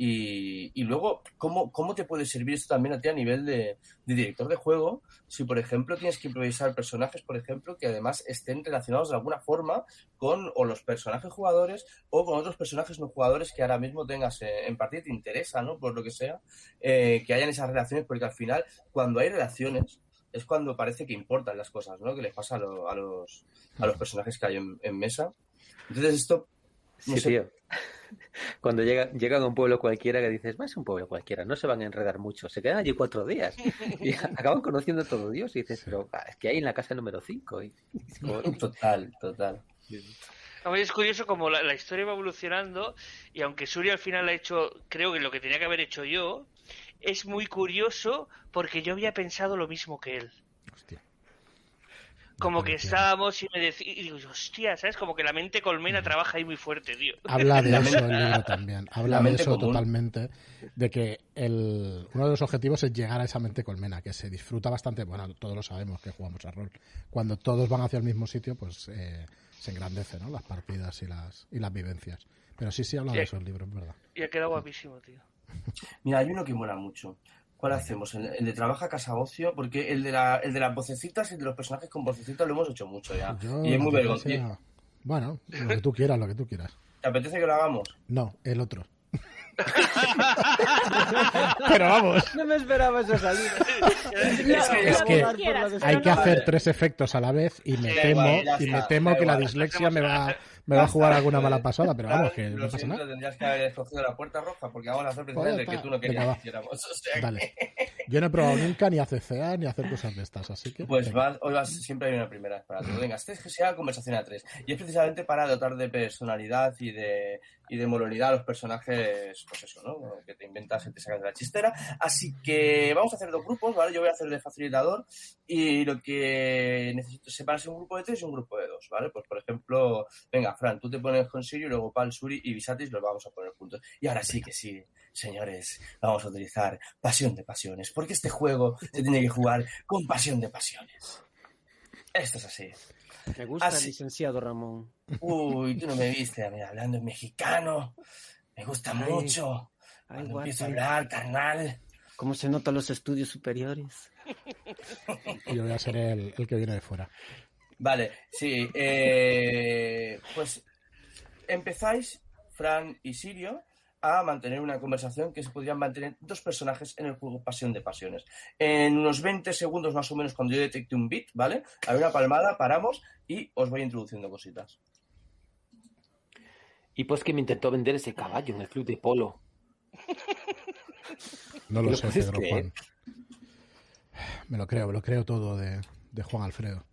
y, y luego, ¿cómo, ¿cómo te puede servir esto también a ti a nivel de, de director de juego? Si, por ejemplo, tienes que improvisar personajes, por ejemplo, que además estén relacionados de alguna forma con o los personajes jugadores o con otros personajes no jugadores que ahora mismo tengas eh, en partida y te interesa, ¿no? Por lo que sea, eh, que hayan esas relaciones, porque al final, cuando hay relaciones, es cuando parece que importan las cosas, ¿no? Que les pasa a, lo- a los, a los personajes que hay en, en mesa. Entonces, esto. no Sí, sé, tío. Cuando llega, llegan a un pueblo cualquiera que dices, va a ser un pueblo cualquiera, no se van a enredar mucho, se quedan allí cuatro días y acaban conociendo a todo Dios y dices, pero ah, es que hay en la casa número 5. Y, como- Total, total. A mí es curioso como la, la historia va evolucionando y aunque Suri al final ha hecho, creo que lo que tenía que haber hecho yo, es muy curioso porque yo había pensado lo mismo que él. Como que estábamos y me decía, y digo, hostia, ¿sabes? Como que la mente colmena trabaja ahí muy fuerte, tío. Habla de La eso el libro también. la Habla de eso común. totalmente. De que el, uno de los objetivos es llegar a esa mente colmena, que se disfruta bastante. Bueno, todos lo sabemos que jugamos a rol. Cuando todos van hacia el mismo sitio, pues eh, se engrandece, ¿no? Las partidas y las, y las vivencias. Pero sí, sí habla de eso el libro, es verdad. Y ha quedado guapísimo, tío. Mira, hay uno que mola mucho. ¿Cuál hacemos? ¿El, el de Trabaja Casa Ocio? Porque el de, la, el de las vocecitas y el de los personajes con vocecitas lo hemos hecho mucho ya. Yo, y es muy que vergonzoso. Bueno, lo que tú quieras, lo que tú quieras. ¿Te apetece que lo hagamos? No, el otro. Pero vamos. No me esperaba esa salida. Es que hay que hacer tres efectos a la vez y me temo, y me temo que la dislexia me va, me va a jugar alguna mala pasada, pero vamos, que no pasa nada. tendrías que haber escogido la puerta roja porque vamos a hacer precisamente que tú no querías que va. hiciéramos. O sea que- Dale. Yo no he probado nunca ni a CCA ni hacer cosas de estas, así que. Pues vas, hoy vas, siempre hay una primera para. Venga, este es que sea conversación a tres. Y es precisamente para dotar de personalidad y de, y de moralidad a los personajes, pues eso, ¿no? Que te inventas y te sacas de la chistera. Así que vamos a hacer dos grupos, ¿vale? Yo voy a hacer de facilitador y lo que necesito es separarse un grupo de tres y un grupo de dos, ¿vale? Pues por ejemplo, venga, Fran, tú te pones con Sirio luego Pal, Suri y Visatis los vamos a poner juntos. Y ahora sí que sí, señores, vamos a utilizar pasión de pasiones, porque este juego se tiene que jugar con pasión de pasiones. Esto es así. Me gusta Así- el licenciado Ramón. Uy, tú no me viste a mí hablando en mexicano. Me gusta Ay, mucho. Ay, Cuando empiezo a hablar, carnal. ¿Cómo se notan los estudios superiores? Yo voy a ser el, el que viene de fuera. Vale, sí. eh, pues empezáis, Fran y Sirio, a mantener una conversación que se podrían mantener dos personajes en el juego Pasión de Pasiones. En unos 20 segundos más o menos, cuando yo detecte un beat, ¿vale? Hay una palmada, paramos y os voy introduciendo cositas. Y pues que me intentó vender ese caballo en el club de polo. No lo ¿Lo sé, Pedro creer? Juan. Me lo creo, me lo creo todo de, de Juan Alfredo.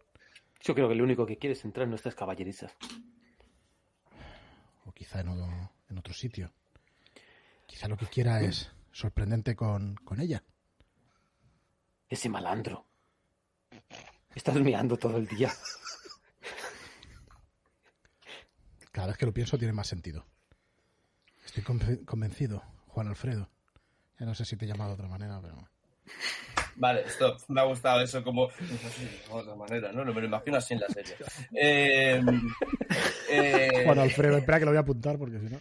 Yo creo que lo único que quiere es entrar en nuestras caballerizas. O quizá en otro, en otro sitio. Quizá lo que quiera es sorprendente con, con ella. Ese malandro. Estás meando todo el día. Cada vez que lo pienso tiene más sentido. Estoy conven- convencido, Juan Alfredo. Ya no sé si te he llamado de otra manera, pero... Vale, stop. Me ha gustado eso como... No sé si de otra manera, ¿no? Me lo imagino así en la serie. Eh, eh, Juan Alfredo, espera que lo voy a apuntar porque si no...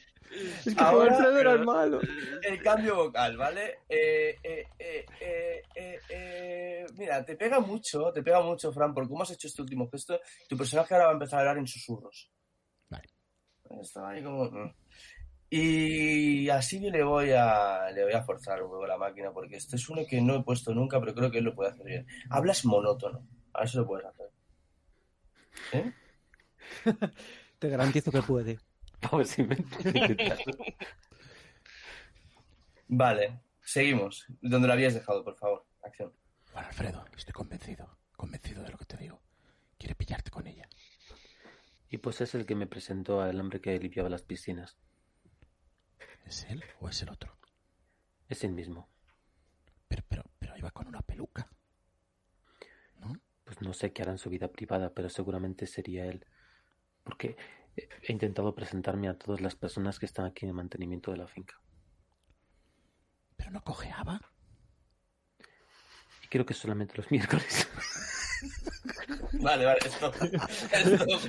Es que Ahora, Juan Alfredo era el malo. El cambio vocal, ¿vale? Eh, eh, eh, eh, mira, te pega mucho, te pega mucho, Fran, por cómo has hecho este último gesto. Tu personaje ahora va a empezar a hablar en susurros. Vale. Estaba ahí como... Y así que le voy a le voy a forzar un poco la máquina porque este es uno que no he puesto nunca, pero creo que él lo puede hacer bien. Hablas monótono, a ver si lo puedes hacer. ¿Eh? Te garantizo que puede. Vale, seguimos. Donde lo habías dejado, por favor. Acción. Juan Alfredo, estoy convencido, convencido de lo que te digo. Quiere pillarte con ella. Y pues es el que me presentó al hombre que limpiaba las piscinas. ¿Es él o es el otro? Es el mismo. Pero, pero, pero iba con una peluca. Pues no sé qué hará en su vida privada, pero seguramente sería él. Porque he he intentado presentarme a todas las personas que están aquí en el mantenimiento de la finca. Pero no cojeaba. Y creo que solamente los miércoles. Vale, vale, stop. Stop.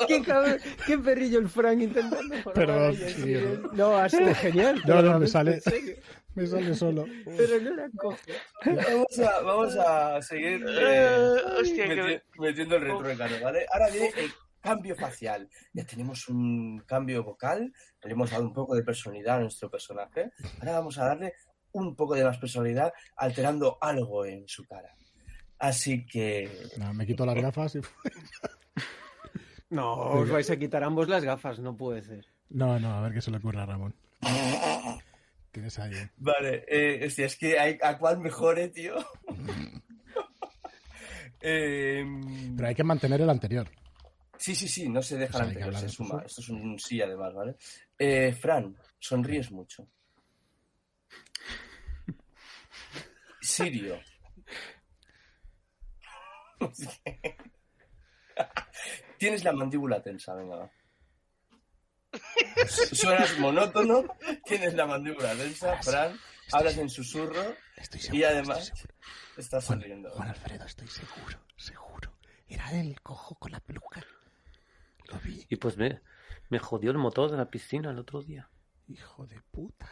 ¿Qué, cabrón, qué perrillo el Frank intentando formar Perdón, a ella, sí, sí, no. Ha sido genial. No, no, me sale, me sale solo. Pero no era coge. Vamos a, vamos a seguir eh, Eh, hostia, que meti- me- metiendo el retro ¿vale? Ahora viene el cambio facial. Ya tenemos un cambio vocal, le hemos dado un poco de personalidad a nuestro personaje. Ahora vamos a darle un poco de más personalidad alterando algo en su cara. Así que... No, me quito las gafas y... No, os vais a quitar ambos las gafas, no puede ser. No, no, a ver qué se le ocurre a Ramón. Tienes ahí. ¿eh? Vale, eh, hostia, es que hay, a cuál mejore, tío. Em, Pero hay que mantener el anterior. Sí, sí, sí, no se deja O sea, el anterior, se de suma. Esto es un sí, además, ¿vale? Eh, Fran, sonríes mucho. Sirio. Tienes la mandíbula tensa, venga. va. Suenas monótono, tienes la mandíbula tensa, Fran, hablas en susurro Estoy y seguro. además estoy seguro. estás Juan, sonriendo. Juan Alfredo, estoy seguro, seguro. Era él, cojo con la peluca. Lo vi, Y pues me, me jodió el motor de la piscina el otro día. hijo de puta.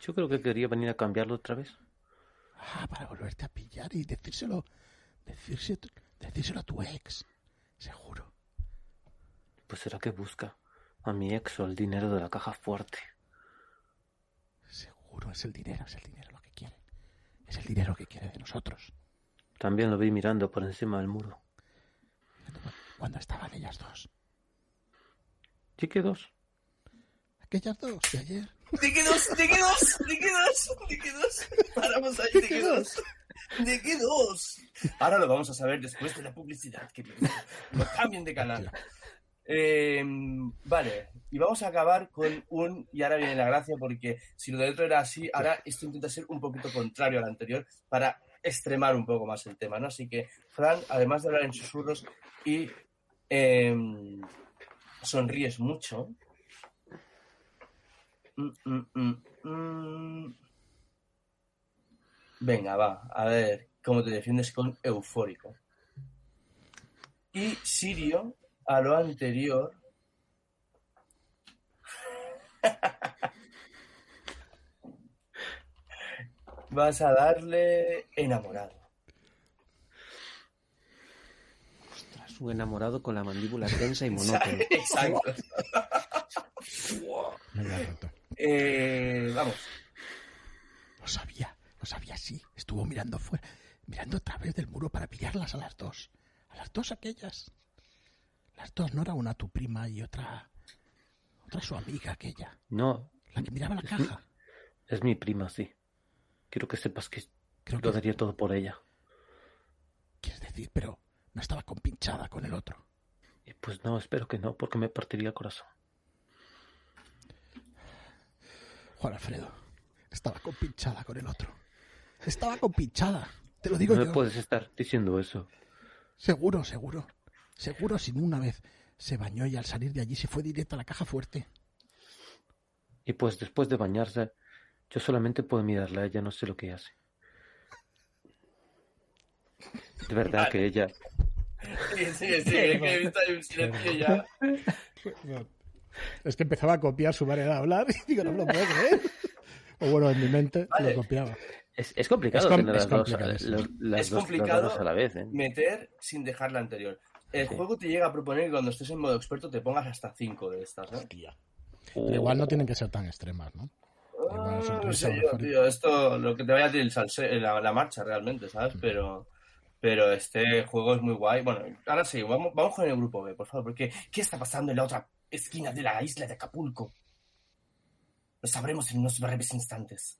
Yo creo que quería venir a cambiarlo otra vez. Ah, para volverte a pillar y decírselo. Decírselo, decírselo a tu ex. Seguro. Pues será que busca a mi ex o el dinero de la caja fuerte. Seguro, es el dinero, es el dinero lo que quiere. Es el dinero que quiere de nosotros. También lo vi mirando por encima del muro. Cuando estaban ellas dos. ¿Y qué dos? Aquellas dos de ayer. ¿De qué dos? ¿De qué dos? ¿De qué dos? ¿De qué dos? Paramos ahí, ¿de qué dos? ¿De qué dos? Ahora lo vamos a saber después de la publicidad. Que no cambien de canal. Eh, vale, y vamos a acabar con un. Y ahora viene la gracia, porque si lo de otro era así, ahora esto intenta ser un poquito contrario al anterior para extremar un poco más el tema, ¿no? Así que, Fran, además de hablar en susurros y em, sonríes mucho, mm, mm, mm, mm. Venga, va, a ver cómo te defiendes con eufórico. Y Sirio, a lo anterior. Vas a darle enamorado. Ostras, un enamorado con la mandíbula tensa y monótono. Exacto. Me había roto. Eh, vamos. Lo sabía, lo sabía, sí. Estuvo mirando fuera, mirando a través del muro para pillarlas a las dos. A las dos aquellas. Las dos, no era una tu prima y otra. Otra su amiga aquella. No, La que miraba la caja. es mi prima, sí. Quiero que sepas que Creo lo que daría todo por ella. quieres decir, pero no estaba compinchada con el otro. Y pues no, espero que no, porque me partiría el corazón. Juan Alfredo. Estaba compinchada con el otro. Estaba compinchada. Te lo digo no me yo. puedes estar diciendo eso. Seguro, seguro. Seguro sin una vez se bañó y al salir de allí se fue directo a la caja fuerte. Y pues después de bañarse, yo solamente puedo mirarla a ella, no sé lo que hace. De verdad que ella... Sí, sí, sí, es que he visto ahí un silencio ya. Es que empezaba a copiar su manera de hablar y digo, no me lo puedo creer. O bueno, en mi mente Vale. lo copiaba. Es, es complicado Es com- tener es las dos, complicado, los- las Es dos- las complicado dos a la vez, ¿eh? meter sin dejar la anterior. El Sí. juego te llega a proponer que cuando estés en modo experto te pongas hasta 5 de estas, ¿eh? Pero igual no tienen que ser tan extremas, ¿no? Igual Ah, no sé yo, tío, esto lo que te vaya a decir salse, la, la marcha realmente, ¿sabes? Pero, pero este juego es muy guay. Bueno, ahora sí, vamos, vamos con el grupo B, por favor, porque ¿qué está pasando en la otra esquina de la isla de Acapulco? Lo sabremos en unos breves instantes.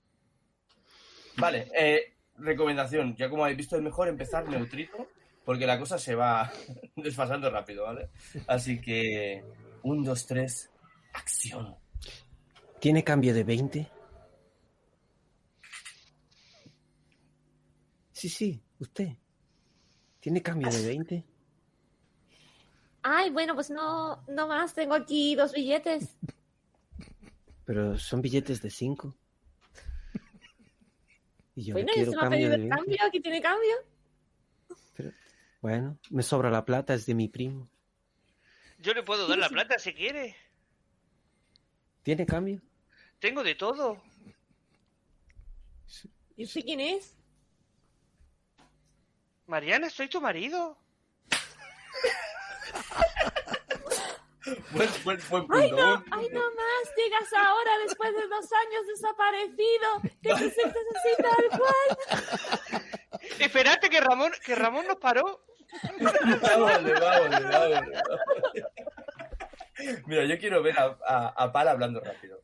Vale, eh, recomendación, ya como habéis visto es mejor empezar neutrito, porque la cosa se va desfasando rápido, ¿vale? Así que, un, dos, tres, acción. ¿Tiene cambio de 20? Sí, sí, usted. ¿Tiene cambio de 20? Ay, bueno, pues no, no más. Tengo aquí dos billetes. Pero son billetes de 5. Y yo bueno, quiero se me ha cambio pedido el 20. cambio. Aquí tiene cambio. Bueno, me sobra la plata, es de mi primo. Yo le puedo dar la plata si quiere. ¿Tiene cambio? Tengo de todo. ¿Y usted quién es? Mariana, soy tu marido. Buen, buen, buen punto. Ay, no, buen ay, no más. Llegas ahora después de dos años desaparecido. Que te sientes así tal cual. Espérate que Ramón, que Ramón nos paró. Vámonos, vámonos, vámonos. Mira, yo quiero ver a, a, a Pal hablando rápido.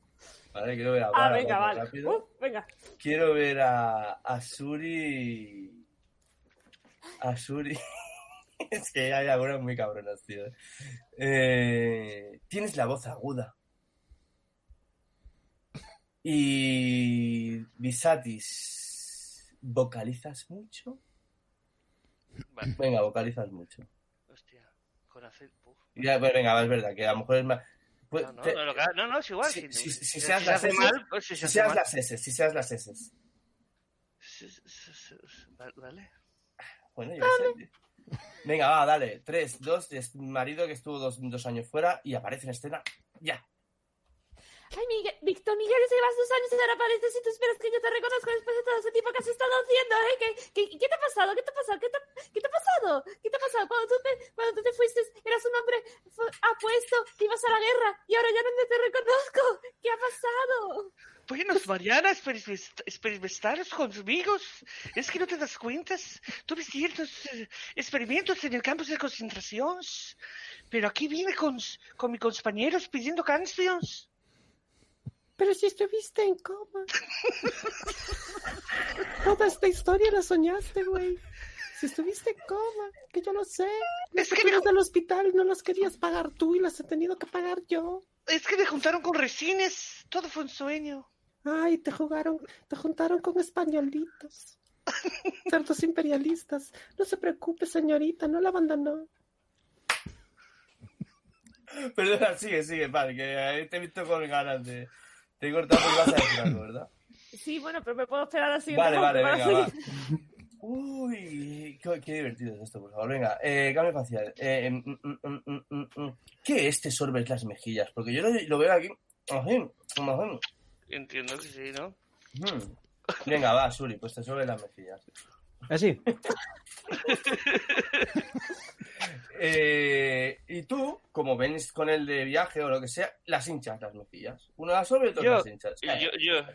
¿Vale? Quiero ver a Pal Ah, venga, vale. rápido. Uf, venga. Quiero ver a, a Suri. A Suri. es que hay algunas muy cabronas, tío. Eh, tienes la voz aguda. Y. Visatis. ¿Vocalizas mucho? Vale, Venga, vocalizas mucho. hostia, con acento. Ya, pues venga, es verdad que a lo mejor es más. pues, No, no, te- no, lo que- no, no, es igual. si, si, si- si si seas se las hace S, mal, pues si seas mal. las S, si seas las S. Vale. Bueno, yo sé. Venga, va, dale. Tres, dos, es marido que estuvo dos, dos años fuera y aparece en escena. Ya. Ay, Miguel, Víctor Miguel, llevas dos años y ahora apareces y tú esperas que yo te reconozca después de todo ese tiempo que has estado haciendo, ¿eh? ¿Qué, qué, qué te ha pasado? ¿Qué te ha pasado? ¿Qué te, qué te ha pasado? ¿Qué te ha pasado? Cuando tú te, cuando tú te fuiste, eras un hombre apuesto, que ibas a la guerra y ahora ya no te reconozco. ¿Qué ha pasado? Bueno, Mariana, experimenta- experimentar conmigo. Es que no te das cuenta. Tuve ciertos eh, experimentos en el campo de concentración. Pero aquí vine con, con mis compañeros pidiendo canciones. Pero si estuviste en coma. Toda esta historia la soñaste, güey. Si estuviste en coma, que yo lo sé. Las Es que me- del hospital no las querías pagar tú y las he tenido que pagar yo. Es que me juntaron con resines. Todo fue un sueño. Ay, te jugaron, te juntaron con españolitos. Cerdos imperialistas. No se preocupe, señorita, no la abandonó. Perdona, sigue, sigue, vale, que ahí te he visto con ganas de. Te he cortado y vas a decir algo, ¿verdad? Sí, bueno, pero me puedo esperar a la siguiente Vale, vale, venga, va. Uy, qué, qué divertido es esto, por favor. Venga, eh, cambio facial. Eh, mm, mm, mm, mm, mm, mm. ¿Qué es te sorbes las mejillas? Porque yo lo, lo veo aquí. Así, así. Entiendo que sí, ¿no? Mm. Venga, va, Suri, pues te sorbes las mejillas. Así. Eh, y tú, como venís con el de viaje o lo que sea, las hinchas las mejillas. Uno las sobre y otro Yo, las hinchas. yo, yo.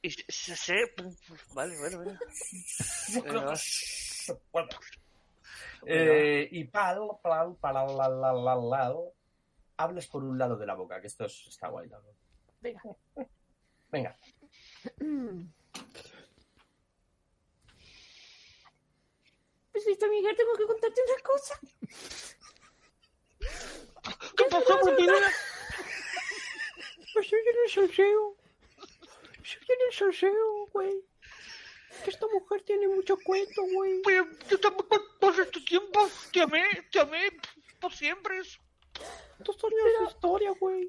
Y se- se- se- Vale, vale, vale. Venga, va. Eh, y pal, pal, pal, la, la, la, hablas por un lado de la boca, que esto es- está guay también. Venga. Venga. Pues Víctor Miguel, tengo que contarte una cosa. ¿Qué pasó? Pues soy en el salseo. Soy en el salseo, güey. Que esta mujer tiene mucho cuento, güey. Pero yo también por este tiempo te amé, te amé por siempre. Dos años de historia, güey.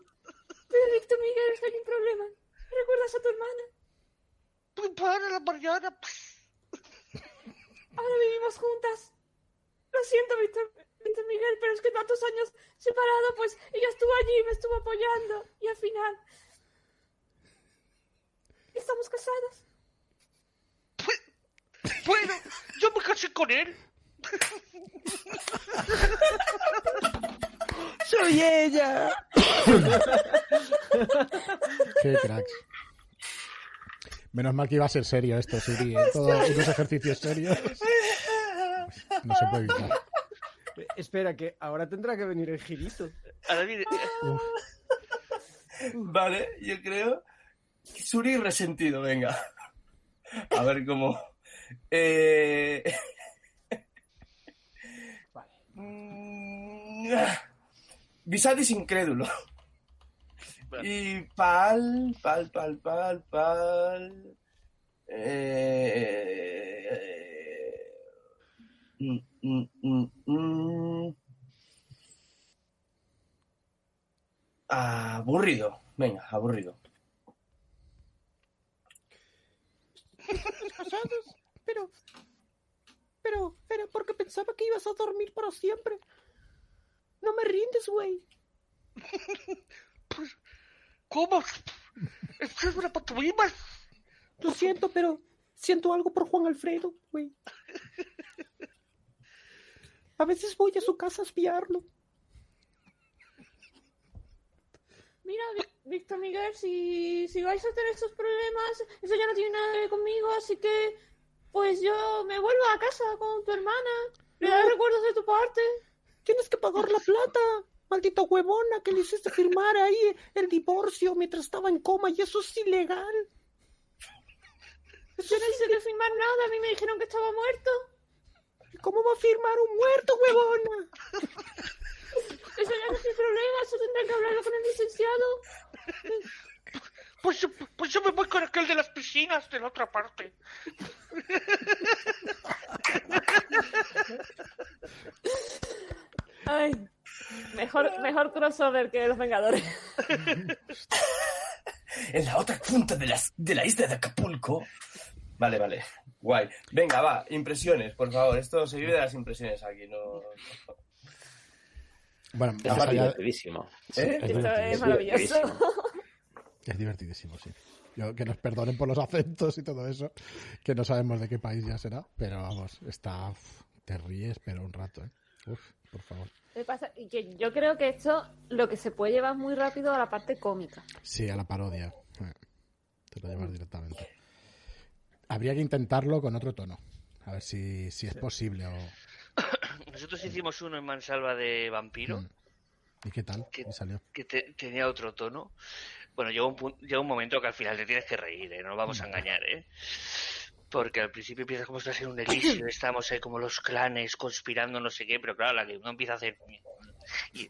Pero Víctor Miguel, hay un problema. ¿Recuerdas a tu hermana? Pues para la Mariana. Ahora vivimos juntas. Lo siento, Víctor, Víctor Miguel, pero es que tantos años separado, pues ella estuvo allí y me estuvo apoyando. Y al final... Estamos casados. Bueno, yo me casé con él. ¡Soy ella! Qué cracks. Menos mal que iba a ser serio esto, Suri. ¿eh? Todos unos ejercicios serios. No se puede evitar. Espera, que ahora tendrá que venir el girito. Ahora viene. Uf. Vale, yo creo. Suri resentido, venga. A ver cómo. Eh... Mm, Visadis incrédulo. Y pal, pal, pal, pal, pal. Eh... mm, mm, mm, mm. Aburrido. Venga, aburrido. pero... Pero, era porque pensaba que ibas a dormir para siempre. No me rindes, güey. ¿Cómo? Esto es una pantomima. Lo siento, pero siento algo por Juan Alfredo, güey. A veces voy a su casa a espiarlo. Mira, Víctor Miguel, si, si vais a tener estos problemas, eso ya no tiene nada que ver conmigo, así que pues yo me vuelvo a casa con tu hermana. Le daré recuerdos de tu parte. Tienes que pagar la plata. Maldita huevona que le hiciste firmar ahí el divorcio mientras estaba en coma y eso es ilegal. Yo no hice que firmar nada, a mí me dijeron que estaba muerto. ¿Cómo va a firmar un muerto, huevona? Eso ya no es mi problema, eso tendré que hablarlo con el licenciado. Pues, yo- pues yo me voy con aquel de las piscinas de la otra parte. Ay, mejor, mejor crossover que los Vengadores. En la otra punta de, las, de la isla de Acapulco. Vale, vale. Guay. Venga, va. Impresiones, por favor. Esto se vive de las impresiones aquí, no. Bueno, Es divertidísimo. ¿Eh? es Esto divertidísimo. es maravilloso. Es divertidísimo, sí. Yo, que nos perdonen por los acentos y todo eso, que no sabemos de qué país ya será, pero vamos, está. te ríes, pero un rato, ¿eh? Uf, por favor. Que pasa y que yo creo que esto lo que se puede llevar muy rápido a la parte cómica. Sí, a la parodia. Eh, Te lo llevas directamente. Habría que intentarlo con otro tono. A ver si, si es posible o. Nosotros hicimos uno en Mansalva de vampiro, Mm. ¿Y qué tal? ¿Qué? ¿Y salió? que te- tenía otro tono. Bueno, llega un, llega un momento que al final te tienes que reír, ¿eh? No nos vamos a engañar, ¿eh? Porque al principio empieza como si fuese un elixir, estamos ahí como los clanes conspirando no sé qué, pero claro, la que uno empieza a hacer... Y,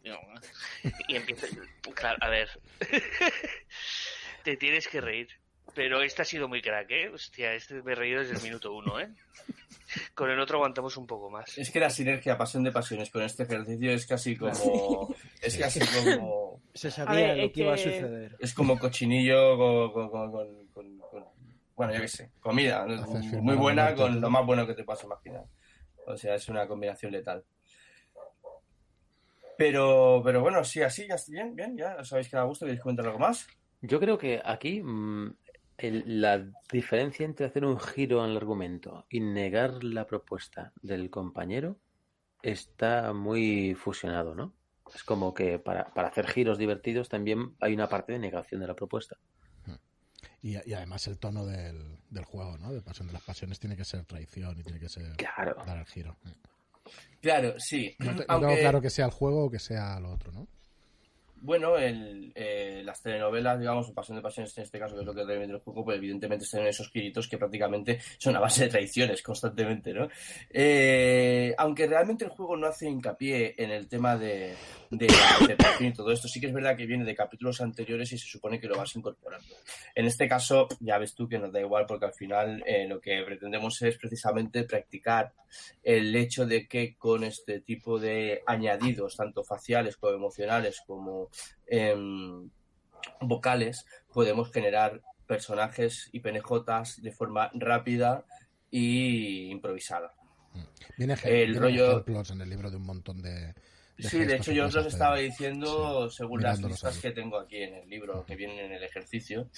y empieza... Claro, a ver... te tienes que reír. Pero este ha sido muy crack, ¿eh? Hostia, este me he reído desde el minuto uno, ¿eh? Con el otro aguantamos un poco más. Es que la sinergia, pasión de pasiones con este ejercicio es casi como. Es casi como. Se sabía ver, lo es que iba a suceder. Es como cochinillo con, con- con- con- con- con- bueno, yo qué sé, comida. Muy buena con lo más bueno que te puedas imaginar. O sea, es una combinación letal. Pero, pero bueno, sí, así, ya está bien, bien, ya os habéis quedado a gusto, ¿queréis comentar algo más? Yo creo que aquí mm, el- la diferencia entre hacer un giro en el argumento y negar la propuesta del compañero está muy fusionado, ¿no? Es como que para, para hacer giros divertidos también hay una parte de negación de la propuesta. Y, y además el tono del, del juego, ¿no? De Pasión de las Pasiones tiene que ser traición y tiene que ser Claro. dar el giro. Claro, sí. No, te- no tengo claro que sea el juego o que sea lo otro, ¿no? Bueno, el, eh, las telenovelas, digamos, Pasión de Pasiones en este caso, que es lo que realmente el juego, pues evidentemente están en esos giritos que prácticamente son a base de traiciones constantemente, ¿no? Eh, aunque realmente el juego no hace hincapié en el tema de, de la y todo esto, sí que es verdad que viene de capítulos anteriores y se supone que lo vas incorporando. En este caso, ya ves tú que nos da igual porque al final eh, lo que pretendemos es precisamente practicar el hecho de que con este tipo de añadidos, tanto faciales como emocionales como em, vocales, podemos generar personajes y PNJs de forma rápida y improvisada. Viene, ge- El viene rollo- ejemplos en el libro de un montón de. de Sí, de hecho yo os los estaba diciendo Sí, según las listas ahí. que tengo aquí en el libro, que vienen en el ejercicio.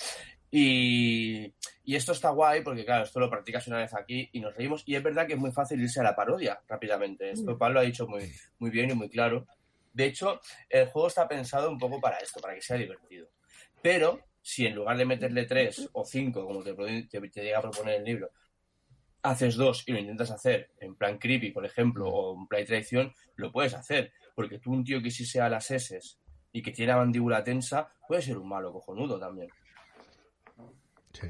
Y, y esto está guay porque, claro, esto lo practicas una vez aquí y nos reímos. Y es verdad que es muy fácil irse a la parodia rápidamente. Esto Pablo ha dicho muy, muy bien y muy claro. De hecho, el juego está pensado un poco para esto, para que sea divertido. Pero si en lugar de meterle tres o cinco, como te, te llega a proponer el libro, haces dos y lo intentas hacer en plan creepy, por ejemplo, o en plan traición, lo puedes hacer. Porque tú, un tío que sí sea las S y que tiene la mandíbula tensa, puede ser un malo cojonudo también. Sí.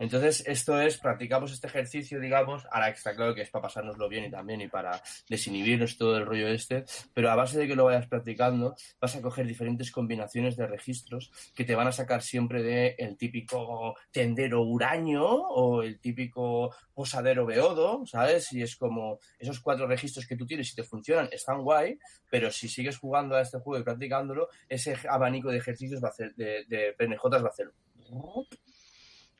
Entonces, esto es, practicamos este ejercicio, digamos, ahora está claro que es para pasárnoslo bien y también y para desinhibirnos todo el rollo este, pero a base de que lo vayas practicando, vas a coger diferentes combinaciones de registros que te van a sacar siempre de el típico tendero huraño o el típico posadero beodo, ¿sabes? Y es como esos cuatro registros que tú tienes, si te funcionan, están guay, pero si sigues jugando a este juego y practicándolo, ese abanico de ejercicios de, de PNJs va a hacer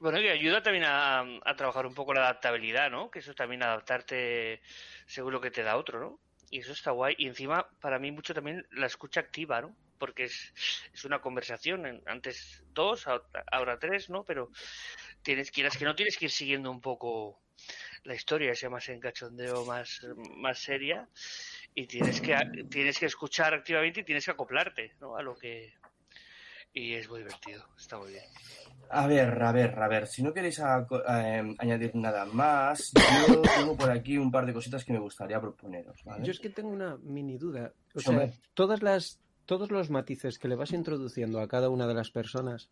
Bueno, que ayuda también a, trabajar un poco la adaptabilidad, ¿no? Que eso también adaptarte según lo que te da otro, ¿no? Y eso está guay. Y encima, para mí, mucho también la escucha activa, ¿no? Porque es, es una conversación. Antes dos, ahora- tres, ¿no? Pero tienes, quieras que no, tienes que ir siguiendo un poco la historia, sea más en cachondeo, más, más seria. Y tienes que, tienes que escuchar activamente y tienes que acoplarte, ¿no? A lo que... Y es muy divertido, está muy bien. A ver, a ver, a ver, si no queréis a- eh, añadir nada más, yo tengo por aquí un par de cositas que me gustaría proponeros, ¿vale? Yo es que tengo una mini duda. O sea, hombre. todas las, todos los matices que le vas introduciendo a cada una de las personas,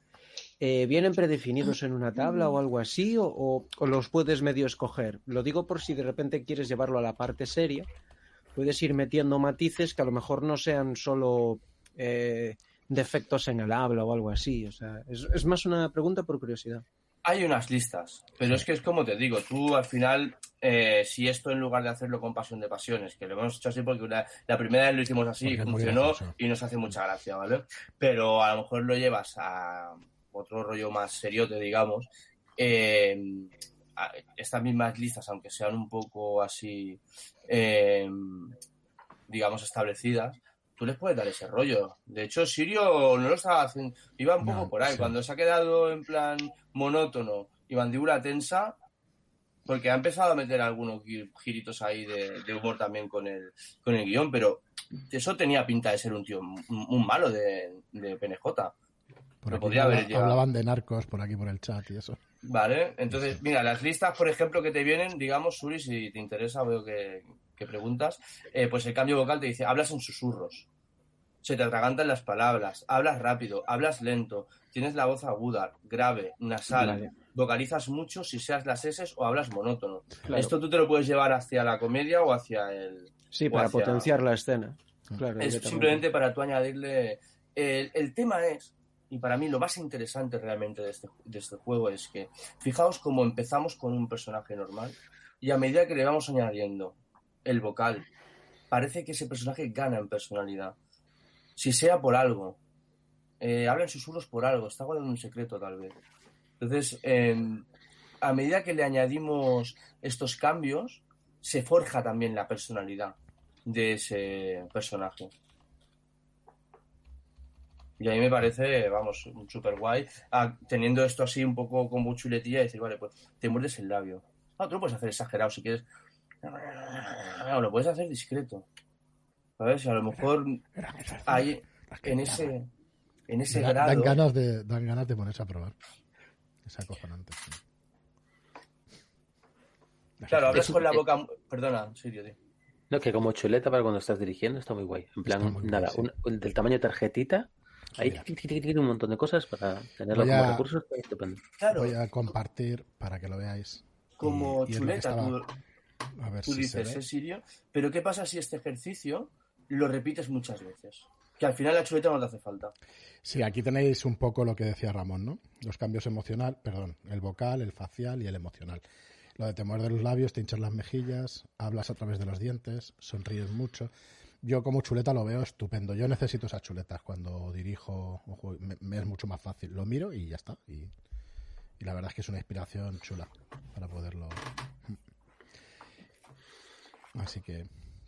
eh, ¿vienen predefinidos en una tabla o algo así? O, o- o los puedes medio escoger? Lo digo por si de repente quieres llevarlo a la parte seria. Puedes ir metiendo matices que a lo mejor no sean solo eh, defectos en el habla o algo así. O sea, es, es más una pregunta por curiosidad. Hay unas listas, pero es que es como te digo, tú al final, eh, si esto en lugar de hacerlo con pasión de pasiones, que lo hemos hecho así porque una- la primera vez lo hicimos así, Porque muy funcionó y nos hace mucha gracia, ¿vale? Pero a lo mejor lo llevas a otro rollo más seriote, digamos, eh, a- estas mismas listas, aunque sean un poco así, eh, digamos, establecidas, tú les puedes dar ese rollo. De hecho, Sirio no lo estaba haciendo, iba un poco No, por ahí. sí. Cuando se ha quedado en plan monótono y mandíbula tensa, porque ha empezado a meter algunos gi- giritos ahí de, de humor también con el, con el guion, pero eso tenía pinta de ser un tío, un, un malo de, de PNJ. Por aquí podría haber hablaban de narcos por aquí por el chat y eso. Vale, entonces, mira, las listas, por ejemplo, que te vienen, digamos, Suri, si te interesa, veo que, que preguntas, eh, pues el cambio vocal te dice, hablas en susurros, se te atragantan las palabras, hablas rápido, hablas lento, tienes la voz aguda, grave, nasal, Vale. vocalizas mucho si seas las S o hablas monótono. Claro. Esto tú te lo puedes llevar hacia la comedia o hacia el... Sí, para hacia- potenciar la escena. Claro, es simplemente para tú añadirle. El, el tema es, y para mí lo más interesante realmente de este, de este juego es que, fijaos cómo empezamos con un personaje normal y a medida que le vamos añadiendo el vocal, parece que ese personaje gana en personalidad. Si sea por algo, eh, habla en susurros por algo, está guardando un secreto tal vez. Entonces, eh, a medida que le añadimos estos cambios, se forja también la personalidad de ese personaje. Y a mí me parece, vamos, súper guay, ah, teniendo esto así un poco como chuletilla decir, vale, pues te muerdes el labio. Ah, tú lo puedes hacer exagerado si quieres. No, lo puedes hacer discreto. ¿Sabes? Y a lo mejor hay en ese, en ese Da- grado. dan, ganas de, dan ganas de ponerse a probar. Es acojonante. sí. Claro, hablas con la boca. Perdona, Sirio, tío. No, que como chuleta para cuando estás dirigiendo está muy guay. En plan, guay, nada, sí. un- del tamaño de tarjetita, tic, un montón de cosas para tenerlo Voy como a- recursos. está estupendo. Claro, Voy a compartir para que lo veáis. como Y- y es lo que chuleta, estaba- tú, A ver tú si dices, ve. ¿eh, Sirio? Pero ¿qué pasa si este ejercicio lo repites muchas veces? Que al final la chuleta no te hace falta. Sí, aquí tenéis un poco lo que decía Ramón, ¿no? Los cambios emocional, perdón, el vocal, el facial y el emocional. Lo de te muerdes los labios, te hinchas las mejillas, hablas a través de los dientes, sonríes mucho. Yo como chuleta lo veo estupendo. Yo necesito esas chuletas cuando dirijo un juego. Me, me es mucho más fácil. Lo miro y ya está. Y, y la verdad es que es una inspiración chula para poderlo. Así que,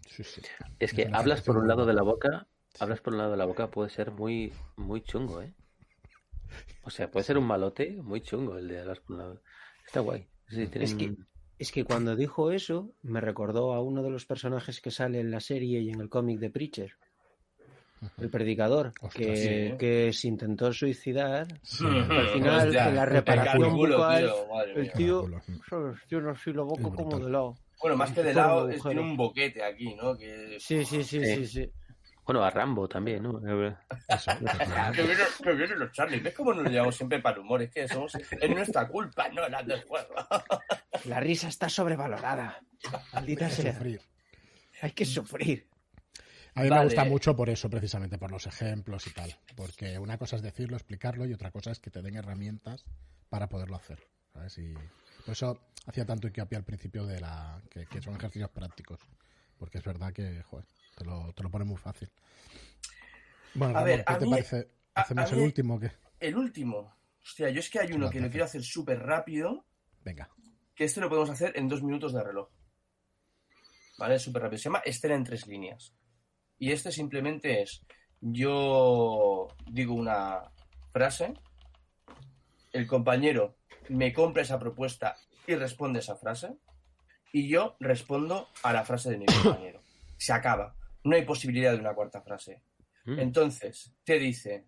sí, sí. Es que hablas por un lado de la boca, hablas por un lado de la boca puede ser muy, muy chungo, ¿eh? O sea, puede ser un malote muy chungo el de hablar por un lado. Está guay. Sí, tienen- Es que, es que cuando dijo eso, me recordó a uno de los personajes que sale en la serie y en el cómic de Preacher, el predicador, Ostras, que, sí. que se intentó suicidar. Sí. Al final, Hostia, la el reparación calculo, bucal, el tío. Tiene así la boca Es como de lado. Bueno, más que de lado, es, tiene un boquete aquí, ¿no? Que... Sí, sí, sí, Sí. sí, sí. Bueno, a Rambo también, ¿no? Eso, que vienen, que vienen los Charlie. ¿Ves cómo nos llevamos siempre para el humor? Es que somos... Es nuestra culpa, no la del juego. La risa está sobrevalorada. Maldita hay que sea. sufrir. Hay que sufrir. A mí Vale. me gusta mucho por eso, precisamente, por los ejemplos y tal. Porque una cosa es decirlo, explicarlo, y otra cosa es que te den herramientas para poderlo hacer. ¿sabes? Y por eso hacía tanto hincapié al principio de la que, que son ejercicios prácticos. Porque es verdad que, joder, te lo, te lo pone muy fácil. Bueno, A Ramón, ver, ¿qué a te mí- parece? ¿Hacemos a el mí- último que El último. Hostia, yo es que hay uno que lo quiero hacer súper rápido, Venga. que este lo podemos hacer en dos minutos de reloj. ¿Vale? Súper rápido. Se llama escena en tres líneas. Y este simplemente es, yo digo una frase, el compañero me compra esa propuesta y responde esa frase, y yo respondo a la frase de mi compañero. Se acaba. No hay posibilidad de una cuarta frase. Mm. Entonces, te dice,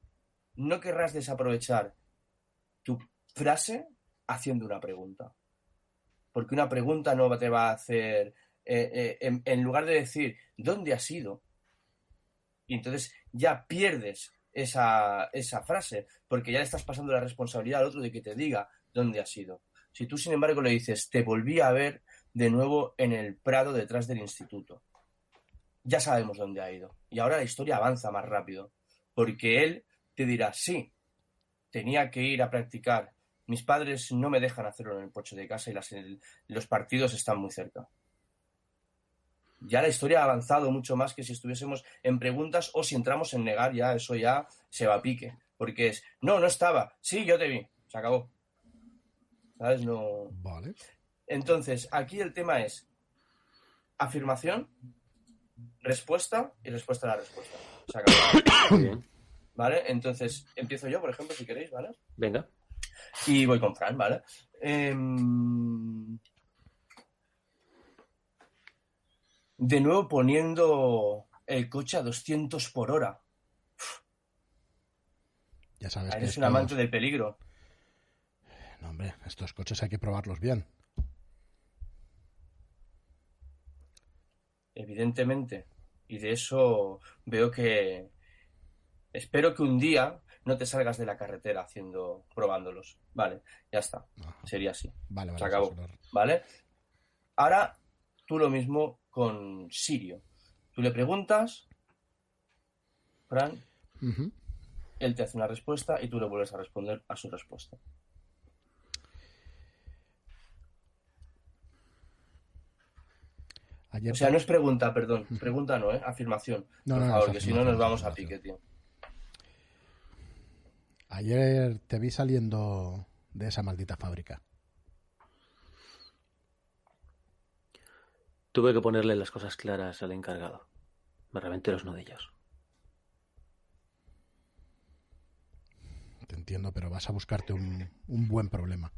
no querrás desaprovechar tu frase haciendo una pregunta. Porque una pregunta no te va a hacer, eh, eh, en, en lugar de decir, ¿dónde has ido? Y entonces ya pierdes esa, esa frase, porque ya le estás pasando la responsabilidad al otro de que te diga dónde has ido. Si tú, sin embargo, le dices, te volví a ver de nuevo en el prado detrás del instituto, ya sabemos dónde ha ido. Y ahora la historia avanza más rápido, porque él te dirá, sí, tenía que ir a practicar. Mis padres no me dejan hacerlo en el coche de casa y las- los partidos están muy cerca. Ya la historia ha avanzado mucho más que si estuviésemos en preguntas o si entramos en negar, ya eso ya se va a pique. Porque es, no, no estaba, sí, yo te vi, se acabó. ¿Sabes? No. Vale. Entonces, aquí el tema es afirmación, respuesta y respuesta a la respuesta. Se acabó. ¿Vale? Entonces, empiezo yo, por ejemplo, si queréis, ¿vale? Venga. Y voy con Fran, ¿vale? Em, De nuevo poniendo el coche a 200 por hora. Ya sabes que Eres un amante del peligro. No, hombre, estos coches hay que probarlos bien. evidentemente. Y de eso veo que espero que un día no te salgas de la carretera haciendo probándolos. Vale, ya está. Ajá. Sería así. Vale, vale. Se acabó. ¿Vale? Ahora tú lo mismo con Sirio. Tú le preguntas, Fran, él te hace una respuesta y tú le vuelves a responder a su respuesta. Ayer O sea, no es pregunta, perdón. Pregunta no, ¿eh? Afirmación. No, Por no, no, favor, es que si no nos vamos a pique, tío. Ayer te vi saliendo de esa maldita fábrica. Tuve que ponerle las cosas claras al encargado. Me reventé los nudillos. Te entiendo, pero vas a buscarte un, un buen problema.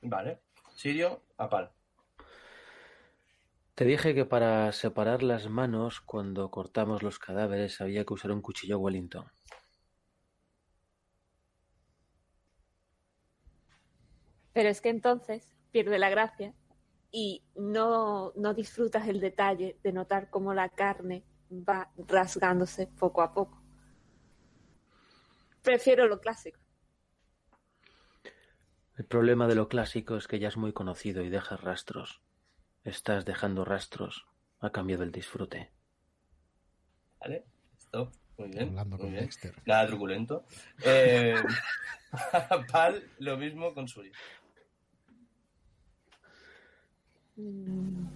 Vale. Sirio, a pal. Te dije que para separar las manos cuando cortamos los cadáveres había que usar un cuchillo Wellington. Pero es que entonces pierde la gracia y no, no disfrutas el detalle de notar cómo la carne va rasgándose poco a poco. Prefiero lo clásico. El problema de lo clásico es que ya es muy conocido y dejas rastros. Estás dejando rastros a cambio del disfrute. Vale, stop. Muy bien. Hablando muy con bien. Dexter. Nada truculento. Eh, Pal, lo mismo con Suri. Mm.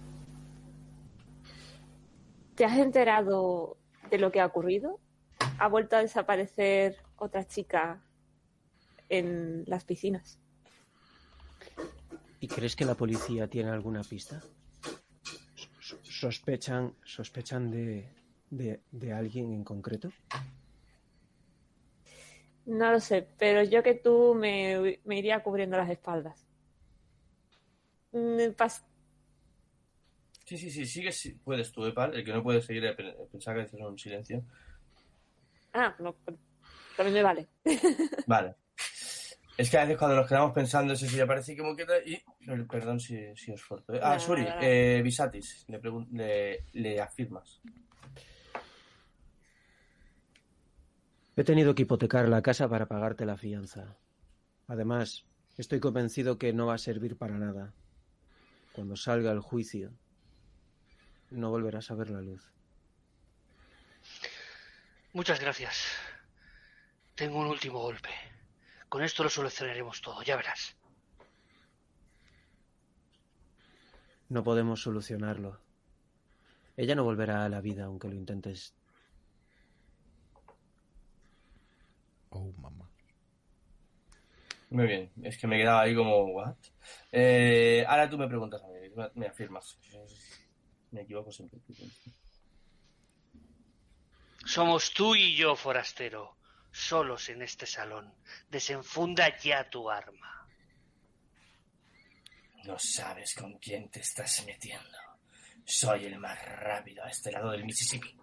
¿Te has enterado de lo que ha ocurrido? Ha vuelto a desaparecer otra chica en las piscinas. ¿Y crees que la policía tiene alguna pista? So- ¿Sospechan, sospechan de, de, de alguien en concreto? No lo sé, pero yo que tú me, me iría cubriendo las espaldas. Mm, pas- Sí, sí, sí, sigue, sí, puedes tú, eh, Pal. El que no puede seguir, eh, pe- pensaba que hacer un silencio. Ah, no, también me vale. Vale. Es que a veces cuando nos quedamos pensando eso sí ya parece como que... Y... per- Perdón si, si os corto. eh. Ah, Suri, eh, Visatis, le, le, le afirmas. He tenido que hipotecar la casa para pagarte la fianza. Además, estoy convencido que no va a servir para nada. Cuando salga el juicio, no volverás a ver la luz. Muchas gracias. Tengo un último golpe. Con esto lo solucionaremos todo, ya verás. No podemos solucionarlo. Ella no volverá a la vida aunque lo intentes. Oh, mamá. Muy bien, es que me quedaba ahí como, ¿what? Eh, ahora tú me preguntas a mí, me- me afirmas. Me equivoco siempre. Somos tú y yo, forastero, solos en este salón. Desenfunda ya tu arma. No sabes con quién te estás metiendo. Soy el más rápido a este lado del Mississippi.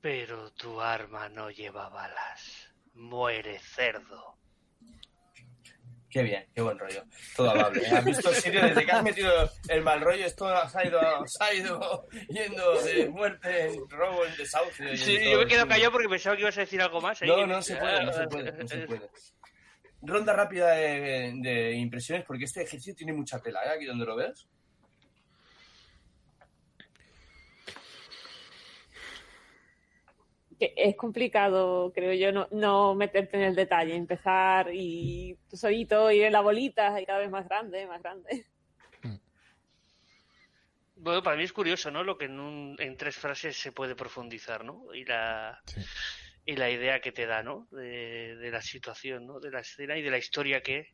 Pero tu arma no lleva balas. Muere cerdo. Qué bien, qué buen rollo. Todo amable. ¿eh? ¿Has visto, Sirio? Desde que has metido el mal rollo, esto se ha ido, se ha ido yendo de muerte en robo, en desahucio. en Sí, yo me quedo callado porque pensaba que ibas a decir algo más. ahí. No, no se puede, no se puede, no se puede. Ronda rápida de, de impresiones, porque este ejercicio tiene mucha tela, ¿eh? Aquí donde lo ves. Que es complicado, creo yo, no, no meterte en el detalle, empezar y tú solito ir en la bolita y cada vez más grande, más grande. Bueno, para mí es curioso, ¿no? Lo que en, un- en tres frases se puede profundizar, ¿no? Y la, Sí. y la idea que te da, ¿no? De, de la situación, ¿no? De la escena y de la historia que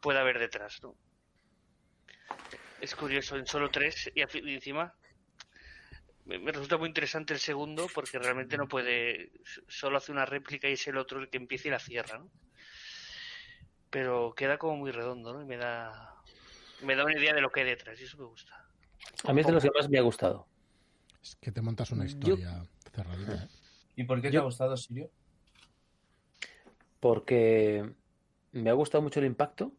pueda haber detrás, ¿no? Es curioso, en solo tres y, a- y encima me, resulta muy interesante el segundo porque realmente no puede, solo hace una réplica y es el otro el que empieza y la cierra, ¿no? Pero queda como muy redondo, ¿no? Y me da, me da una idea de lo que hay detrás y eso me gusta. A mí es de los que más me ha gustado. Es que te montas una Yo- historia cerradita. ¿eh? ¿Y por qué te Yo- ha gustado, Sirio? Porque me ha gustado mucho el impacto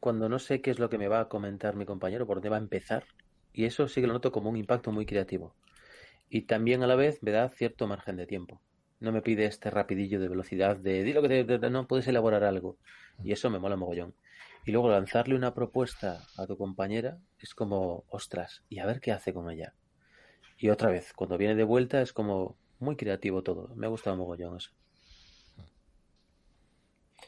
cuando no sé qué es lo que me va a comentar mi compañero, por dónde va a empezar. Y eso sí que lo noto como un impacto muy creativo. Y también a la vez me da cierto margen de tiempo. No me pide este rapidillo de velocidad de di lo que te, te- no puedes elaborar algo. Y eso me mola mogollón. Y luego lanzarle una propuesta a tu compañera es como, ostras, y a ver qué hace con ella. Y otra vez, cuando viene de vuelta es como muy creativo todo. Me ha gustado mogollón eso.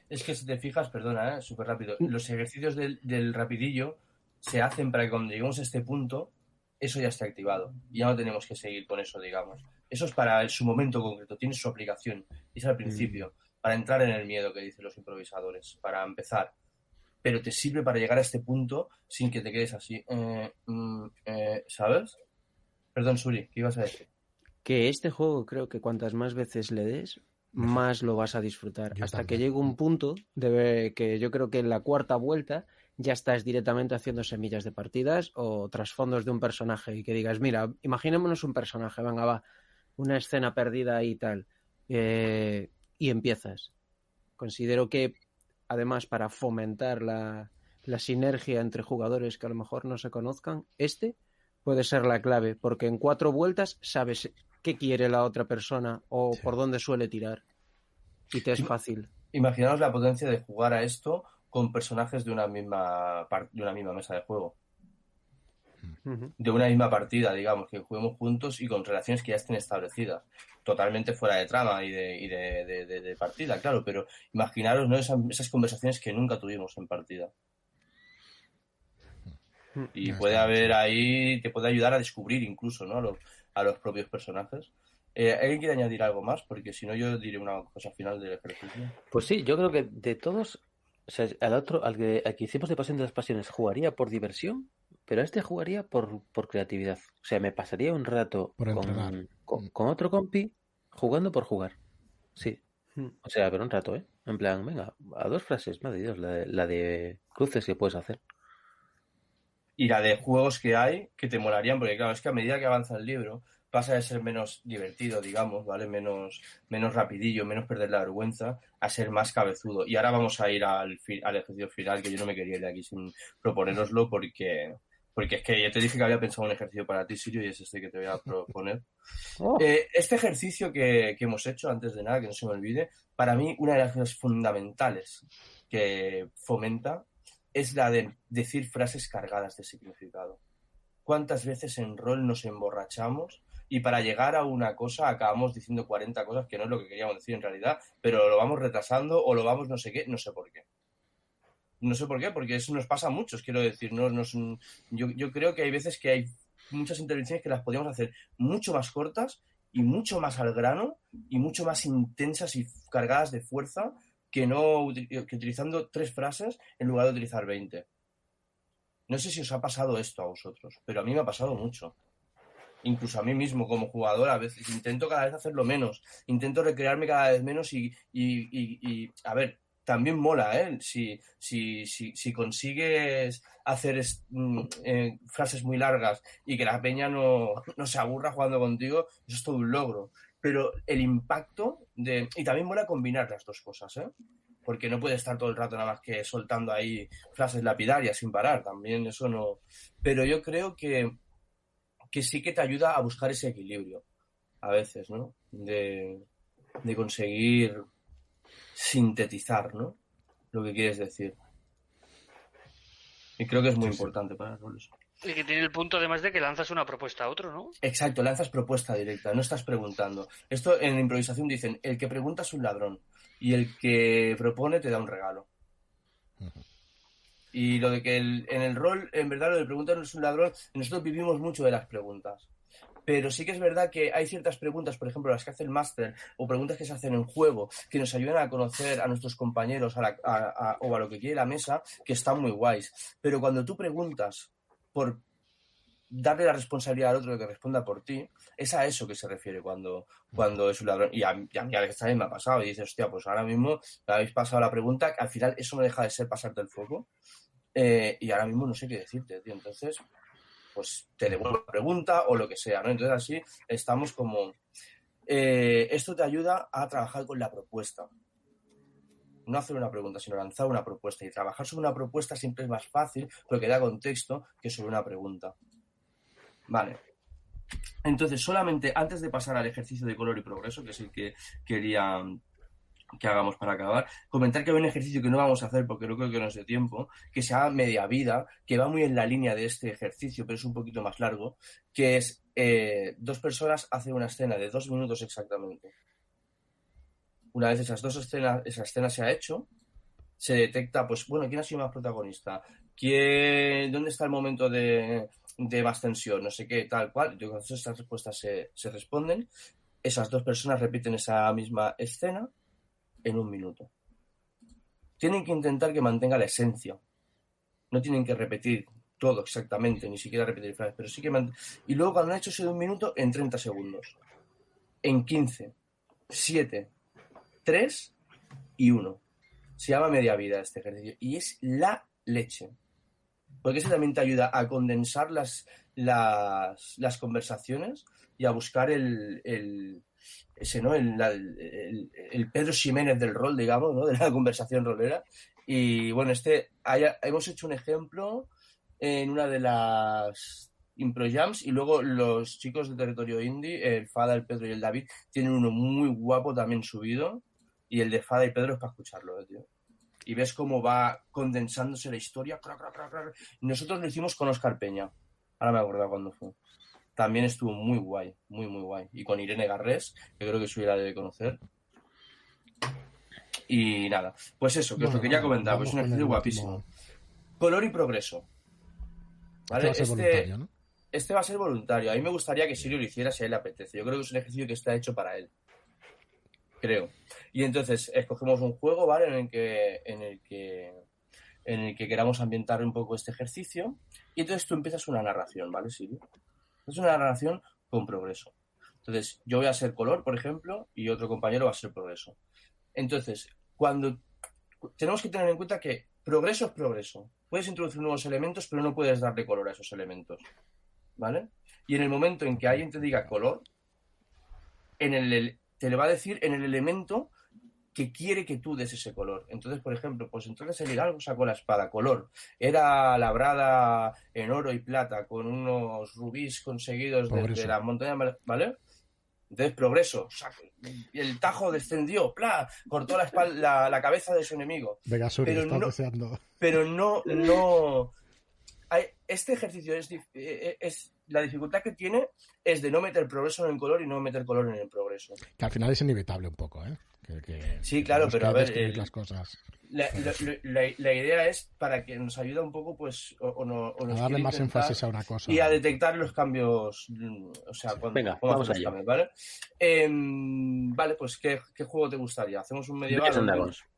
Es que si te fijas, perdona, ¿eh? súper rápido, los ejercicios del, del rapidillo se hacen para que cuando lleguemos a este punto, eso ya esté activado. Y ya no tenemos que seguir con eso, digamos. Eso es para su momento concreto, tiene su aplicación. Es al principio, para entrar en el miedo que dicen los improvisadores, para empezar. Pero te sirve para llegar a este punto sin que te quedes así. eh, mm, eh, ¿Sabes? Perdón, Suri, ¿qué ibas a decir? Que este juego creo que cuantas más veces le des, más lo vas a disfrutar. Yo Hasta también. que llegue un punto de que yo creo que en la cuarta vuelta ya estás directamente haciendo semillas de partidas o trasfondos de un personaje y que digas, mira, imaginémonos un personaje, venga, va, una escena perdida y tal, eh, y empiezas. Considero que, además, para fomentar la, la sinergia entre jugadores que a lo mejor no se conozcan, este puede ser la clave, porque en cuatro vueltas sabes qué quiere la otra persona o Sí. por dónde suele tirar. Y te es fácil. Imaginaos la potencia de jugar a esto con personajes de una misma, de una misma mesa de juego. De una misma partida, digamos, que juguemos juntos y con relaciones que ya estén establecidas, totalmente fuera de trama y de, y de, de- de- de partida, claro, pero imaginaros ¿no? esas, esas conversaciones que nunca tuvimos en partida. Y Ya puede haber ahí, te puede ayudar a descubrir incluso, ¿no? A los, a los propios personajes. Eh, ¿Alguien quiere añadir algo más? Porque si no, yo diré una cosa final del ejercicio. Pues sí, yo creo que de todos, o sea, al otro, al que, al que hicimos de Pasión de las Pasiones, jugaría por diversión, pero a este jugaría por, por creatividad. O sea, me pasaría un rato Por con, con, con otro compi jugando por jugar. Sí. Mm. O sea, pero un rato, ¿eh? En plan, venga, a dos frases, madre de Dios, la de, la de cruces que puedes hacer. y la de juegos que hay que te molarían, porque claro, es que a medida que avanza el libro pasa de ser menos divertido, digamos, ¿vale? Menos, menos rapidillo, menos perder la vergüenza, a ser más cabezudo. Y ahora vamos a ir al, al ejercicio final, que yo no me quería ir de aquí sin proponéroslo, porque, porque es que ya te dije que había pensado un ejercicio para ti, Sirio, y es este que te voy a proponer. Oh, Eh, este ejercicio que, que hemos hecho, antes de nada, que no se me olvide, para mí una de las cosas fundamentales que fomenta es la de decir frases cargadas de significado. ¿Cuántas veces en rol nos emborrachamos y para llegar a una cosa acabamos diciendo 40 cosas que no es lo que queríamos decir en realidad, pero lo vamos retrasando o lo vamos no sé qué, no sé por qué. No sé por qué, porque eso nos pasa a muchos, quiero decir. No, no yo, yo creo que hay veces que hay muchas intervenciones que las podríamos hacer mucho más cortas y mucho más al grano y mucho más intensas y cargadas de fuerza que no que utilizando tres frases en lugar de utilizar 20. No sé si os ha pasado esto a vosotros, pero a mí me ha pasado mucho. Incluso a mí mismo como jugador a veces intento cada vez hacerlo menos, intento recrearme cada vez menos y, y- y- a ver, también mola, ¿eh? Si, si, si, si consigues hacer mm, eh, frases muy largas y que la peña no, no se aburra jugando contigo, eso es todo un logro. Pero el impacto de... Y también mola combinar las dos cosas, ¿eh? Porque no puede estar todo el rato nada más que soltando ahí frases lapidarias sin parar, también eso no... Pero yo creo que, que sí que te ayuda a buscar ese equilibrio, a veces, ¿no? De, de conseguir sintetizar, ¿no? Lo que quieres decir. Y creo que es muy Sí, sí. importante para los roles. Y que tiene el punto además de que lanzas una propuesta a otro, ¿no? Exacto, lanzas propuesta directa, no estás preguntando. Esto en improvisación dicen, el que pregunta es un ladrón y el que propone te da un regalo. Y lo de que el- en el rol, en verdad, lo de preguntar no es un ladrón, nosotros vivimos mucho de las preguntas. Pero sí que es verdad que hay ciertas preguntas, por ejemplo, las que hace el máster, o preguntas que se hacen en juego, que nos ayudan a conocer a nuestros compañeros a la- a- a- o a lo que quiere la mesa, que están muy guays. Pero cuando tú preguntas por darle la responsabilidad al otro de que responda por ti, es a eso que se refiere cuando, cuando es un ladrón. Y a, y a mí a veces también me ha pasado. Y dices, hostia, pues ahora mismo me habéis pasado la pregunta, al final eso no deja de ser pasarte el foco. Eh, y ahora mismo no sé qué decirte, tío. Entonces, pues te devuelvo la pregunta o lo que sea, ¿no? Entonces así estamos como... eh, esto te ayuda a trabajar con la propuesta. No hacer una pregunta, sino lanzar una propuesta. Y trabajar sobre una propuesta siempre es más fácil porque da contexto que sobre una pregunta. Vale. Entonces, solamente antes de pasar al ejercicio de color y progreso, que es el que quería que hagamos para acabar, comentar que hay un ejercicio que no vamos a hacer porque no creo que no es de tiempo, que se llama media vida, que va muy en la línea de este ejercicio, pero es un poquito más largo, que es eh, dos personas hacen una escena de dos minutos exactamente. Una vez esas dos escenas, esa escena se ha hecho, se detecta, pues, bueno, ¿quién ha sido más protagonista? ¿Quién, ¿Dónde está el momento de, de más tensión? No sé qué, tal cual. Yo entonces estas respuestas se, se responden. Esas dos personas repiten esa misma escena en un minuto. Tienen que intentar que mantenga la esencia. No tienen que repetir todo exactamente, ni siquiera repetir frases, pero sí que Y luego cuando han hecho ese de un minuto, en 30 segundos. En 15, 7, 3 y 1. Se llama media vida este ejercicio. Y es la leche. Porque eso también te ayuda a condensar las, las, las conversaciones y a buscar el, el- ese, ¿no? El, el- Pedro Ximénez del rol, digamos, ¿no? De la conversación rolera. Y bueno, este, haya- hemos hecho un ejemplo en una de las Impro Jams y luego los chicos de Territorio Indie, el Fada, el Pedro y el David, tienen uno muy guapo también subido y el de Fada y Pedro es para escucharlo, eh, tío. Y ves cómo va condensándose la historia. Nosotros lo hicimos con Oscar Peña. Ahora me acuerdo cuándo fue. También estuvo muy guay, muy, muy guay. Y con Irene Garrés, que creo que su la debe conocer. Y nada, pues eso, que os lo Bueno, quería comentar, pues es un ejercicio guapísimo. Color y progreso. ¿Vale? Este va a ser voluntario, ¿no? este va a ser voluntario. A mí me gustaría que Sirio lo hiciera si a él le apetece. Yo creo que es un ejercicio que está hecho para él. Creo. Y entonces escogemos un juego, ¿vale? En el que, en el que, en el que queramos ambientar un poco este ejercicio. Y entonces tú empiezas una narración, ¿vale, Sirio? Es una narración con progreso. Entonces, yo voy a ser color, por ejemplo, y otro compañero va a ser progreso. Entonces, cuando tenemos que tener en cuenta que progreso es progreso. Puedes introducir nuevos elementos, pero no puedes darle color a esos elementos. ¿Vale? Y en el momento en que alguien te diga color, en el, te le va a decir en el elemento que quiere que tú des ese color. Entonces, por ejemplo, pues entonces el hidalgo sacó la espada color. Era labrada en oro y plata con unos rubíes conseguidos desde Progreso. las montañas, ¿vale? Entonces, progreso. El tajo descendió, ¡pla! cortó la, espal- la, la cabeza de su enemigo. Venga, Suri, Pero no- deseando. Pero no, Este ejercicio es, dif- eh, es. La dificultad que tiene es de no meter progreso en el color y no meter color en el progreso. Que al final es inevitable un poco, ¿eh? Que, que Sí, claro, pero que a ver, las cosas. La, la- la- la idea es para que nos ayude un poco, pues, o, o no- o A nos darle quiere más énfasis a una cosa. y a detectar los cambios, mm, o sea, cuando Venga, vamos allá. cambios, ¿vale? Em, vale, pues ¿qué, qué juego te gustaría? ¿Hacemos un medieval?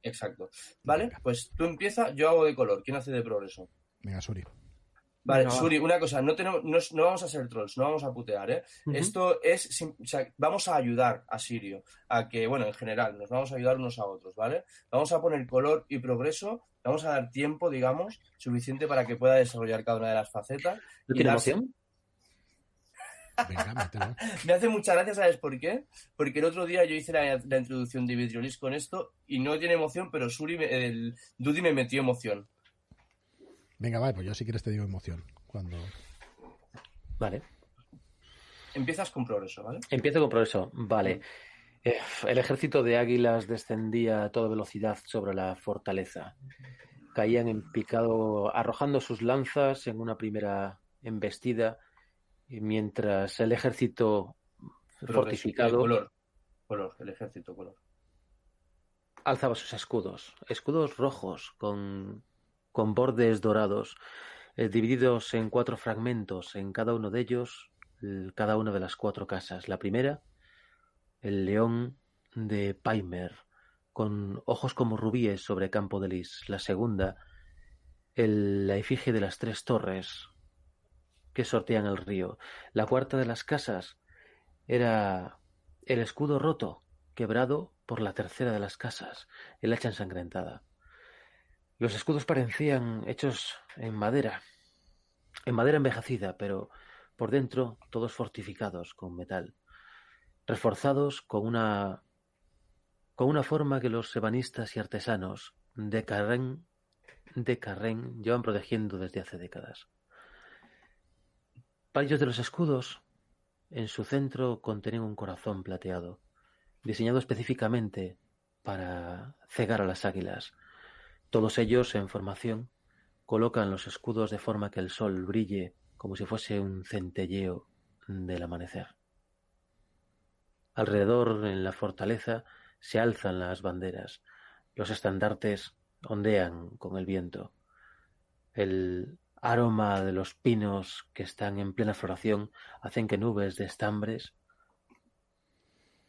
Exacto. Vale, pues tú empieza, yo hago de color. ¿Quién hace de progreso? Venga, Suri. Vale, Venga. Suri, una cosa, no, tenemos, no, es- no vamos a ser trolls, no vamos a putear, ¿eh? Esto es, sim- o sea, vamos a ayudar a Sirio, a que, bueno, en general, nos vamos a ayudar unos a otros, ¿vale? Vamos a poner color y progreso, vamos a dar tiempo, digamos, suficiente para que pueda desarrollar cada una de las facetas. ¿No y tiene darse- emoción? Venga. Me hace mucha gracia, ¿sabes por qué? Porque el otro día yo hice la, la introducción de Vidriolis con esto y no tiene emoción, pero Suri, me- el Dudy me metió emoción. Venga, vale, pues yo si quieres te digo emoción. Cuando... Vale. Empiezas con progreso, ¿vale? Empiezo con progreso. Vale. Eh, el ejército de águilas descendía a toda velocidad sobre la fortaleza. Caían en picado, arrojando sus lanzas en una primera embestida, mientras el ejército Progreso, fortificado color, color, el ejército, color. alzaba sus escudos, escudos rojos con, con bordes dorados, eh, divididos en cuatro fragmentos, en cada uno de ellos, el- cada una de las cuatro casas. La primera, el león de Paimer, con ojos como rubíes sobre campo de lis. La segunda, el, la efigie de las tres torres que sortean el río. La cuarta de las casas era el escudo roto, quebrado por la tercera de las casas, el hacha ensangrentada. Los escudos parecían hechos en madera, en madera envejecida, pero por dentro todos fortificados con metal, reforzados con una con una forma que los ebanistas y artesanos de Carren de Carren llevan protegiendo desde hace décadas. Varios de los escudos en su centro contenían un corazón plateado, diseñado específicamente para cegar a las águilas. Todos ellos, en formación, colocan los escudos de forma que el sol brille como si fuese un centelleo del amanecer. Alrededor, en la fortaleza, se alzan las banderas, los estandartes ondean con el viento. El aroma de los pinos que están en plena floración hacen que nubes de estambres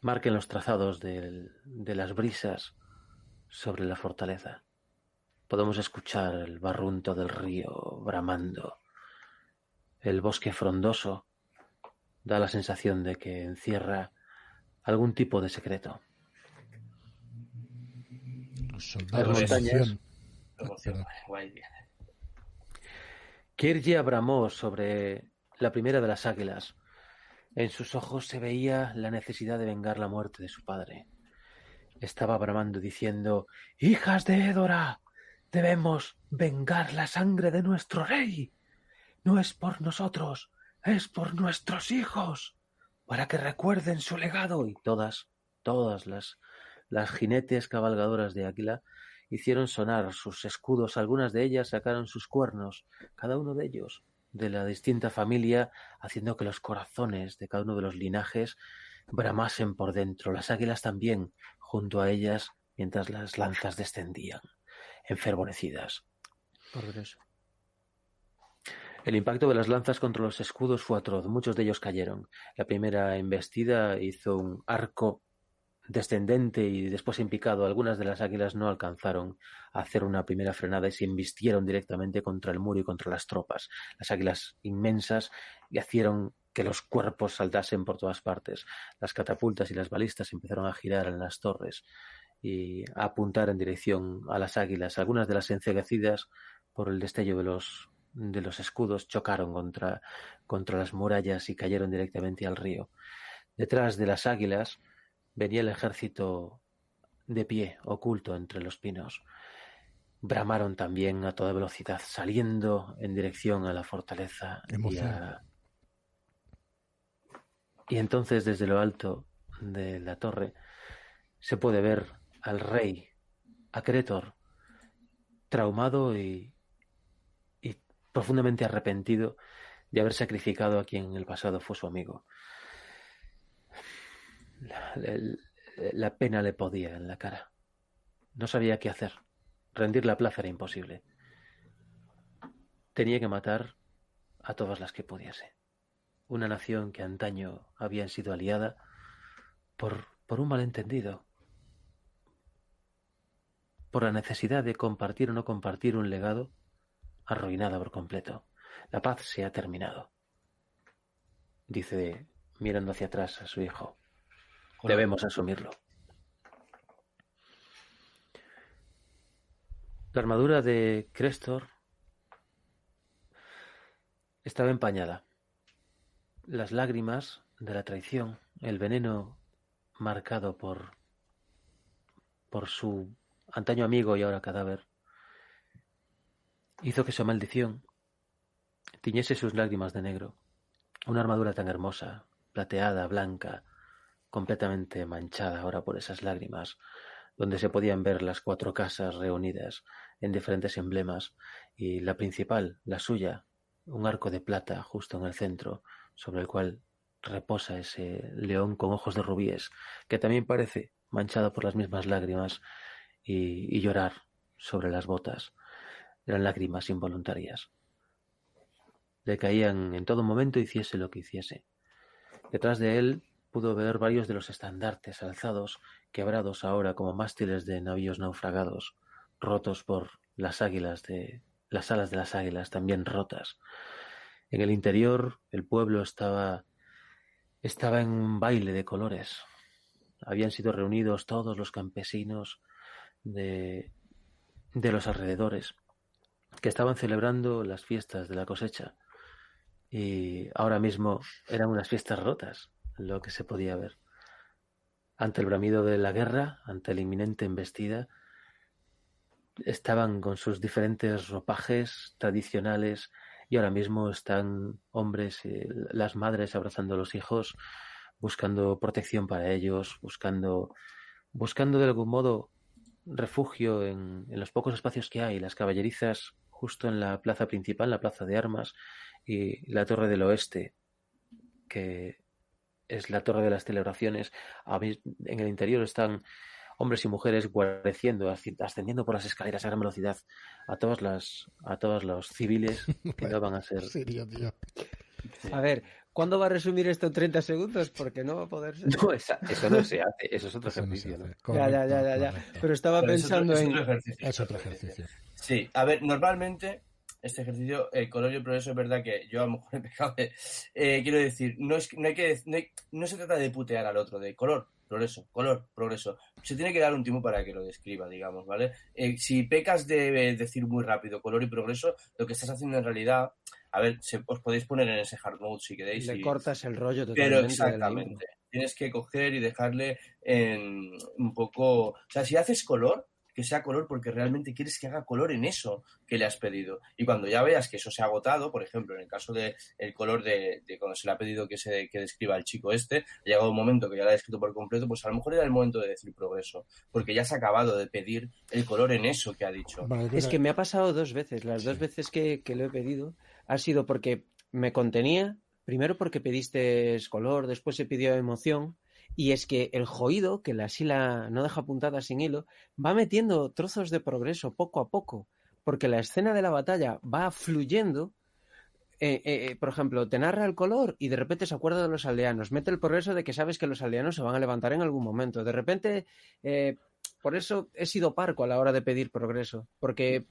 marquen los trazados del- de las brisas sobre la fortaleza. Podemos escuchar el barrunto del río bramando. El bosque frondoso da la sensación de que encierra algún tipo de secreto. Los soldados Las de montañas. Kirji bramó sobre la primera de las águilas. En sus ojos se veía la necesidad de vengar la muerte de su padre. Estaba bramando diciendo Hijas de Édora, debemos vengar la sangre de nuestro rey. No es por nosotros, es por nuestros hijos, para que recuerden su legado. Y todas, todas las, las jinetes cabalgadoras de Águila hicieron sonar sus escudos. Algunas de ellas sacaron sus cuernos, cada uno de ellos de la distinta familia, haciendo que los corazones de cada uno de los linajes bramasen por dentro. Las águilas también, junto a ellas, mientras las lanzas descendían, enfervorecidas. El impacto de las lanzas contra los escudos fue atroz. Muchos de ellos cayeron. La primera embestida hizo un arco descendente y después en picado. Algunas de las águilas no alcanzaron a hacer una primera frenada y se embistieron directamente contra el muro y contra las tropas. Las águilas inmensas y hicieron que los cuerpos saltasen por todas partes. Las catapultas y las balistas empezaron a girar en las torres y a apuntar en dirección a las águilas. Algunas de las enceguecidas por el destello de los de los escudos chocaron contra, contra las murallas y cayeron directamente al río. Detrás de las águilas venía el ejército de pie, oculto entre los pinos. Bramaron también a toda velocidad, saliendo en dirección a la fortaleza. Y, Emoción. a- y entonces desde lo alto de la torre se puede ver al rey, a Cretor, traumado y, profundamente arrepentido de haber sacrificado a quien en el pasado fue su amigo. La pena le podía en la cara. No sabía qué hacer. Rendir la plaza era imposible. Tenía que matar a todas las que pudiese. Una nación que antaño había sido aliada por, por un malentendido, por la necesidad de compartir o no compartir un legado, arruinada por completo. La paz se ha terminado. Dice, mirando hacia atrás a su hijo. Debemos asumirlo. La armadura de Crestor estaba empañada. Las lágrimas de la traición, el veneno marcado por por su antaño amigo y ahora cadáver, hizo que su maldición tiñese sus lágrimas de negro. Una armadura tan hermosa, plateada, blanca, completamente manchada ahora por esas lágrimas, donde se podían ver las cuatro casas reunidas en diferentes emblemas y la principal, la suya, un arco de plata justo en el centro, sobre el cual reposa ese león con ojos de rubíes, que también parece manchado por las mismas lágrimas y, llorar sobre las botas. Eran lágrimas involuntarias. Le caían en todo momento hiciese lo que hiciese. Detrás de él pudo ver varios de los estandartes alzados, quebrados ahora como mástiles de navíos naufragados, rotos por las águilas de las alas de las águilas también rotas. En el interior el pueblo estaba estaba en un baile de colores. Habían sido reunidos todos los campesinos de de los alrededores que estaban celebrando las fiestas de la cosecha y ahora mismo eran unas fiestas rotas lo que se podía ver. Ante el bramido de la guerra, ante la inminente embestida, estaban con sus diferentes ropajes tradicionales y ahora mismo están hombres, y las madres abrazando a los hijos, buscando protección para ellos, buscando, buscando de algún modo refugio en, en los pocos espacios que hay, las caballerizas justo en la plaza principal, la plaza de armas y la torre del oeste, que es la torre de las celebraciones. En el interior están hombres y mujeres guareciendo, ascendiendo por las escaleras a gran velocidad a todas las, a todos los civiles que no van a ser. Tío. A ver, ¿cuándo va a resumir esto en 30 segundos? Porque no va a poder ser. No, esa- eso no se hace, eso es otro Eso ejercicio. ¿no? hace. Ya, ya, ya, Correcto, ya, ya. correcto. Pero estaba Pero es otro- pensando es en. otro ejercicio. Es otro ejercicio. Sí, a ver, normalmente este ejercicio, el color y el progreso, es verdad que yo a lo mejor he pecado de- eh, quiero decir, no, es, no, hay que, no, hay- no se trata de putear al otro, de color, progreso, color, progreso. Se tiene que dar un tiempo para que lo describa, digamos, ¿vale? Eh, si pecas de decir muy rápido color y progreso, lo que estás haciendo en realidad, a ver, se- os podéis poner en ese hard mode si queréis. Le y- cortas el rollo pero totalmente. la exactamente. Tienes que coger y dejarle en un poco. O sea, si haces color, que sea color porque realmente quieres que haga color en eso que le has pedido. Y cuando ya veas que eso se ha agotado, por ejemplo, en el caso del el color de, de cuando se le ha pedido que se que describa al chico este, ha llegado un momento que ya lo ha descrito por completo, pues a lo mejor era el momento de decir progreso, porque ya se ha acabado de pedir el color en eso que ha dicho. Es que me ha pasado dos veces. Las dos veces que, que lo he pedido ha sido porque me contenía, primero porque pediste color, después se pidió emoción, y es que el joído, que la sila no deja puntada sin hilo, va metiendo trozos de progreso poco a poco, porque la escena de la batalla va fluyendo. eh, eh, por ejemplo, te narra el color y de repente se acuerda de los aldeanos. Mete el progreso de que sabes que los aldeanos se van a levantar en algún momento. De repente, eh, por eso he sido parco a la hora de pedir progreso, porque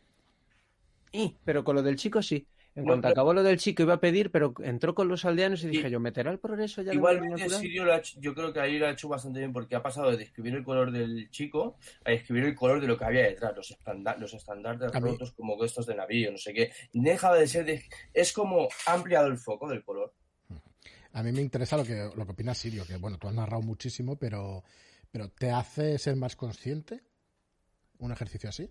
pero con lo del chico sí. En cuanto pero- acabó lo del chico iba a pedir, pero entró con los aldeanos y Y- dije yo, ¿meterá el progreso ya Igualmente? Sirio lo ha hecho- yo creo que ahí lo ha hecho bastante bien porque ha pasado de describir el color del chico a describir el color de lo que había detrás, los, estanda- los estandartes A mí- rotos como estos de navío, no sé qué. Deja de ser, de- es como ha ampliado el foco del color. A mí me interesa lo que, lo que opina Sirio, que bueno, tú has narrado muchísimo, pero, pero ¿te hace ser más consciente un ejercicio así?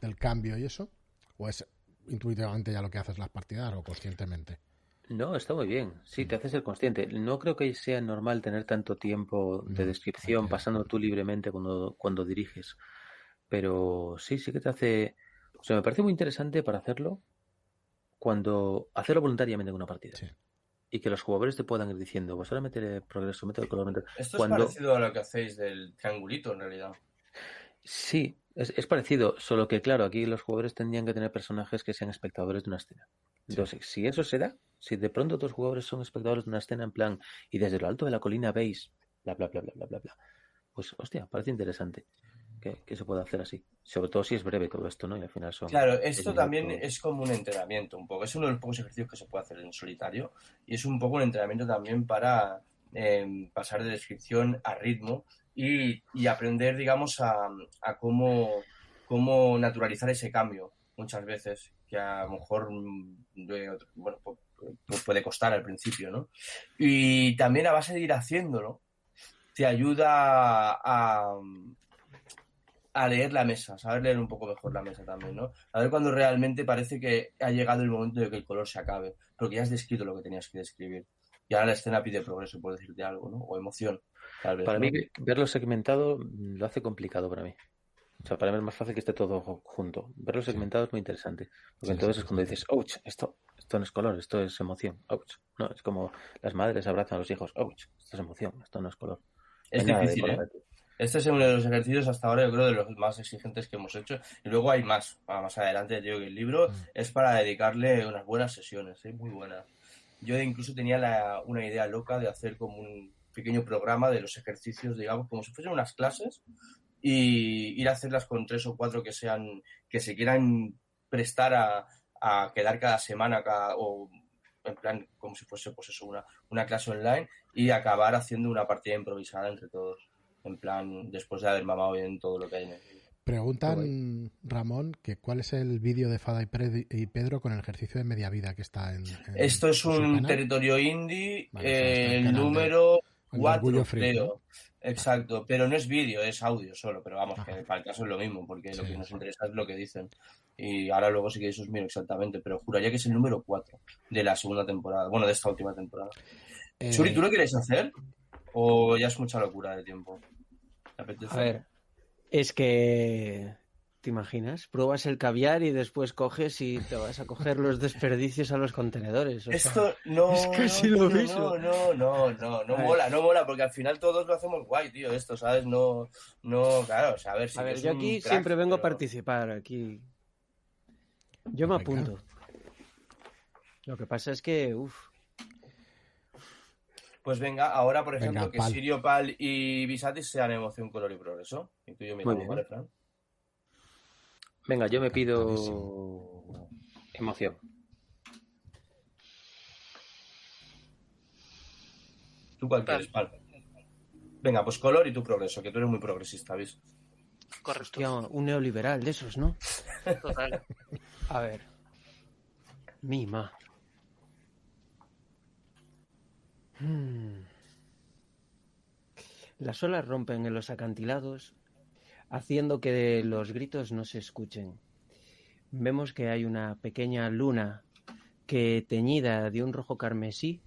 ¿Del cambio y eso? ¿O es intuitivamente ya lo que haces las partidas o conscientemente? No, está muy bien. Sí, te hace ser consciente. No creo que sea normal tener tanto tiempo de No, descripción pasando tú libremente cuando, cuando diriges. Pero sí, sí que te hace. O sea, me parece muy interesante para hacerlo cuando hacerlo voluntariamente en una partida. Sí. Y que los jugadores te puedan ir diciendo, pues ahora meteré progreso, meteré color, meteré... Esto Cuando- es parecido a lo que hacéis del triangulito en realidad. Sí, es, es parecido, solo que claro, aquí los jugadores tendrían que tener personajes que sean espectadores de una escena. Entonces, si eso se da, si de pronto otros jugadores son espectadores de una escena en plan, y desde lo alto de la colina veis, bla, bla, bla, bla, bla, bla, bla, pues hostia, parece interesante que, que se pueda hacer así. Sobre todo si es breve todo esto, ¿no? Y al final son... Claro, esto también es como un entrenamiento un poco. Es uno de los pocos ejercicios que se puede hacer en solitario y es un poco un entrenamiento también para eh, pasar de descripción a ritmo y, aprender, digamos, a, a cómo, cómo naturalizar ese cambio muchas veces, que a lo mejor mm, bueno, pu- pu- puede costar al principio, ¿no? Y también a base de ir haciéndolo, te ayuda a, a leer la mesa, saber leer un poco mejor la mesa también, ¿no? A ver cuando realmente parece que ha llegado el momento de que el color se acabe, porque ya has descrito lo que tenías que describir. Y ahora la escena pide progreso, por decirte algo, ¿no? O emoción, tal vez. Para ¿no? mí, verlo segmentado mm, lo hace complicado para mí. O sea, para mí es más fácil que esté todo ju- junto. Verlo segmentado es muy interesante. Porque Sí, entonces sí, es cuando sí. dices, ouch, esto, esto no es color, esto es emoción. Ouch. No, es como las madres abrazan a los hijos. Ouch, esto es emoción, esto no es color. No Es de difícil, color ¿eh? Este es uno de los ejercicios hasta ahora, yo creo, de los más exigentes que hemos hecho. Y luego hay más. Ah, Más adelante, digo que el libro Mm. es para dedicarle unas buenas sesiones, ¿eh? muy buenas. Yo incluso tenía la- una idea loca de hacer como un pequeño programa de los ejercicios, digamos, como si fuesen unas clases y ir a hacerlas con tres o cuatro que sean, que se quieran prestar a, a quedar cada semana cada- o en plan como si fuese pues eso, una, una clase online y acabar haciendo una partida improvisada entre todos. En plan, después de haber mamado bien todo lo que hay en el. Preguntan, Ramón, que cuál es el vídeo de Fada y, Pre- y Pedro con el ejercicio de media vida que está en... en Esto es un canal. territorio indie, Vale, eh, el número 4, Orgullo Friki, creo. Exacto, pero no es vídeo, es audio solo, pero vamos, Ajá. que para el caso es lo mismo, porque lo que nos interesa es lo que dicen. Y ahora luego sí que eso os miro exactamente, pero juraría que es el número 4 de la segunda temporada, bueno, de esta última temporada. Eh, Suri, ¿tú lo quieres hacer? ¿O ya es mucha locura de tiempo? ¿Te apetece? A ver, es que ¿Te imaginas? Pruebas el caviar y después coges y te vas a coger los desperdicios a los contenedores. o sea, Esto no, es casi no, lo tío, mismo. No, no, no, no, no A mola, no mola, porque al final todos lo hacemos guay, tío, esto, ¿sabes? No, no, claro, o sea, a ver, sí A que ver, yo aquí crack, siempre vengo a pero- participar. Aquí. Yo me Venga. apunto. Lo que pasa es que, uff, Pues venga, ahora, por Venga, ejemplo, que Pal. Sirio, Pal y Visatis sean emoción, color y progreso. Y tú y yo. ¿vale, Fran? Venga, yo me pido emoción. ¿Tú cuál quieres, Pal? Venga, pues color y tu progreso, que tú eres muy progresista, ¿ves? Correcto. hostia, un neoliberal de esos, ¿no? Total. A ver. Mima. Hmm. Las olas rompen en los acantilados, haciendo que los gritos no se escuchen. Vemos que hay una pequeña luna que, teñida de un rojo carmesí,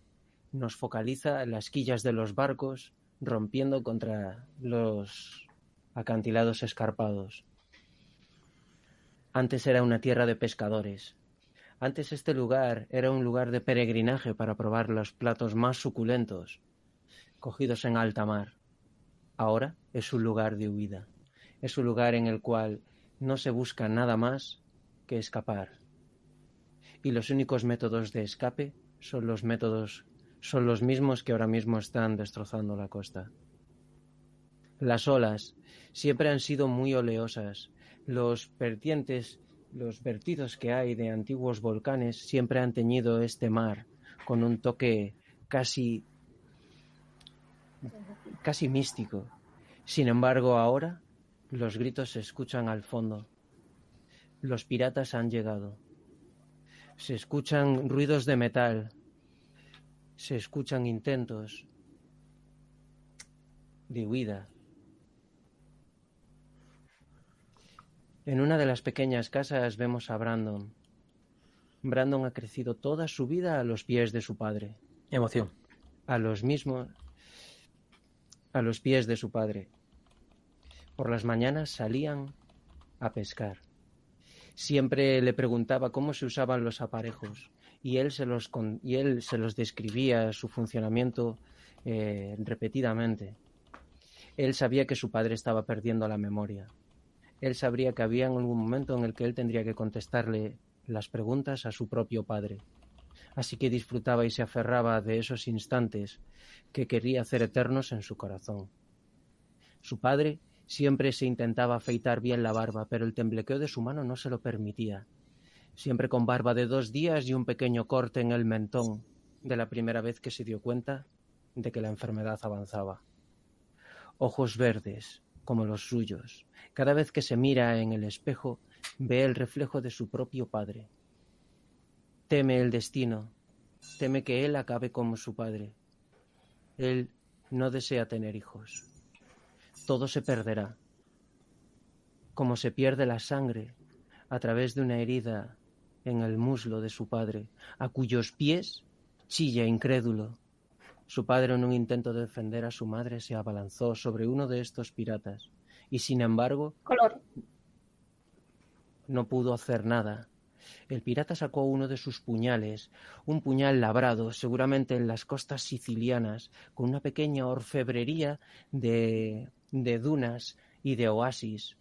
nos focaliza las quillas de los barcos, rompiendo contra los acantilados escarpados. Antes era una tierra de pescadores. Antes este lugar era un lugar de peregrinaje para probar los platos más suculentos, cogidos en alta mar. Ahora es un lugar de huida. Es un lugar en el cual no se busca nada más que escapar. Y los únicos métodos de escape son los métodos son los mismos que ahora mismo están destrozando la costa. Las olas siempre han sido muy oleosas. Los vertientes, los vertidos que hay de antiguos volcanes siempre han teñido este mar con un toque casi casi místico. Sin embargo, ahora los gritos se escuchan al fondo. Los piratas han llegado. Se escuchan ruidos de metal. Se escuchan intentos de huida. En una de las pequeñas casas vemos a Brandon. Brandon ha crecido toda su vida a los pies de su padre. Emoción. A los mismos. a los pies de su padre. Por las mañanas salían a pescar. Siempre le preguntaba cómo se usaban los aparejos y él se los, y él se los describía su funcionamiento eh, repetidamente. Él sabía que su padre estaba perdiendo la memoria. Él sabría que había algún momento en el que él tendría que contestarle las preguntas a su propio padre. Así que disfrutaba y se aferraba de esos instantes que quería hacer eternos en su corazón. Su padre siempre se intentaba afeitar bien la barba, pero el temblequeo de su mano no se lo permitía. Siempre con barba de dos días y un pequeño corte en el mentón, de la primera vez que se dio cuenta de que la enfermedad avanzaba. Ojos verdes, como los suyos. Cada vez que se mira en el espejo, ve el reflejo de su propio padre. Teme el destino, teme que él acabe como su padre. Él no desea tener hijos. Todo se perderá, como se pierde la sangre a través de una herida en el muslo de su padre, a cuyos pies chilla incrédulo. Su padre, en un intento de defender a su madre, se abalanzó sobre uno de estos piratas y, sin embargo, Color. no pudo hacer nada. El pirata sacó uno de sus puñales, un puñal labrado, seguramente en las costas sicilianas, con una pequeña orfebrería de, dunas y de oasis.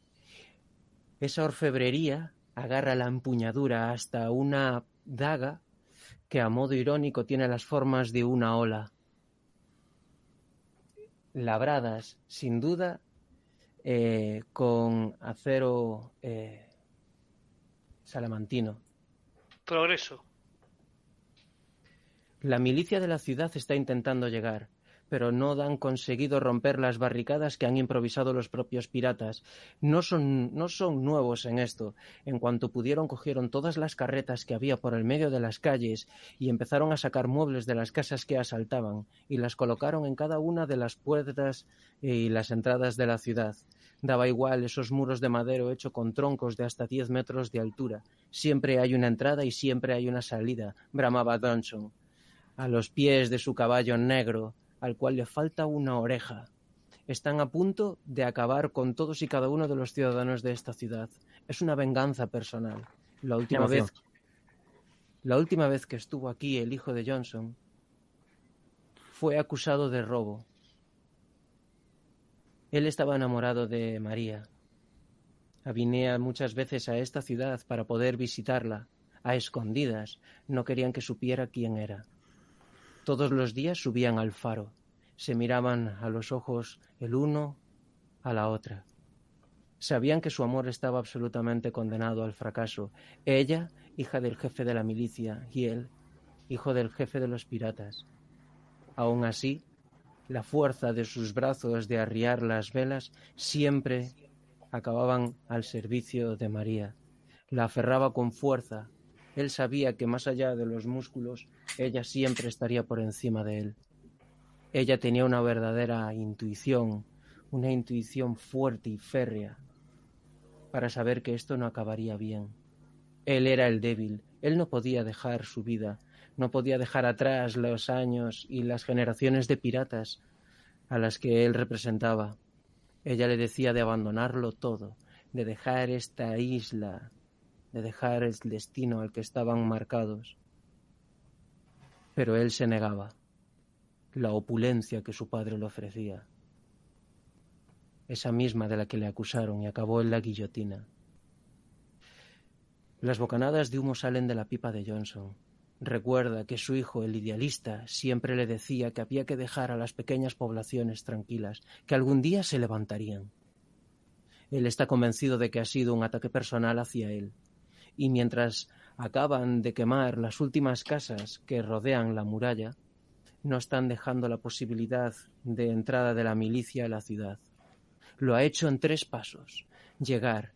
Esa orfebrería agarra la empuñadura hasta una daga que a modo irónico tiene las formas de una ola. Labradas, sin duda, eh, con acero eh, salamantino. Progreso. La milicia de la ciudad está intentando llegar, pero no han conseguido romper las barricadas que han improvisado los propios piratas. No son, no son nuevos en esto. En cuanto pudieron cogieron todas las carretas que había por el medio de las calles y empezaron a sacar muebles de las casas que asaltaban y las colocaron en cada una de las puertas y las entradas de la ciudad. Daba igual esos muros de madero hecho con troncos de hasta 10 metros de altura. Siempre hay una entrada y siempre hay una salida, bramaba Dunson. A los pies de su caballo negro, al cual le falta una oreja. Están a punto de acabar con todos y cada uno de los ciudadanos de esta ciudad. Es una venganza personal. La última vez, la última vez que estuvo aquí el hijo de Johnson fue acusado de robo. Él estaba enamorado de María. Venía muchas veces a esta ciudad para poder visitarla, a escondidas. No querían que supiera quién era. Todos los días subían al faro. Se miraban a los ojos el uno a la otra. Sabían que su amor estaba absolutamente condenado al fracaso. Ella, hija del jefe de la milicia, y él, hijo del jefe de los piratas. Aun así, la fuerza de sus brazos de arriar las velas siempre acababan al servicio de María. La aferraba con fuerza. Él sabía que más allá de los músculos, ella siempre estaría por encima de él. Ella tenía una verdadera intuición, una intuición fuerte y férrea, para saber que esto no acabaría bien. Él era el débil, él no podía dejar su vida, no podía dejar atrás los años y las generaciones de piratas a las que él representaba. Ella le decía de abandonarlo todo, de dejar esta isla, de dejar el destino al que estaban marcados. Pero él se negaba. La opulencia que su padre le ofrecía. Esa misma de la que le acusaron y acabó en la guillotina. Las bocanadas de humo salen de la pipa de Johnson. Recuerda que su hijo, el idealista, siempre le decía que había que dejar a las pequeñas poblaciones tranquilas, que algún día se levantarían. Él está convencido de que ha sido un ataque personal hacia él. Y mientras acaban de quemar las últimas casas que rodean la muralla, no están dejando la posibilidad de entrada de la milicia a la ciudad. Lo ha hecho en tres pasos. Llegar,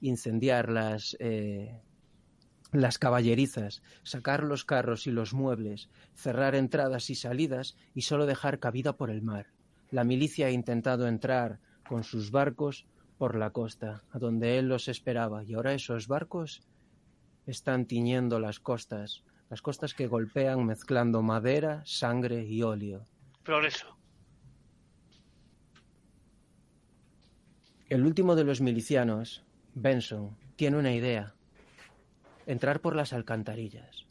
incendiar las, eh, las caballerizas, sacar los carros y los muebles, cerrar entradas y salidas y solo dejar cabida por el mar. La milicia ha intentado entrar con sus barcos por la costa, a donde él los esperaba, y ahora esos barcos están tiñendo las costas, las costas que golpean mezclando madera, sangre y óleo. Progreso. El último de los milicianos, Benson, tiene una idea. Entrar por las alcantarillas.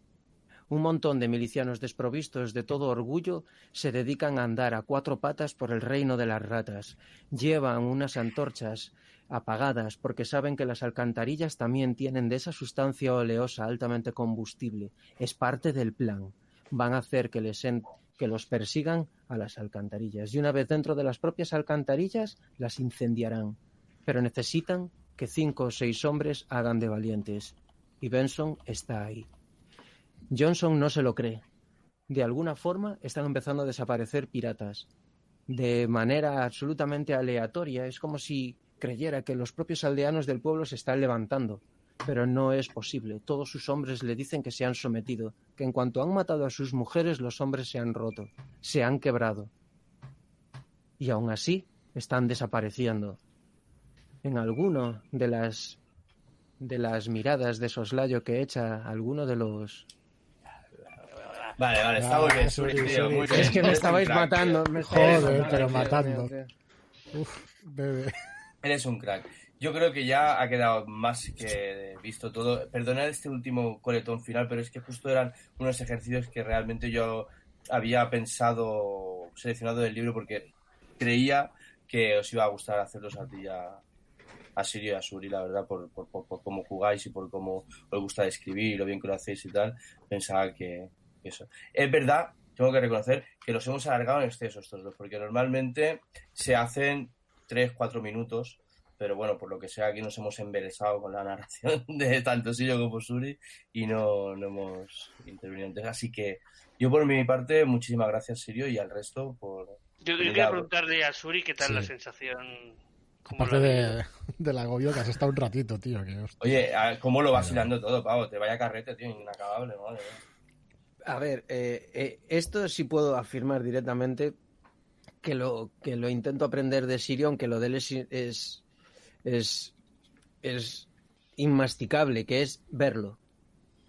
Un montón de milicianos desprovistos de todo orgullo se dedican a andar a cuatro patas por el reino de las ratas. Llevan unas antorchas apagadas porque saben que las alcantarillas también tienen de esa sustancia oleosa altamente combustible. Es parte del plan. Van a hacer que, les que los persigan a las alcantarillas y una vez dentro de las propias alcantarillas las incendiarán. Pero necesitan que cinco o seis hombres hagan de valientes. Y Benson está ahí. Johnson no se lo cree. De alguna forma están empezando a desaparecer piratas. De manera absolutamente aleatoria. Es como si creyera que los propios aldeanos del pueblo se están levantando. Pero no es posible. Todos sus hombres le dicen que se han sometido, que en cuanto han matado a sus mujeres los hombres se han roto, se han quebrado. Y aún así están desapareciendo. En alguno de las de las miradas de soslayo que echa alguno de los Vale, vale, está muy bien, Suri, tío, muy bien. es que me estabais crack, matando. tío. me Joder, crack, pero tío. matando. Uf, bebé. Eres un crack. Yo creo que ya ha quedado más que visto todo. Perdonad este último coletón final, pero es que justo eran unos ejercicios que realmente yo había pensado, seleccionado del libro porque creía que os iba a gustar hacerlos a ti a, a Sirio y a Suri, la verdad, por, por, por, por cómo jugáis y por cómo os gusta escribir y lo bien que lo hacéis y tal. Pensaba que que eso. Es verdad, tengo que reconocer que los hemos alargado en exceso estos dos, porque normalmente se hacen 3-4 minutos pero bueno, por lo que sea, aquí nos hemos embelesado con la narración de tanto Sirio como Suri y no, no hemos intervenido antes. Así que yo por mi parte, muchísimas gracias Sirio y al resto por... Yo, yo quería preguntarle a Suri qué tal Sí. la sensación. ¿Cómo Aparte de, del agobio que has estado un ratito, tío. Que. Oye, ¿cómo lo vas hilando todo, pavo? Te vaya carrete, tío, inacabable, madre. A ver, eh, eh, esto sí puedo afirmar directamente que lo que lo intento aprender de Sirion, que lo de él es, es, es, es inmasticable, que es verlo.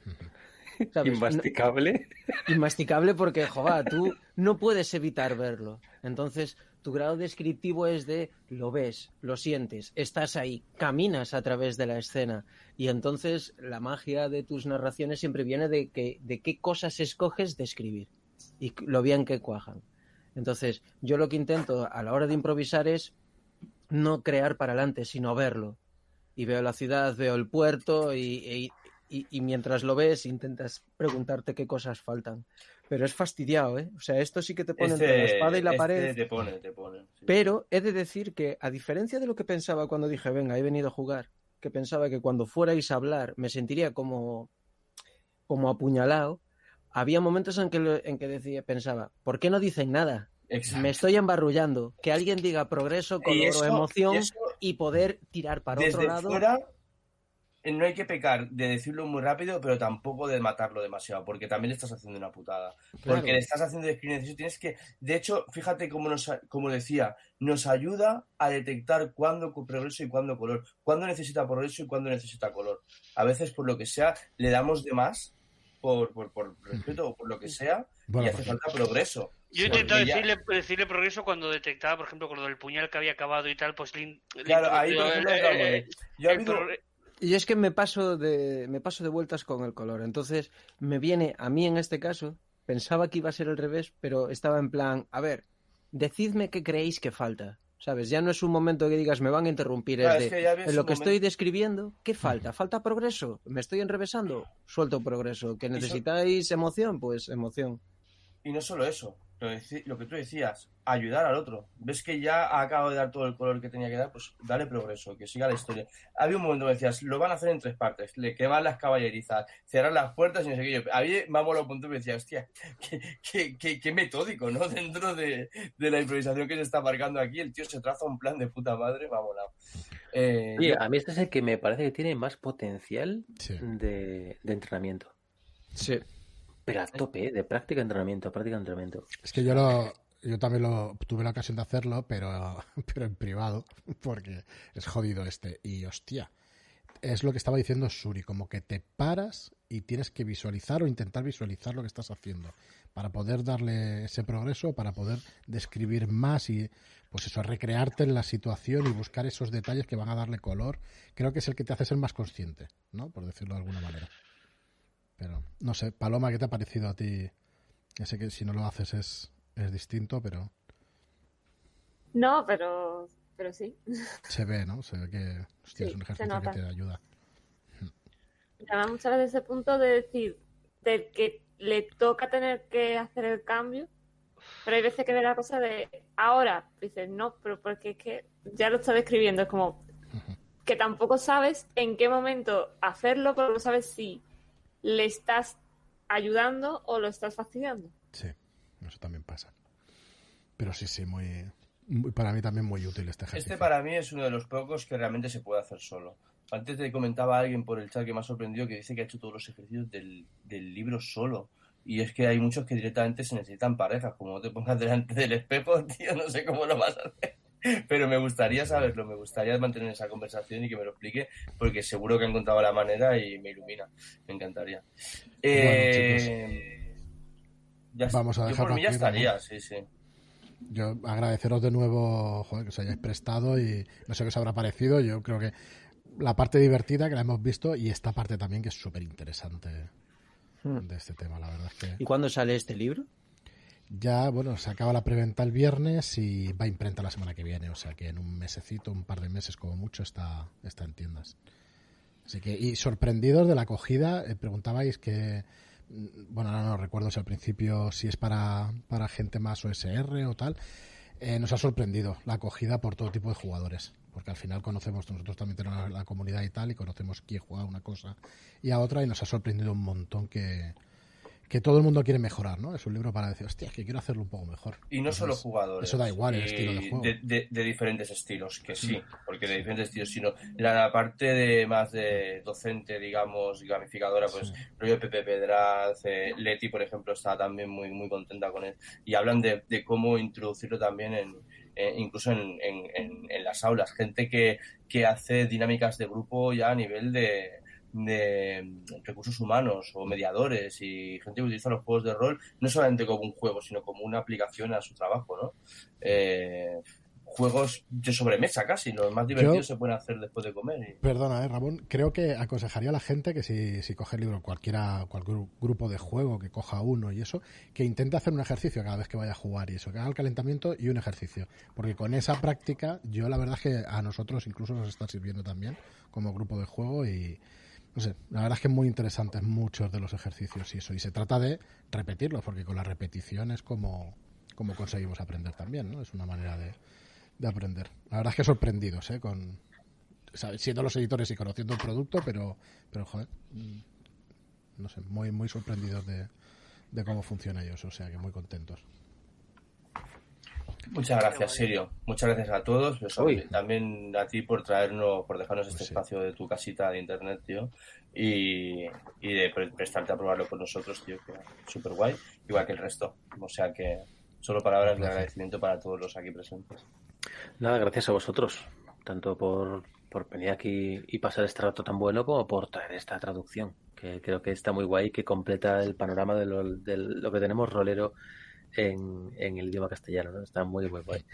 ¿sabes? Inmasticable. No- inmasticable porque, joder, tú no puedes evitar verlo. Entonces, tu grado descriptivo es de lo ves, lo sientes, estás ahí, caminas a través de la escena. Y entonces la magia de tus narraciones siempre viene de, que, de qué cosas escoges de escribir y lo bien que cuajan. Entonces, yo lo que intento a la hora de improvisar es no crear para adelante, sino verlo. Y veo la ciudad, veo el puerto y- y mientras lo ves intentas preguntarte qué cosas faltan. Pero es fastidiado, ¿eh? O sea, esto sí que te pone entre la espada y la este pared. te pone, te pone. sí. Pero he de decir que, a diferencia de lo que pensaba cuando dije, venga, he venido a jugar, que pensaba que cuando fuerais a hablar me sentiría como, como apuñalado, había momentos en que, en que decía, pensaba, ¿por qué no dicen nada? Exacto. Me estoy embarrullando. Que alguien diga progreso, color Y eso- o emoción y poder tirar para Desde otro lado. fuera, no hay que pecar de decirlo muy rápido, pero tampoco de matarlo demasiado, porque también le estás haciendo una putada. Claro. Porque le estás haciendo discriminación. Tienes que, de hecho, fíjate cómo nos, como decía, nos ayuda a detectar cuándo cu- progreso y cuándo color, cuándo necesita progreso y cuándo necesita color. A veces, por lo que sea, le damos de más por, por, por respeto o por lo que sea, Bueno, y hace porque- falta progreso. Yo he Porque intentado ya- decirle, decirle progreso cuando detectaba, por ejemplo, con lo del puñal que había acabado y tal, pues Claro, ahí, por ejemplo, yo es que me paso de me paso de vueltas con el color. Entonces, me viene a mí en este caso, pensaba que iba a ser al revés, pero estaba en plan, a ver, decidme qué creéis que falta. ¿Sabes? Ya no es un momento que digas, me van a interrumpir. Claro, es que en lo que momento- estoy describiendo, ¿qué falta? ¿Falta progreso? ¿Me estoy enrevesando? Suelto progreso. ¿Que so- necesitáis emoción? Pues emoción. Y no solo eso, lo, que tú decías, ayudar al otro. Ves que ya ha acabado de dar todo el color que tenía que dar, pues dale progreso, que siga la historia. Había un momento que decías, lo van a hacer en tres partes, le queman las caballerizas, cerrar las puertas y no sé qué. Yo, a mí me ha molado un punto y me decía, hostia, qué, qué- qué- qué metódico, ¿no? Dentro de, de la improvisación que se está marcando aquí, el tío se traza un plan de puta madre, me ha molado. Eh, Oye, a mí este es el que me parece que tiene más potencial Sí. de, de entrenamiento. Sí. Pero a tope, ¿eh? de práctica entrenamiento, práctica entrenamiento. Es que yo lo, yo también lo tuve la ocasión de hacerlo, pero, pero en privado, porque es jodido este. Y hostia, es lo que estaba diciendo Suri, como que te paras y tienes que visualizar o intentar visualizar lo que estás haciendo para poder darle ese progreso, para poder describir más y pues eso, recrearte en la situación y buscar esos detalles que van a darle color. Creo que es el que te hace ser más consciente, ¿no? Por decirlo de alguna manera. Pero no sé, Paloma, ¿qué te ha parecido a ti? Ya sé que si no lo haces es, es distinto, pero No, pero, pero sí. se ve, ¿no? Se ve que hostia, Sí, es un ejercicio que te ayuda. Además, muchas veces ese punto de decir, del que le toca tener que hacer el cambio, pero hay veces que ve la cosa de ahora, dices, no, pero porque es que ya lo está describiendo, es como que tampoco sabes en qué momento hacerlo, pero no sabes si le estás ayudando o lo estás fastidiando. Sí, eso también pasa. Pero sí, sí, muy, muy- para mí también muy útil este ejercicio. Este para mí es uno de los pocos que realmente se puede hacer solo. Antes te comentaba alguien por el chat que me ha sorprendido que dice que ha hecho todos los ejercicios del, del libro solo. Y es que hay muchos que directamente se necesitan parejas. Como te pongas delante del espejo, tío, no sé cómo lo vas a hacer. Pero me gustaría saberlo, me gustaría mantener esa conversación y que me lo explique, porque seguro que ha encontrado la manera y me ilumina. Me encantaría. Eh, ya está. Vamos a Yo dejarlo por mí ya aquí, ¿no? estaría, sí, sí. Yo agradeceros de nuevo joder, que os hayáis prestado y no sé qué os habrá parecido. Yo creo que la parte divertida que la hemos visto y esta parte también que es súper interesante Hmm. de este tema, la verdad es que ¿Y cuándo sale este libro? Ya, bueno, se acaba la preventa el viernes y va a imprenta la semana que viene, o sea que en un mesecito, un par de meses como mucho está, está en tiendas. Así que, y sorprendidos de la acogida, eh, preguntabais que, mm, bueno, ahora no recuerdo si al principio si es para, para gente más OSR o tal, eh, nos ha sorprendido la acogida por todo tipo de jugadores, porque al final conocemos, nosotros también tenemos la, la comunidad y tal, y conocemos quién juega una cosa y a otra, y nos ha sorprendido un montón que, que todo el mundo quiere mejorar, ¿no? Es un libro para decir, hostia, que quiero hacerlo un poco mejor. Y no Entonces, solo jugadores. Eso da igual el y estilo de juego. De, de- de diferentes estilos, que sí, porque de diferentes estilos, sino la parte de más de docente, digamos, gamificadora, pues rollo Pepe Pedraz, eh, Leti, por ejemplo, está también muy, muy contenta con él. Y hablan de, de cómo introducirlo también en, eh, incluso en, en- en- en las aulas. Gente que, que hace dinámicas de grupo ya a nivel de, de recursos humanos o mediadores y gente que utiliza los juegos de rol no solamente como un juego, sino como una aplicación a su trabajo, ¿no? Eh, juegos de sobremesa casi, los más divertidos se pueden hacer después de comer. Perdona, eh, Ramón, creo que aconsejaría a la gente que si, si coge el libro, cualquiera, cualquier grupo de juego, que coja uno y eso, que intente hacer un ejercicio cada vez que vaya a jugar y eso, que haga el calentamiento y un ejercicio. Porque con esa práctica, yo la verdad es que a nosotros incluso nos está sirviendo también como grupo de juego y, no sé, la verdad es que es muy interesante muchos de los ejercicios y eso. Y se trata de repetirlos, porque con la repetición es como, como conseguimos aprender también, ¿no? Es una manera de, de aprender. La verdad es que sorprendidos, ¿eh? Con, siendo los editores y conociendo el producto, pero, pero joder, mm, no sé, muy, muy sorprendidos de, de cómo funciona ellos, o sea que muy contentos. Muchas gracias, Sirio. Muchas gracias a todos. también a ti por traernos, por dejarnos este espacio de tu casita de internet, tío. Y, y de prestarte a probarlo con nosotros, tío, que súper guay. Igual que el resto. O sea que solo palabras de agradecimiento para todos los aquí presentes. Nada, gracias a vosotros, tanto por, por venir aquí y pasar este rato tan bueno como por traer esta traducción, que creo que está muy guay, que completa el panorama de lo, de lo que tenemos rolero en, en, el idioma castellano, está muy, muy guay.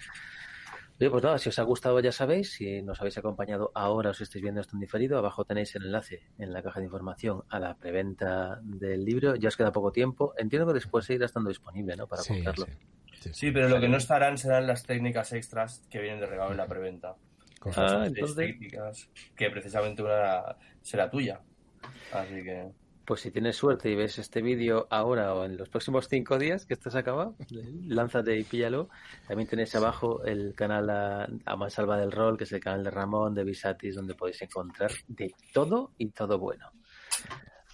Oye, pues nada, si os ha gustado ya sabéis, si nos habéis acompañado ahora o si estáis viendo esto en diferido, abajo tenéis el enlace en la caja de información a la preventa del libro. Ya os queda poco tiempo. Entiendo que después seguirá estando disponible, ¿no? Para comprarlo. Sí, pero lo que no estarán serán las técnicas extras que vienen de regalo en la preventa. Ah, entonces... técnicas que precisamente una será tuya. Así que... Pues si tienes suerte y ves este vídeo ahora o en los próximos cinco días que estás acabado, lánzate y píllalo. También tenéis abajo el canal a, a Salva del Rol, que es el canal de Ramón, de Visatis, donde podéis encontrar de todo y todo bueno.